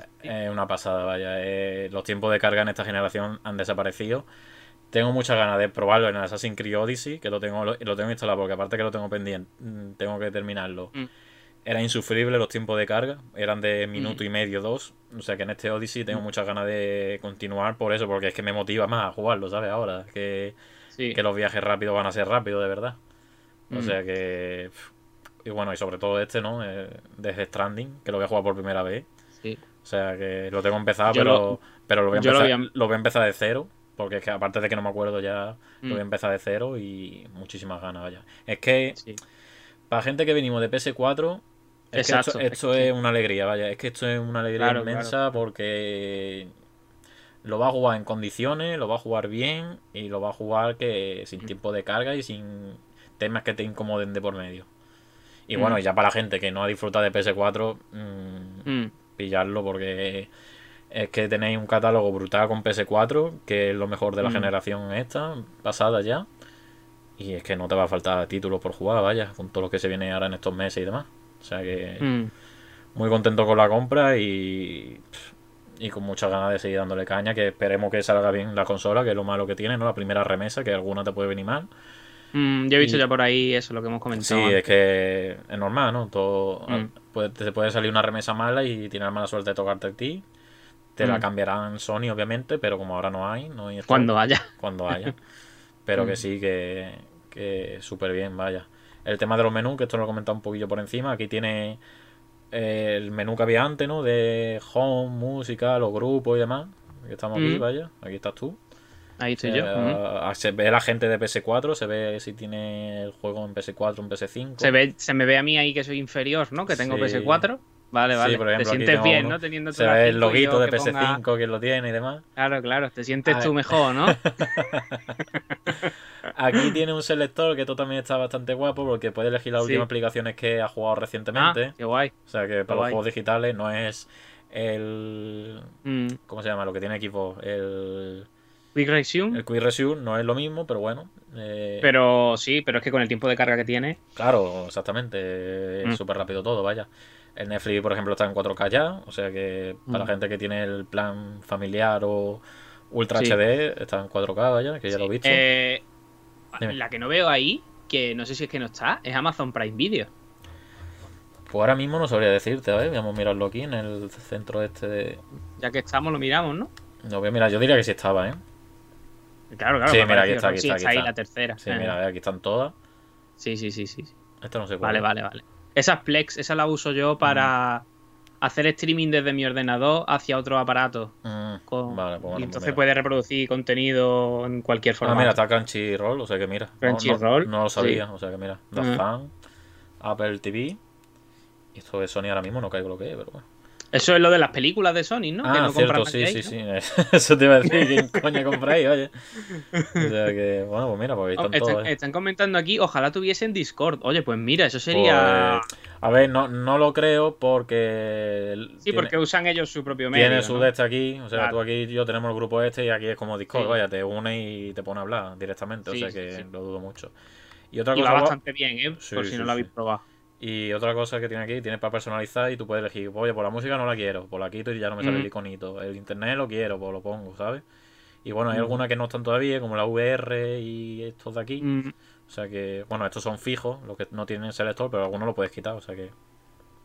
C: es pasada, vaya. Eh, los tiempos de carga en esta generación han desaparecido. Tengo muchas ganas de probarlo en el Assassin's Creed Odyssey, que lo tengo, lo, lo tengo instalado, porque aparte que lo tengo pendiente, mm, tengo que terminarlo.
B: Mm.
C: Era insufrible los tiempos de carga, eran de
B: Mm.
C: minuto y medio, dos. O sea que en este Odyssey tengo muchas ganas de continuar por eso, porque es que me motiva más a jugarlo, ¿sabes? Ahora, que,
B: Sí.
C: que los viajes rápidos van a ser rápidos, de verdad. O
B: Mm.
C: sea que. Y bueno, y sobre todo este, ¿no? Eh, Desde Stranding, que lo voy a jugar por primera vez.
B: sí.
C: O sea que lo tengo empezado,
B: Yo
C: pero,
B: lo-
C: pero lo, voy a
B: lo
C: empezar,
B: voy a-
C: lo voy a empezar de cero. Porque es que aparte de que no me acuerdo ya, lo voy a
B: Mm.
C: empezar de cero y muchísimas ganas, vaya. Es que
B: sí.
C: para gente que venimos de PS4, es que esto, esto
B: es
C: una alegría, vaya. Es que esto es una alegría
B: Claro,
C: inmensa porque lo va a jugar en condiciones, lo va a jugar bien y lo va a jugar que sin
B: Mm.
C: tiempo de carga y sin temas que te incomoden de por medio. Y
B: Mm.
C: bueno, y ya para la gente que no ha disfrutado de PS4, mm,
B: Mm.
C: pillarlo porque es que tenéis un catálogo brutal con PS4, que es lo mejor de la
B: Mm.
C: generación esta, pasada ya. Y es que no te va a faltar títulos por jugar, vaya, con todo lo que se viene ahora en estos meses y demás. O sea que
B: Mm.
C: muy contento con la compra y, y con muchas ganas de seguir dándole caña, que esperemos que salga bien la consola, que es lo malo que tiene, ¿no? La primera remesa, que alguna te puede venir mal.
B: Mm, yo he visto
C: Y-
B: ya por ahí eso, lo que hemos
C: Sí,
B: comentado.
C: es
B: antes.
C: que es normal, ¿no? Todo,
B: Mm.
C: puede, te puede salir una remesa mala y tienes mala suerte de tocarte a ti. Te la
B: Mm.
C: cambiarán Sony, obviamente, pero como ahora no hay, no hay
B: Cuando haya.
C: cuando haya. Pero que
B: Mm.
C: sí, que, que súper bien, vaya. el tema de los menús, que esto lo he comentado un poquillo por encima. Aquí tiene eh, el menú que había antes, ¿no? De home, música, los grupos y demás. Aquí estamos aquí,
B: Mm.
C: vaya. Aquí estás tú.
B: Ahí estoy yo.
C: Eh,
B: Ujú.
C: ah, Se ve la gente de PS4, se ve si tiene el juego en PS4 en PS5.
B: Se, ve, se me ve a mí ahí que soy inferior, ¿no? Que tengo
C: Sí.
B: PS4. Vale,
C: Sí,
B: vale.
C: por
B: te
C: ejemplo,
B: sientes bien,
C: uno.
B: ¿no? Teniendo
C: Se ve el loguito
B: yo
C: de
B: que ponga-
C: PS5, quién lo tiene y demás.
B: Claro, claro. Te sientes
C: A
B: tú
C: ver.
B: mejor, ¿no?
C: Aquí tiene un selector que esto también está bastante guapo porque puede elegir las
B: Sí.
C: últimas aplicaciones que ha jugado
B: ah,
C: recientemente.
B: qué guay.
C: O sea que para los juegos digitales no es el.
B: Mm.
C: ¿Cómo se llama? Lo que tiene Xbox. El,
B: Quick Resume.
C: el Quick Resume no es lo mismo, pero bueno. eh,
B: Pero sí, pero es que con el tiempo de carga que tiene.
C: Claro, exactamente. Es
B: Mm.
C: súper rápido todo, vaya. El Netflix, por ejemplo, está en 4K ya. O sea que para
B: Mm.
C: la gente que tiene el plan familiar o Ultra
B: Sí.
C: HD, está en 4K, vaya, que ya lo he visto.
B: Eh, la que no veo ahí, que no sé si es que no está, es Amazon Prime Video.
C: Pues ahora mismo no sabría decirte, a ver, vamos a mirarlo aquí en el centro este de.
B: Ya que estamos, lo miramos, ¿no?
C: No, voy a mirar, yo diría que sí estaba, ¿eh?
B: Claro, claro.
C: Sí, mira, aquí está, aquí está, aquí
B: ahí
C: está.
B: la tercera.
C: Sí, mira, aquí están todas.
B: Sí, sí, sí, sí.
C: Esta no sé cuál.
B: Vale, vale, vale. Esa Plex, esa la uso yo para hacer streaming desde mi ordenador hacia otro aparato.
C: Mm,
B: Con-
C: Vale, pues bueno,
B: y
C: pues
B: entonces
C: mira.
B: puede reproducir contenido en cualquier
C: Ah,
B: formato.
C: mira, está Crunchyroll, o sea que mira. No- no-
B: Crunchyroll,
C: No, lo sabía,
B: sí.
C: o sea que mira.
B: Ah.
C: Dazan, Apple TV. Esto de Sony ahora mismo no caigo lo que es, pero bueno.
B: Eso es lo de las películas de Sony, ¿no? que
C: Ah,
B: no
C: cierto, sí, sí,
B: ¿no?
C: sí. Eso te iba a decir, ¿quién coño compráis, oye? O sea que, bueno, pues mira, porque ahí
B: Oh,
C: están
B: están,
C: todos. ¿eh?
B: están comentando aquí, ojalá tuviesen Discord. Oye, pues mira, eso sería...
C: Pues, a ver, no, no lo creo porque.
B: sí,
C: tiene-
B: porque usan ellos su propio medio.
C: Tiene su
B: ¿no?
C: de este aquí, o sea,
B: Claro.
C: tú aquí y yo tenemos el grupo este y aquí es como Discord,
B: Sí.
C: vaya, te une y te pone a hablar directamente,
B: Sí,
C: o sea que
B: sí.
C: lo dudo mucho. Y otra
B: Y
C: cosa
B: va bastante bien, ¿eh? Por si no lo habéis probado.
C: Y otra cosa que tiene aquí, tiene para personalizar y tú puedes elegir, oye, por la música no la quiero, por la quito y ya no me sale
B: Mm.
C: el iconito. El internet lo quiero, pues lo pongo, ¿sabes? Y bueno, hay
B: Mm.
C: algunas que no están todavía, como la VR y estos de aquí.
B: Mm,
C: O sea que, bueno, estos son fijos, los que no tienen selector, pero algunos lo puedes quitar, o sea que,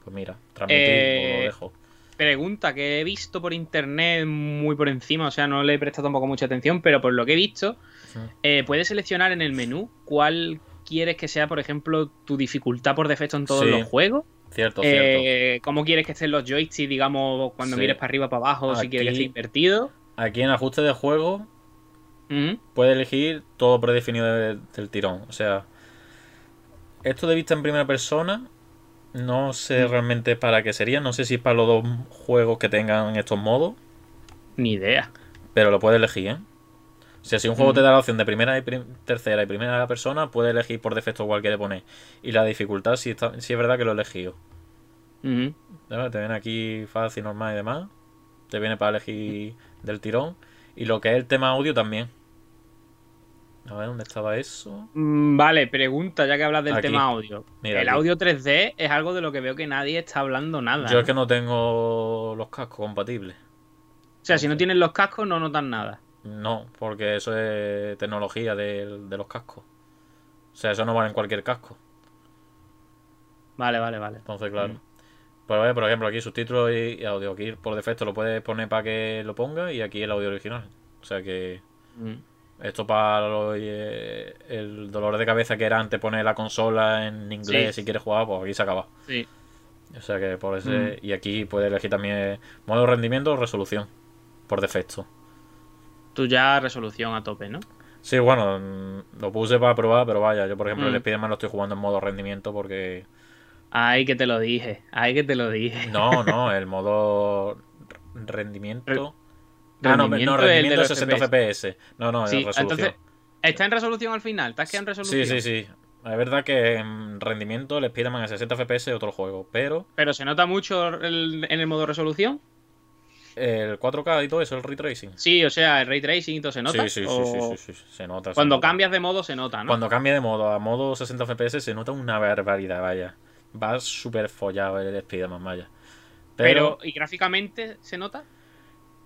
C: pues mira, transmitir,
B: Eh,
C: pues lo dejo.
B: Pregunta que he visto por internet muy por encima, o sea, no le he prestado tampoco mucha atención, pero por lo que he visto,
C: Sí.
B: eh, puedes seleccionar en el menú cuál quieres que sea, por ejemplo, tu dificultad por defecto en todos
C: Sí,
B: los juegos.
C: Cierto, cierto.
B: Eh, cómo quieres que estén los joysticks, digamos, cuando
C: Sí.
B: mires para arriba, para abajo, si quieres que esté invertido.
C: Aquí en ajuste de juego
B: Mm,
C: puedes elegir todo predefinido de- del tirón. O sea, esto de vista en primera persona, no sé
B: Mm.
C: realmente para qué sería. No sé si es para los dos juegos que tengan estos modos,
B: Ni idea.
C: pero lo puedes elegir, ¿eh? O sea, si un juego
B: Mm.
C: te da la opción de primera y prim- tercera y primera persona, puedes elegir por defecto cuál quiere poner. Y la dificultad, si, está, si es verdad que lo he elegido.
B: Mm.
C: Te viene aquí fácil, normal y demás. Te viene para elegir del tirón. Y lo que es el tema audio también. A ver, ¿dónde estaba eso?
B: Mm, Vale, pregunta, ya que hablas del
C: Aquí.
B: tema audio.
C: Mira,
B: el
C: aquí.
B: audio 3D es algo de lo que veo que nadie está hablando nada.
C: Yo es que no tengo los cascos compatibles.
B: O sea, si no tienes los cascos, no notas nada.
C: No, porque eso es tecnología de, de los cascos. O sea, eso no va en cualquier casco.
B: Vale, vale, vale.
C: Entonces, claro.
B: Mm.
C: Pues, a ver, por ejemplo, aquí subtítulos y, y audio. Aquí por defecto lo puedes poner para que lo ponga y aquí el audio original. O sea que
B: Mm.
C: esto para lo- eh, el dolor de cabeza que era antes poner la consola en inglés
B: Sí.
C: si quieres jugar, pues aquí se acaba.
B: Sí.
C: O sea que por
B: Mm.
C: ese. Y aquí puedes elegir también modo rendimiento o resolución. Por defecto.
B: Tú ya resolución a tope, ¿no?
C: Sí, bueno, mm, lo puse para probar, pero vaya, yo por ejemplo
B: Mm.
C: el Spiderman lo estoy jugando en modo rendimiento porque.
B: Ay, que te lo dije. Ay, que te lo dije.
C: No, no, el modo rendimiento. Ah, no,
B: Rendimiento
C: no, rendimiento
B: los
C: 60 FPS. No, no,
B: Sí,
C: resolución.
B: entonces, ¿está en resolución al final? ¿Te has quedado en resolución?
C: Sí, sí, sí. Es verdad que en rendimiento el Spider-Man a 60 FPS es otro juego, pero
B: Pero se nota mucho el- en el modo resolución.
C: El 4K y todo eso, el ray tracing.
B: Sí, o sea, el ray tracing y todo se nota.
C: Sí, sí, sí,
B: O
C: sí, sí, sí, se nota. se
B: Cuando
C: nota.
B: cambias de modo se nota, ¿no?
C: Cuando cambia de modo a modo 60 FPS se nota una barbaridad, vaya. Va súper follado el Spider-Man, vaya.
B: Pero, ¿y gráficamente se nota?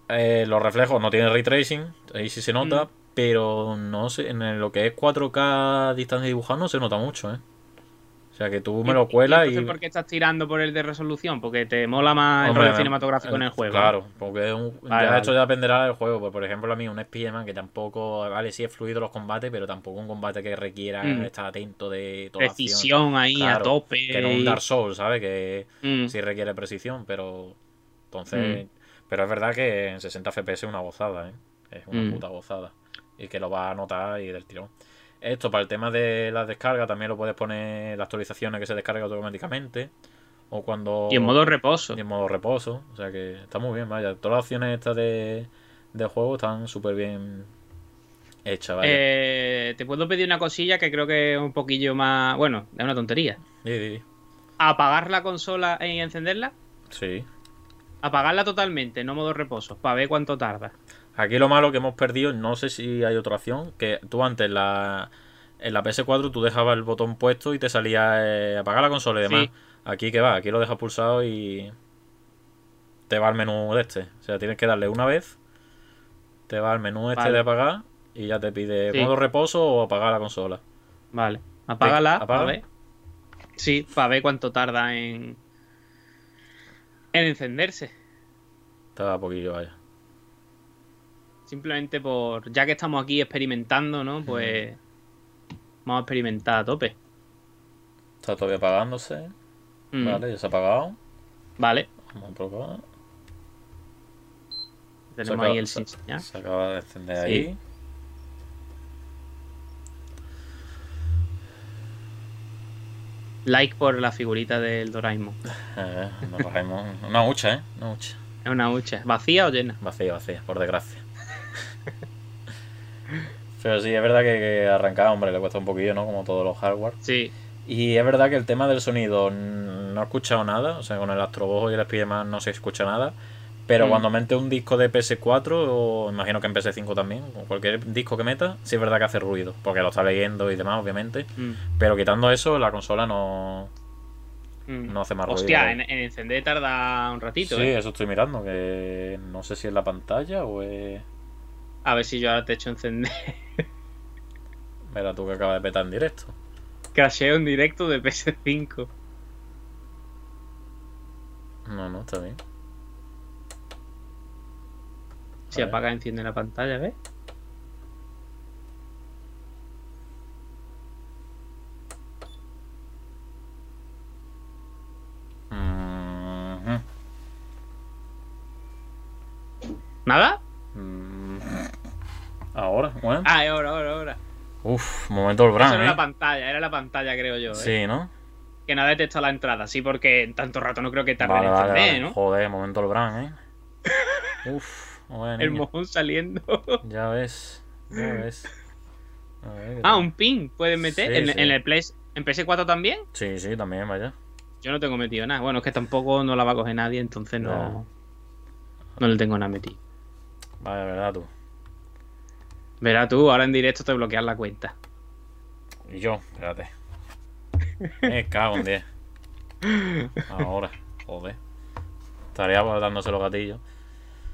C: Eh, los reflejos no tienen ray tracing, ahí sí se nota,
B: Mm.
C: pero no sé, en lo que es 4K distancia dibujada no se nota mucho, ¿eh? Sea que tú me lo cuelas y.
B: entonces ¿Por qué estás tirando por el de resolución? Porque te mola más
C: Hombre,
B: el rollo cinematográfico en el juego.
C: Claro, porque un-
B: Vale,
C: ya
B: vale.
C: esto ya dependerá del juego. Pues, por ejemplo, a mí un Spiderman que tampoco, vale, sí es fluido los combates, pero tampoco un combate que requiera
B: Mm.
C: estar atento de toda acción.
B: Precisión ahí a tope.
C: Que no un Dark Souls, ¿sabes? Que
B: Mm.
C: sí requiere precisión, pero entonces, pero es verdad que en 60 FPS es una gozada, ¿eh? Es una
B: Mm.
C: puta gozada y que lo vas a notar y del tirón. Esto para el tema de las descargas también lo puedes poner las actualizaciones que se descarga automáticamente o cuando
B: Y en modo reposo.
C: y en modo reposo, o sea que está muy bien, vaya. Todas las opciones estas de, de juego están súper bien hechas, vaya.
B: Eh, te puedo pedir una cosilla que creo que es un poquillo más. Bueno, es una tontería.
C: Sí, sí,
B: Apagar la consola y encenderla.
C: sí.
B: Apagarla totalmente, no modo reposo, para ver cuánto tarda.
C: Aquí lo malo que hemos perdido, no sé si hay otra opción, que tú antes en la, en la PS4 tú dejabas el botón puesto y te salía eh, apagar la consola y demás.
B: Sí.
C: Aquí que va, aquí lo dejas pulsado y te va al menú de este. O sea, tienes que darle una vez, te va al menú este
B: Vale.
C: de apagar y ya te pide
B: Sí.
C: modo reposo o apagar la consola.
B: Vale. Apágala,
C: Sí, apaga.
B: a ver. Sí, para ver cuánto tarda en. en encenderse.
C: Está a poquillo, vaya.
B: Simplemente por. Ya que estamos aquí experimentando, ¿no? Pues. Vamos a experimentar a tope.
C: Está todavía apagándose.
B: Mm,
C: Vale, ya se ha apagado.
B: Vale.
C: Vamos a probar.
B: Tenemos
C: acaba-
B: ahí el
C: se-. Se acaba de encender
B: Sí.
C: ahí.
B: Like por la figurita del Doraemon.
C: Eh, bajamos. Una hucha, ¿eh? Una hucha.
B: Es una hucha. ¿Vacía o llena?
C: Vacía, vacía, por desgracia. Pero sí, es verdad que, que arrancar, hombre, le cuesta un poquillo, ¿no? Como todos los hardware.
B: Sí.
C: Y es verdad que el tema del sonido no he escuchado nada. O sea, con el Astrobojo y el Spiderman no se escucha nada. Pero
B: Mm.
C: cuando mete un disco de PS4, o imagino que en PS5 también, o cualquier disco que meta, sí es verdad que hace ruido. Porque lo está leyendo y demás, obviamente.
B: Mm,
C: Pero quitando eso, la consola no,
B: mm.
C: no hace más
B: Hostia,
C: ruido.
B: en, en encender tarda un ratito,
C: Sí,
B: ¿eh?
C: eso estoy mirando, que no sé si es la pantalla o es...
B: A ver si yo ahora te echo encender.
C: Mira tú que acabas de petar en directo.
B: Crasheo en directo de PS5.
C: No, no, está bien.
B: Si
C: ver.
B: apaga, enciende la pantalla, ¿ves?
C: Mhm.
B: ¿Nada?
C: Mm. Ahora, bueno.
B: Ah, ahora, ahora, ahora.
C: Uf, momento el
B: Eso
C: Bran,
B: era
C: ¿eh?
B: la pantalla, era la pantalla, creo yo. ¿eh?
C: Sí, ¿no?
B: Que no ha detectado la entrada, sí, porque en tanto rato no creo que tarde
C: Vale,
B: en
C: vale.
B: ¿no?
C: Joder, momento el Bran, ¿eh? Uf, joder,
B: El mojón saliendo.
C: Ya ves, ya ves. A ver, ¿qué
B: ah, un pin puedes meter.
C: Sí,
B: ¿En,
C: sí.
B: en el Play, ¿En PS4 también?
C: Sí, sí, también, vaya.
B: Yo no tengo metido nada. Bueno, es que tampoco no la va a coger nadie, entonces no.
C: No.
B: No le tengo nada metido.
C: Vaya, verdad tú.
B: Verás tú, ahora en directo te bloqueas la cuenta.
C: Y yo, espérate. Me cago en 10. Ahora, joder. Estaría dándose los gatillos.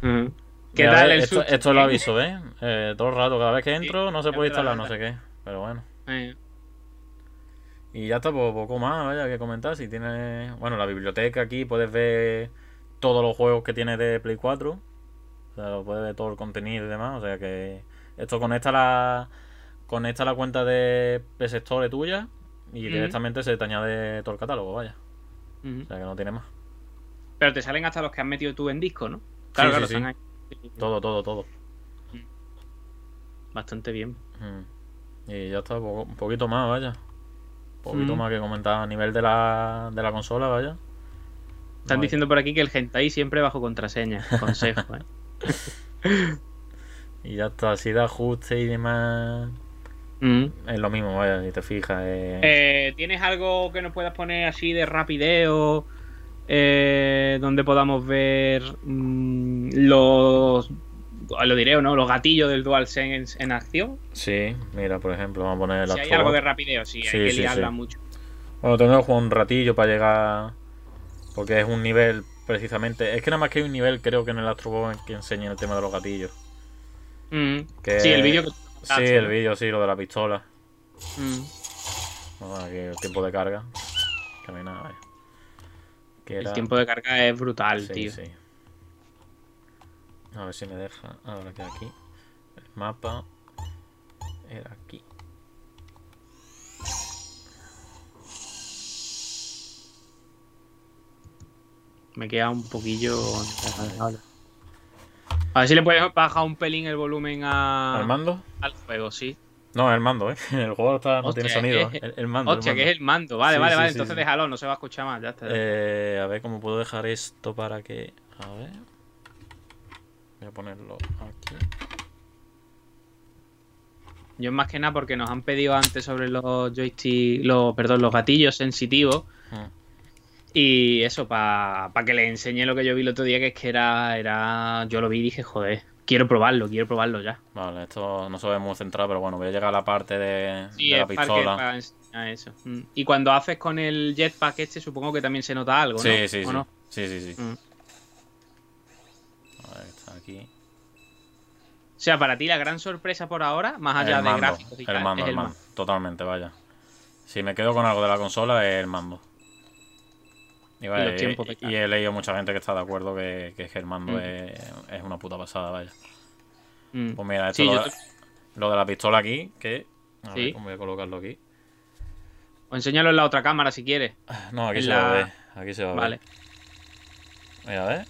B: Ujú. ¿Qué
C: Mira,
B: tal
C: ve,
B: el
C: esto, esto lo aviso, ¿ves? Eh, todo el rato, cada vez que entro, no se puede instalar, no sé qué. Pero bueno.
B: Eh,
C: Y ya está, pues, poco más, vaya, que comentar. Si tienes. Bueno, la biblioteca aquí puedes ver todos los juegos que tienes de Play 4. O sea, lo puedes ver todo el contenido y demás. O sea que. Esto conecta la. Conecta la cuenta de Store tuya. Y directamente se te añade todo el catálogo, vaya. O sea que no tiene más.
B: Pero te salen hasta los que has metido tú en disco, ¿no? Claro,
C: Sí,
B: claro,
C: sí, sí.
B: están ahí.
C: Todo, todo, todo.
B: Bastante bien.
C: Mm. Y ya está, un poquito más, vaya. Un poquito más que comentar a nivel de la, de la consola, vaya.
B: Están
C: No
B: diciendo por aquí que el hentai siempre bajo contraseña. Consejo, ¿eh?
C: Y ya está, así de ajuste y demás.
B: Mm.
C: Es lo mismo, vaya, si te fijas. eh,
B: Eh, ¿Tienes algo que nos puedas poner así de rapideo? eh, donde podamos ver mm, los. Lo diré o no, los gatillos del DualSense en, en acción.
C: Sí, mira, por ejemplo, vamos a poner
B: Si
C: la
B: hay algo de rapideo, sí,
C: Sí,
B: hay que
C: sí,
B: liarla
C: sí.
B: mucho.
C: Bueno, tengo que jugar un ratillo para llegar. Porque es un nivel, precisamente. Es que nada más que hay un nivel, creo que en el Astro Ball que enseña el tema de los gatillos.
B: Mm.
C: Que-
B: Sí, el vídeo que tú
C: Sí,
B: contaste,
C: el vídeo, sí, lo de la pistola.
B: Mm.
C: Vamos aquí, el tiempo de carga. Que no hay nada, vaya. Que
B: El
C: era-
B: tiempo de carga es brutal,
C: Sí,
B: tío.
C: sí. A ver si me deja. Ahora que aquí. El mapa. Era aquí.
B: Me queda un poquillo. A ver si le puedes bajar un pelín el volumen a...
C: ¿El mando?
B: al juego, sí.
C: No, el mando, ¿eh? El juego está- no
B: Hostia,
C: tiene sonido.
B: es-
C: El, el mando. el
B: Hostia, que es el mando. Vale,
C: Sí,
B: vale,
C: sí,
B: vale.
C: sí,
B: Entonces déjalo, no se va a escuchar más. Ya está.
C: Eh, a ver cómo puedo dejar esto para que. A ver. Voy a ponerlo aquí.
B: Yo más que nada porque nos han pedido antes sobre los joystick, los, perdón, los gatillos sensitivos.
C: Mm.
B: Y eso, para que les enseñe lo que yo vi el otro día, que es que era, era. Yo lo vi y dije, joder, quiero probarlo, quiero probarlo ya.
C: Vale, esto no se ve muy centrado, pero bueno, voy a llegar a la parte de,
B: Sí,
C: de la pistola.
B: para enseñar eso. Mm. Y cuando haces con el jetpack este, supongo que también se nota algo, ¿no?
C: Sí, sí,
B: ¿O
C: sí.
B: no?
C: Sí, sí, sí.
B: Mm.
C: A ver, está aquí.
B: O sea, para ti la gran sorpresa por ahora, más allá
C: el
B: de
C: mando,
B: gráficos y
C: el mando,
B: es
C: el mando. Totalmente, vaya. Si me quedo con algo de la consola, es el mando. Y, vaya,
B: los tiempos de
C: y-
B: carga.
C: y he leído mucha gente que está de acuerdo que, que mando
B: Mm.
C: es, es una puta pasada, vaya.
B: Mm.
C: Pues mira, esto
B: Sí,
C: lo, de,
B: te-
C: lo de la pistola aquí, que... A
B: Sí.
C: ver, voy a colocarlo aquí.
B: O enséñalo en la otra cámara si quieres.
C: No, aquí
B: En
C: se va a ver. Aquí se va a ver.
B: Vale,
C: Mira, a ver.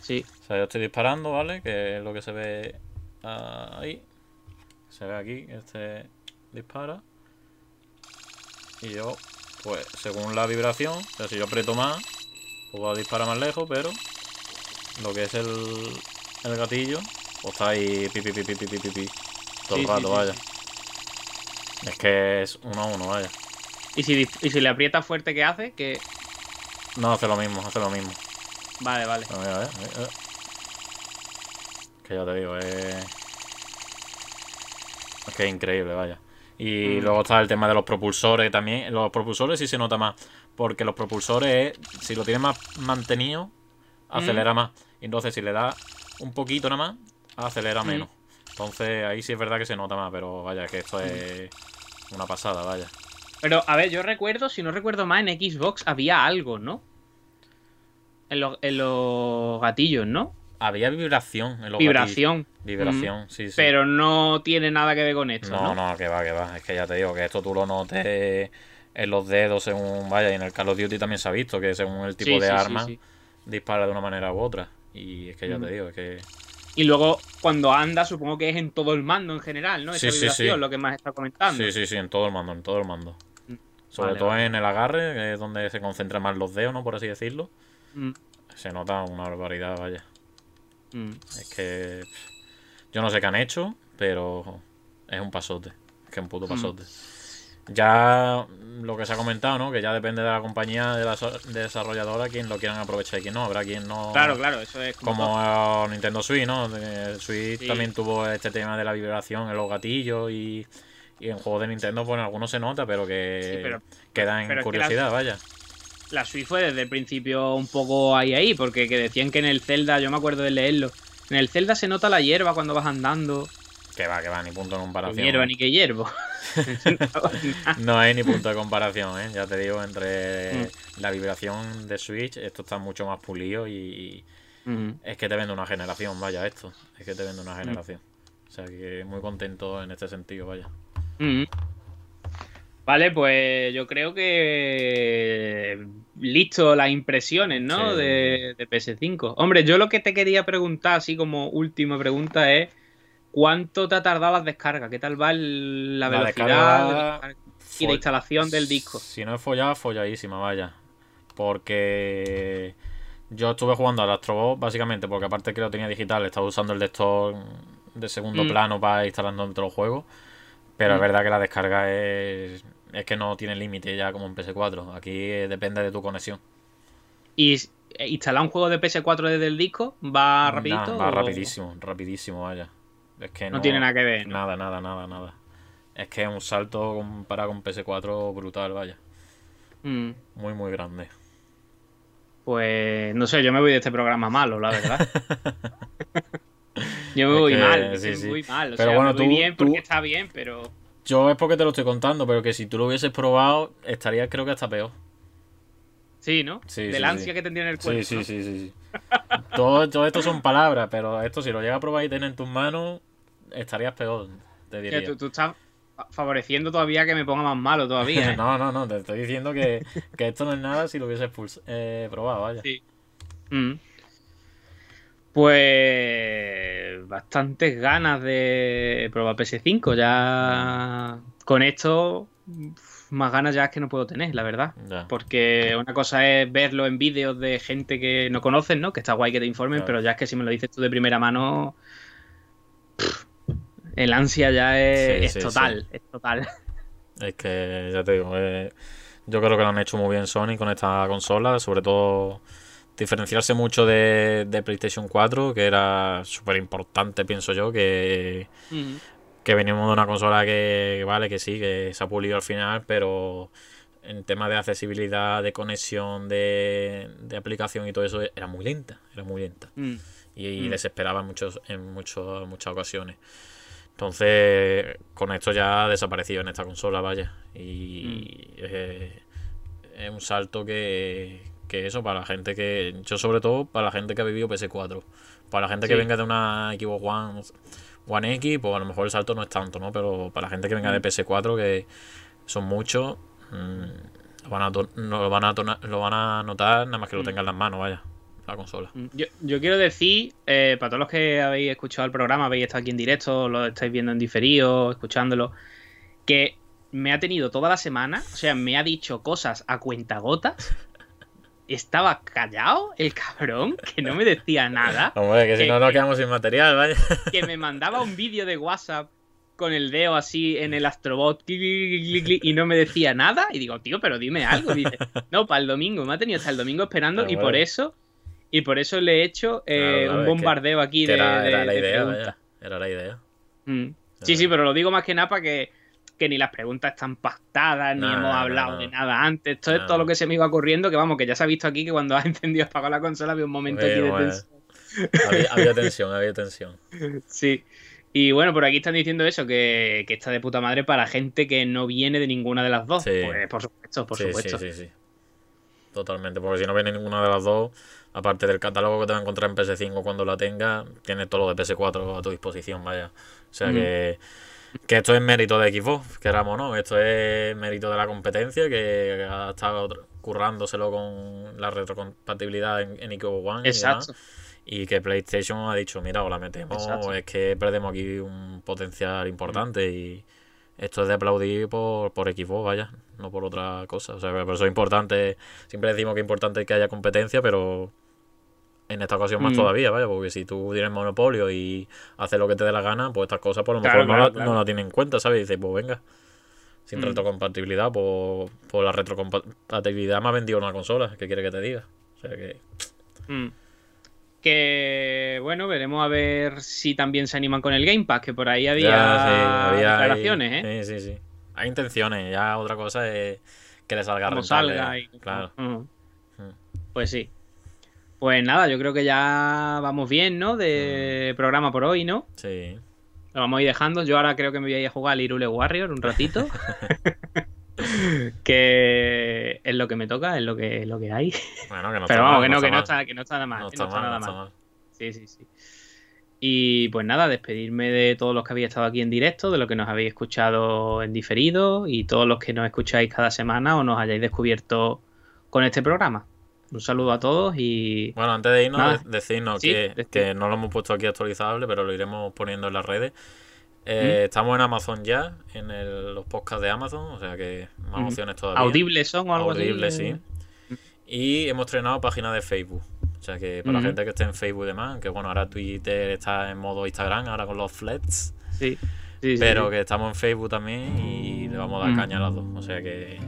B: sí.
C: O sea, yo estoy disparando, ¿vale? Que es lo que se ve ahí. Se ve aquí, este dispara. Y yo, pues según la vibración, o sea, si yo aprieto más, pues va a disparar más lejos, pero lo que es el, el gatillo, pues está ahí pi, pi, pi, pi, pi, pi, pi todo
B: sí,
C: el rato,
B: sí,
C: vaya.
B: Sí,
C: es que es uno a uno, vaya.
B: ¿Y si, ¿Y si le aprietas fuerte, qué hace?
C: No, hace lo mismo, hace lo mismo.
B: Vale, vale.
C: Mira, mira, mira. Que ya te digo, es... Es que es increíble, vaya. Y
B: Mm.
C: luego está el tema de los propulsores también. Los propulsores sí se nota más. Porque los propulsores, si lo tienes más mantenido, acelera más. Y entonces, si le das un poquito nada más, acelera
B: Mm.
C: menos. Entonces, ahí sí es verdad que se nota más. Pero vaya, es que esto es una pasada, vaya.
B: Pero, a ver, yo recuerdo, si no recuerdo mal, en Xbox había algo, ¿no? En los, en los gatillos, ¿no?
C: Había vibración en los gatillos.
B: Vibración.
C: Vibración, sí, sí.
B: Pero no tiene nada que ver con esto,
C: No,
B: ¿no?
C: no, que va, que va. Es que ya te digo que esto tú lo notes en los dedos según vaya. Y en el Call of Duty también se ha visto que según el tipo
B: Sí,
C: de
B: sí,
C: arma
B: sí.
C: dispara de una manera u otra. Y es que ya
B: Mm.
C: te digo, es que.
B: Y luego, cuando anda, supongo que es en todo el mando en general, ¿no? Esa vibración, lo que más está comentando.
C: Sí, sí, sí, en todo el mando, en todo el mando.
B: Mm.
C: Sobre
B: Vale,
C: todo
B: vale.
C: en el agarre, que es donde se concentran más los dedos, ¿no? Por así decirlo.
B: Mm,
C: Se nota una barbaridad, vaya.
B: Mm.
C: Es que. Yo no sé qué han hecho, pero es un pasote. Es que es un puto
B: Mm.
C: pasote. Ya lo que se ha comentado, ¿no? Que ya depende de la compañía de la so- desarrolladora quien lo quieran aprovechar y quien no. Habrá quien no.
B: Claro, claro, eso es como.
C: Nintendo Switch, ¿no? De- Switch
B: Sí.
C: también tuvo este tema de la vibración en los gatillos y, y en juegos de Nintendo, pues en algunos se nota, pero que
B: Sí, pero-
C: queda en
B: pero es que
C: curiosidad, vaya.
B: La Switch fue desde el principio un poco ahí ahí, porque que decían que en el Zelda, yo me acuerdo de leerlo, en el Zelda se nota la hierba cuando vas andando.
C: Que va, que va, ni punto de comparación.
B: hierba ni que hierbo.
C: No hay ni punto de comparación, ¿eh? Ya te digo, entre
B: Mm.
C: la vibración de Switch, esto está mucho más pulido y
B: Mm.
C: es que te vende una generación, vaya, esto. Es que te vende
B: Mm.
C: una generación. O sea que muy contento en este sentido, vaya.
B: Vale, pues yo creo que listo las impresiones, ¿no?
C: Sí.
B: De, de PS5. Hombre, yo lo que te quería preguntar, así como última pregunta, es ¿cuánto te ha tardado las descargas? ¿Qué tal va el- la
C: La
B: velocidad
C: descarga
B: de descarga y
C: Fo-
B: instalación del disco?
C: Si no es follada, folladísima, vaya. Porque yo estuve jugando al Astrobot básicamente porque aparte que lo tenía digital, estaba usando el desktop de segundo
B: Mm.
C: plano para instalando dentro los juegos. Pero es
B: Mm.
C: verdad que la descarga es, es que no tiene límite ya como en PS4. Aquí eh, depende de tu conexión.
B: ¿Y s- instalar un juego de PS4 desde el disco va rapidito?
C: Nah, va
B: o-
C: rapidísimo, rapidísimo, vaya. Es que
B: No tiene nada que ver, ¿no?
C: Nada, nada, nada, nada. Es que es un salto comparado con PS4 brutal, vaya.
B: Mm,
C: Muy, muy grande.
B: Pues no sé, yo me voy de este programa malo, la verdad. yo me
C: Es
B: voy
C: que,
B: mal,
C: sí,
B: voy mal. O
C: Pero
B: sea,
C: bueno,
B: me voy
C: tú-
B: bien porque
C: tú-
B: está bien, pero.
C: Yo es porque te lo estoy contando, pero que si tú lo hubieses probado, estaría creo que hasta peor.
B: Sí, ¿no?
C: Sí,
B: Del
C: sí,
B: ansia
C: sí.
B: que tendría en el cuerpo.
C: sí,
B: ¿no?
C: sí, sí. sí. todo, todo esto son palabras, pero esto si lo llegas a probar y tener en tus manos, estarías peor, te diría.
B: tú, tú estás fa- favoreciendo todavía que me ponga más malo todavía. ¿eh?
C: no, no, no, te estoy diciendo que, que esto no es nada si lo hubieses eh, probado, vaya.
B: Sí. Mm. Pues bastantes ganas de probar PS5. Ya con esto, más ganas ya es que no puedo tener, la verdad.
C: Ya.
B: Porque una cosa es verlo en vídeos de gente que no conoces, ¿no? Que está guay que te informen,
C: Claro.
B: pero ya es que si me lo dices tú de primera mano, pff, el ansia ya es,
C: Sí,
B: es
C: sí,
B: total, es total.
C: Es que, ya te digo, eh, yo creo que lo han hecho muy bien Sony con esta consola, sobre todo diferenciarse mucho de, de PlayStation 4, que era súper importante, pienso yo, que,
B: Mm.
C: que venimos de una consola que, vale, que sí, que se ha pulido al final, pero en temas de accesibilidad, de conexión, de, de aplicación y todo eso, era muy lenta, era muy lenta.
B: Mm.
C: Y, y
B: Mm.
C: desesperaba en, muchos, en muchos, muchas ocasiones. Entonces, con esto ya ha desaparecido en esta consola, vaya. Y es, es un salto que, que eso, para la gente que. Yo, sobre todo, para la gente que ha vivido PS4. Para la gente que venga de una Xbox One, One X, pues a lo mejor el salto no es tanto, ¿no? Pero para la gente que venga de PS4, que son muchos, mm, lo van a, no lo van a, lo van a notar nada más que lo
B: Mm.
C: tengan en las manos, vaya. La consola.
B: Yo, yo quiero decir, eh, para todos los que habéis escuchado el programa, habéis estado aquí en directo, lo estáis viendo en diferido, escuchándolo, que me ha tenido toda la semana, o sea, me ha dicho cosas a cuentagotas. Estaba callado el cabrón, que no me decía nada,
C: Hombre, que si
B: Que-
C: no nos quedamos sin material, vaya.
B: que me mandaba un vídeo de WhatsApp con el dedo así en el Astrobot y no me decía nada. Y digo, tío, pero dime algo. Y dice, no, para el domingo. Me ha tenido hasta el domingo esperando y por eso y por eso le he hecho eh,
C: Claro,
B: un
C: que-
B: bombardeo aquí
C: Que
B: de,
C: era,
B: de-
C: era la
B: de
C: idea,
B: preguntas.
C: vaya. Era la idea.
B: Mm. Sí, sí, pero lo digo más que nada para que, que ni las preguntas están pactadas, ni hemos hablado
C: no.
B: de nada antes. Esto es todo lo que se me iba ocurriendo, que vamos, que ya se ha visto aquí que cuando has encendido y apagado la consola había un momento aquí de
C: bueno.
B: tensión.
C: Había, había tensión, había tensión.
B: Sí. Y bueno, por aquí están diciendo eso, que, que está de puta madre para gente que no viene de ninguna de las dos.
C: Sí.
B: Pues por supuesto, por
C: sí,
B: supuesto.
C: sí, sí, sí. Totalmente, porque si no viene ninguna de las dos, aparte del catálogo que te va a encontrar en PS5 cuando la tenga, tienes todo lo de PS4 a tu disposición, vaya. O sea
B: Mm.
C: que, que esto es mérito de Xbox, queramos o no, esto es mérito de la competencia que ha estado currándoselo con la retrocompatibilidad en, en Xbox One. y
B: Exacto.
C: demás, Y que PlayStation ha dicho, mira, o la metemos,
B: Exacto.
C: es que perdemos aquí un potencial importante y esto es de aplaudir por, por Xbox, vaya, no por otra cosa. O sea, por eso es importante, siempre decimos que es importante que haya competencia, pero en esta ocasión más
B: Mm.
C: todavía, vaya, porque si tú tienes monopolio y haces lo que te dé la gana, pues estas cosas por lo
B: Claro,
C: mejor no, la,
B: claro.
C: no la tienen en cuenta, ¿sabes? Y dices, pues venga. Sin
B: Mm.
C: retrocompatibilidad, pues, pues la retrocompatibilidad me ha vendido una consola, ¿qué quiere que te diga? O sea que...
B: Mm. Que bueno, veremos a ver si también se animan con el Game Pass, que por ahí había,
C: Ya, sí, había
B: declaraciones, ¿eh?
C: Sí, sí, sí. Hay intenciones, ya otra cosa es que le salga
B: Como
C: rentable.
B: salga y
C: Claro.
B: Pues sí. Pues nada, yo creo que ya vamos bien, ¿no? De
C: Mm.
B: programa por hoy, ¿no?
C: Sí.
B: Lo vamos a ir dejando. Yo ahora creo que me voy a ir a jugar al Irule Warrior un ratito. que es lo que me toca, es lo que, lo que hay.
C: Bueno, que no
B: Pero
C: está
B: vamos,
C: mal,
B: que no, que no está, que no está nada mal.
C: No
B: que
C: está
B: no está
C: mal,
B: nada
C: está
B: mal. Sí, sí, sí. Y pues nada, despedirme de todos los que habéis estado aquí en directo, de los que nos habéis escuchado en diferido y todos los que nos escucháis cada semana o nos hayáis descubierto con este programa. Un saludo a todos y
C: Bueno, antes de irnos,
B: Nada.
C: decirnos
B: Sí,
C: que,
B: decir.
C: que no lo hemos puesto aquí actualizable, pero lo iremos poniendo en las redes. Eh,
B: ¿Mm?
C: Estamos en Amazon ya, en el- los podcasts de Amazon, o sea que más
B: ¿Mm?
C: opciones todavía.
B: audibles son o algo
C: Audible,
B: así.
C: sí. Y hemos estrenado página de Facebook. O sea que para la
B: Ujú.
C: gente que esté en Facebook y demás, que bueno, ahora Twitter está en modo Instagram, ahora con los flats.
B: Sí, sí,
C: pero
B: sí.
C: que estamos en Facebook también y le vamos a dar
B: Mm.
C: caña a las dos. O sea que,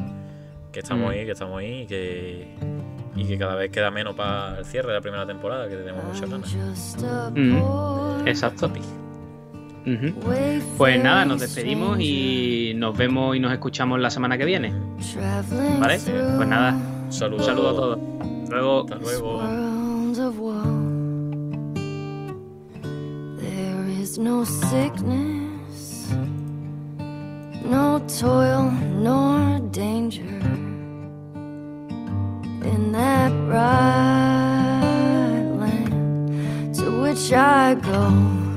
C: que estamos
B: Mm.
C: ahí, que estamos ahí y que, y que cada vez queda menos para el cierre de la primera temporada, que tenemos muchas ganas.
B: Mm, Exacto. Ujú. Pues nada, nos despedimos y nos vemos y nos escuchamos la semana que viene. ¿Vale? Pues nada,
C: Un saludo,
B: un saludo a todos. Hasta Luego.
C: Hasta luego.
D: no sickness, no toil nor danger I go.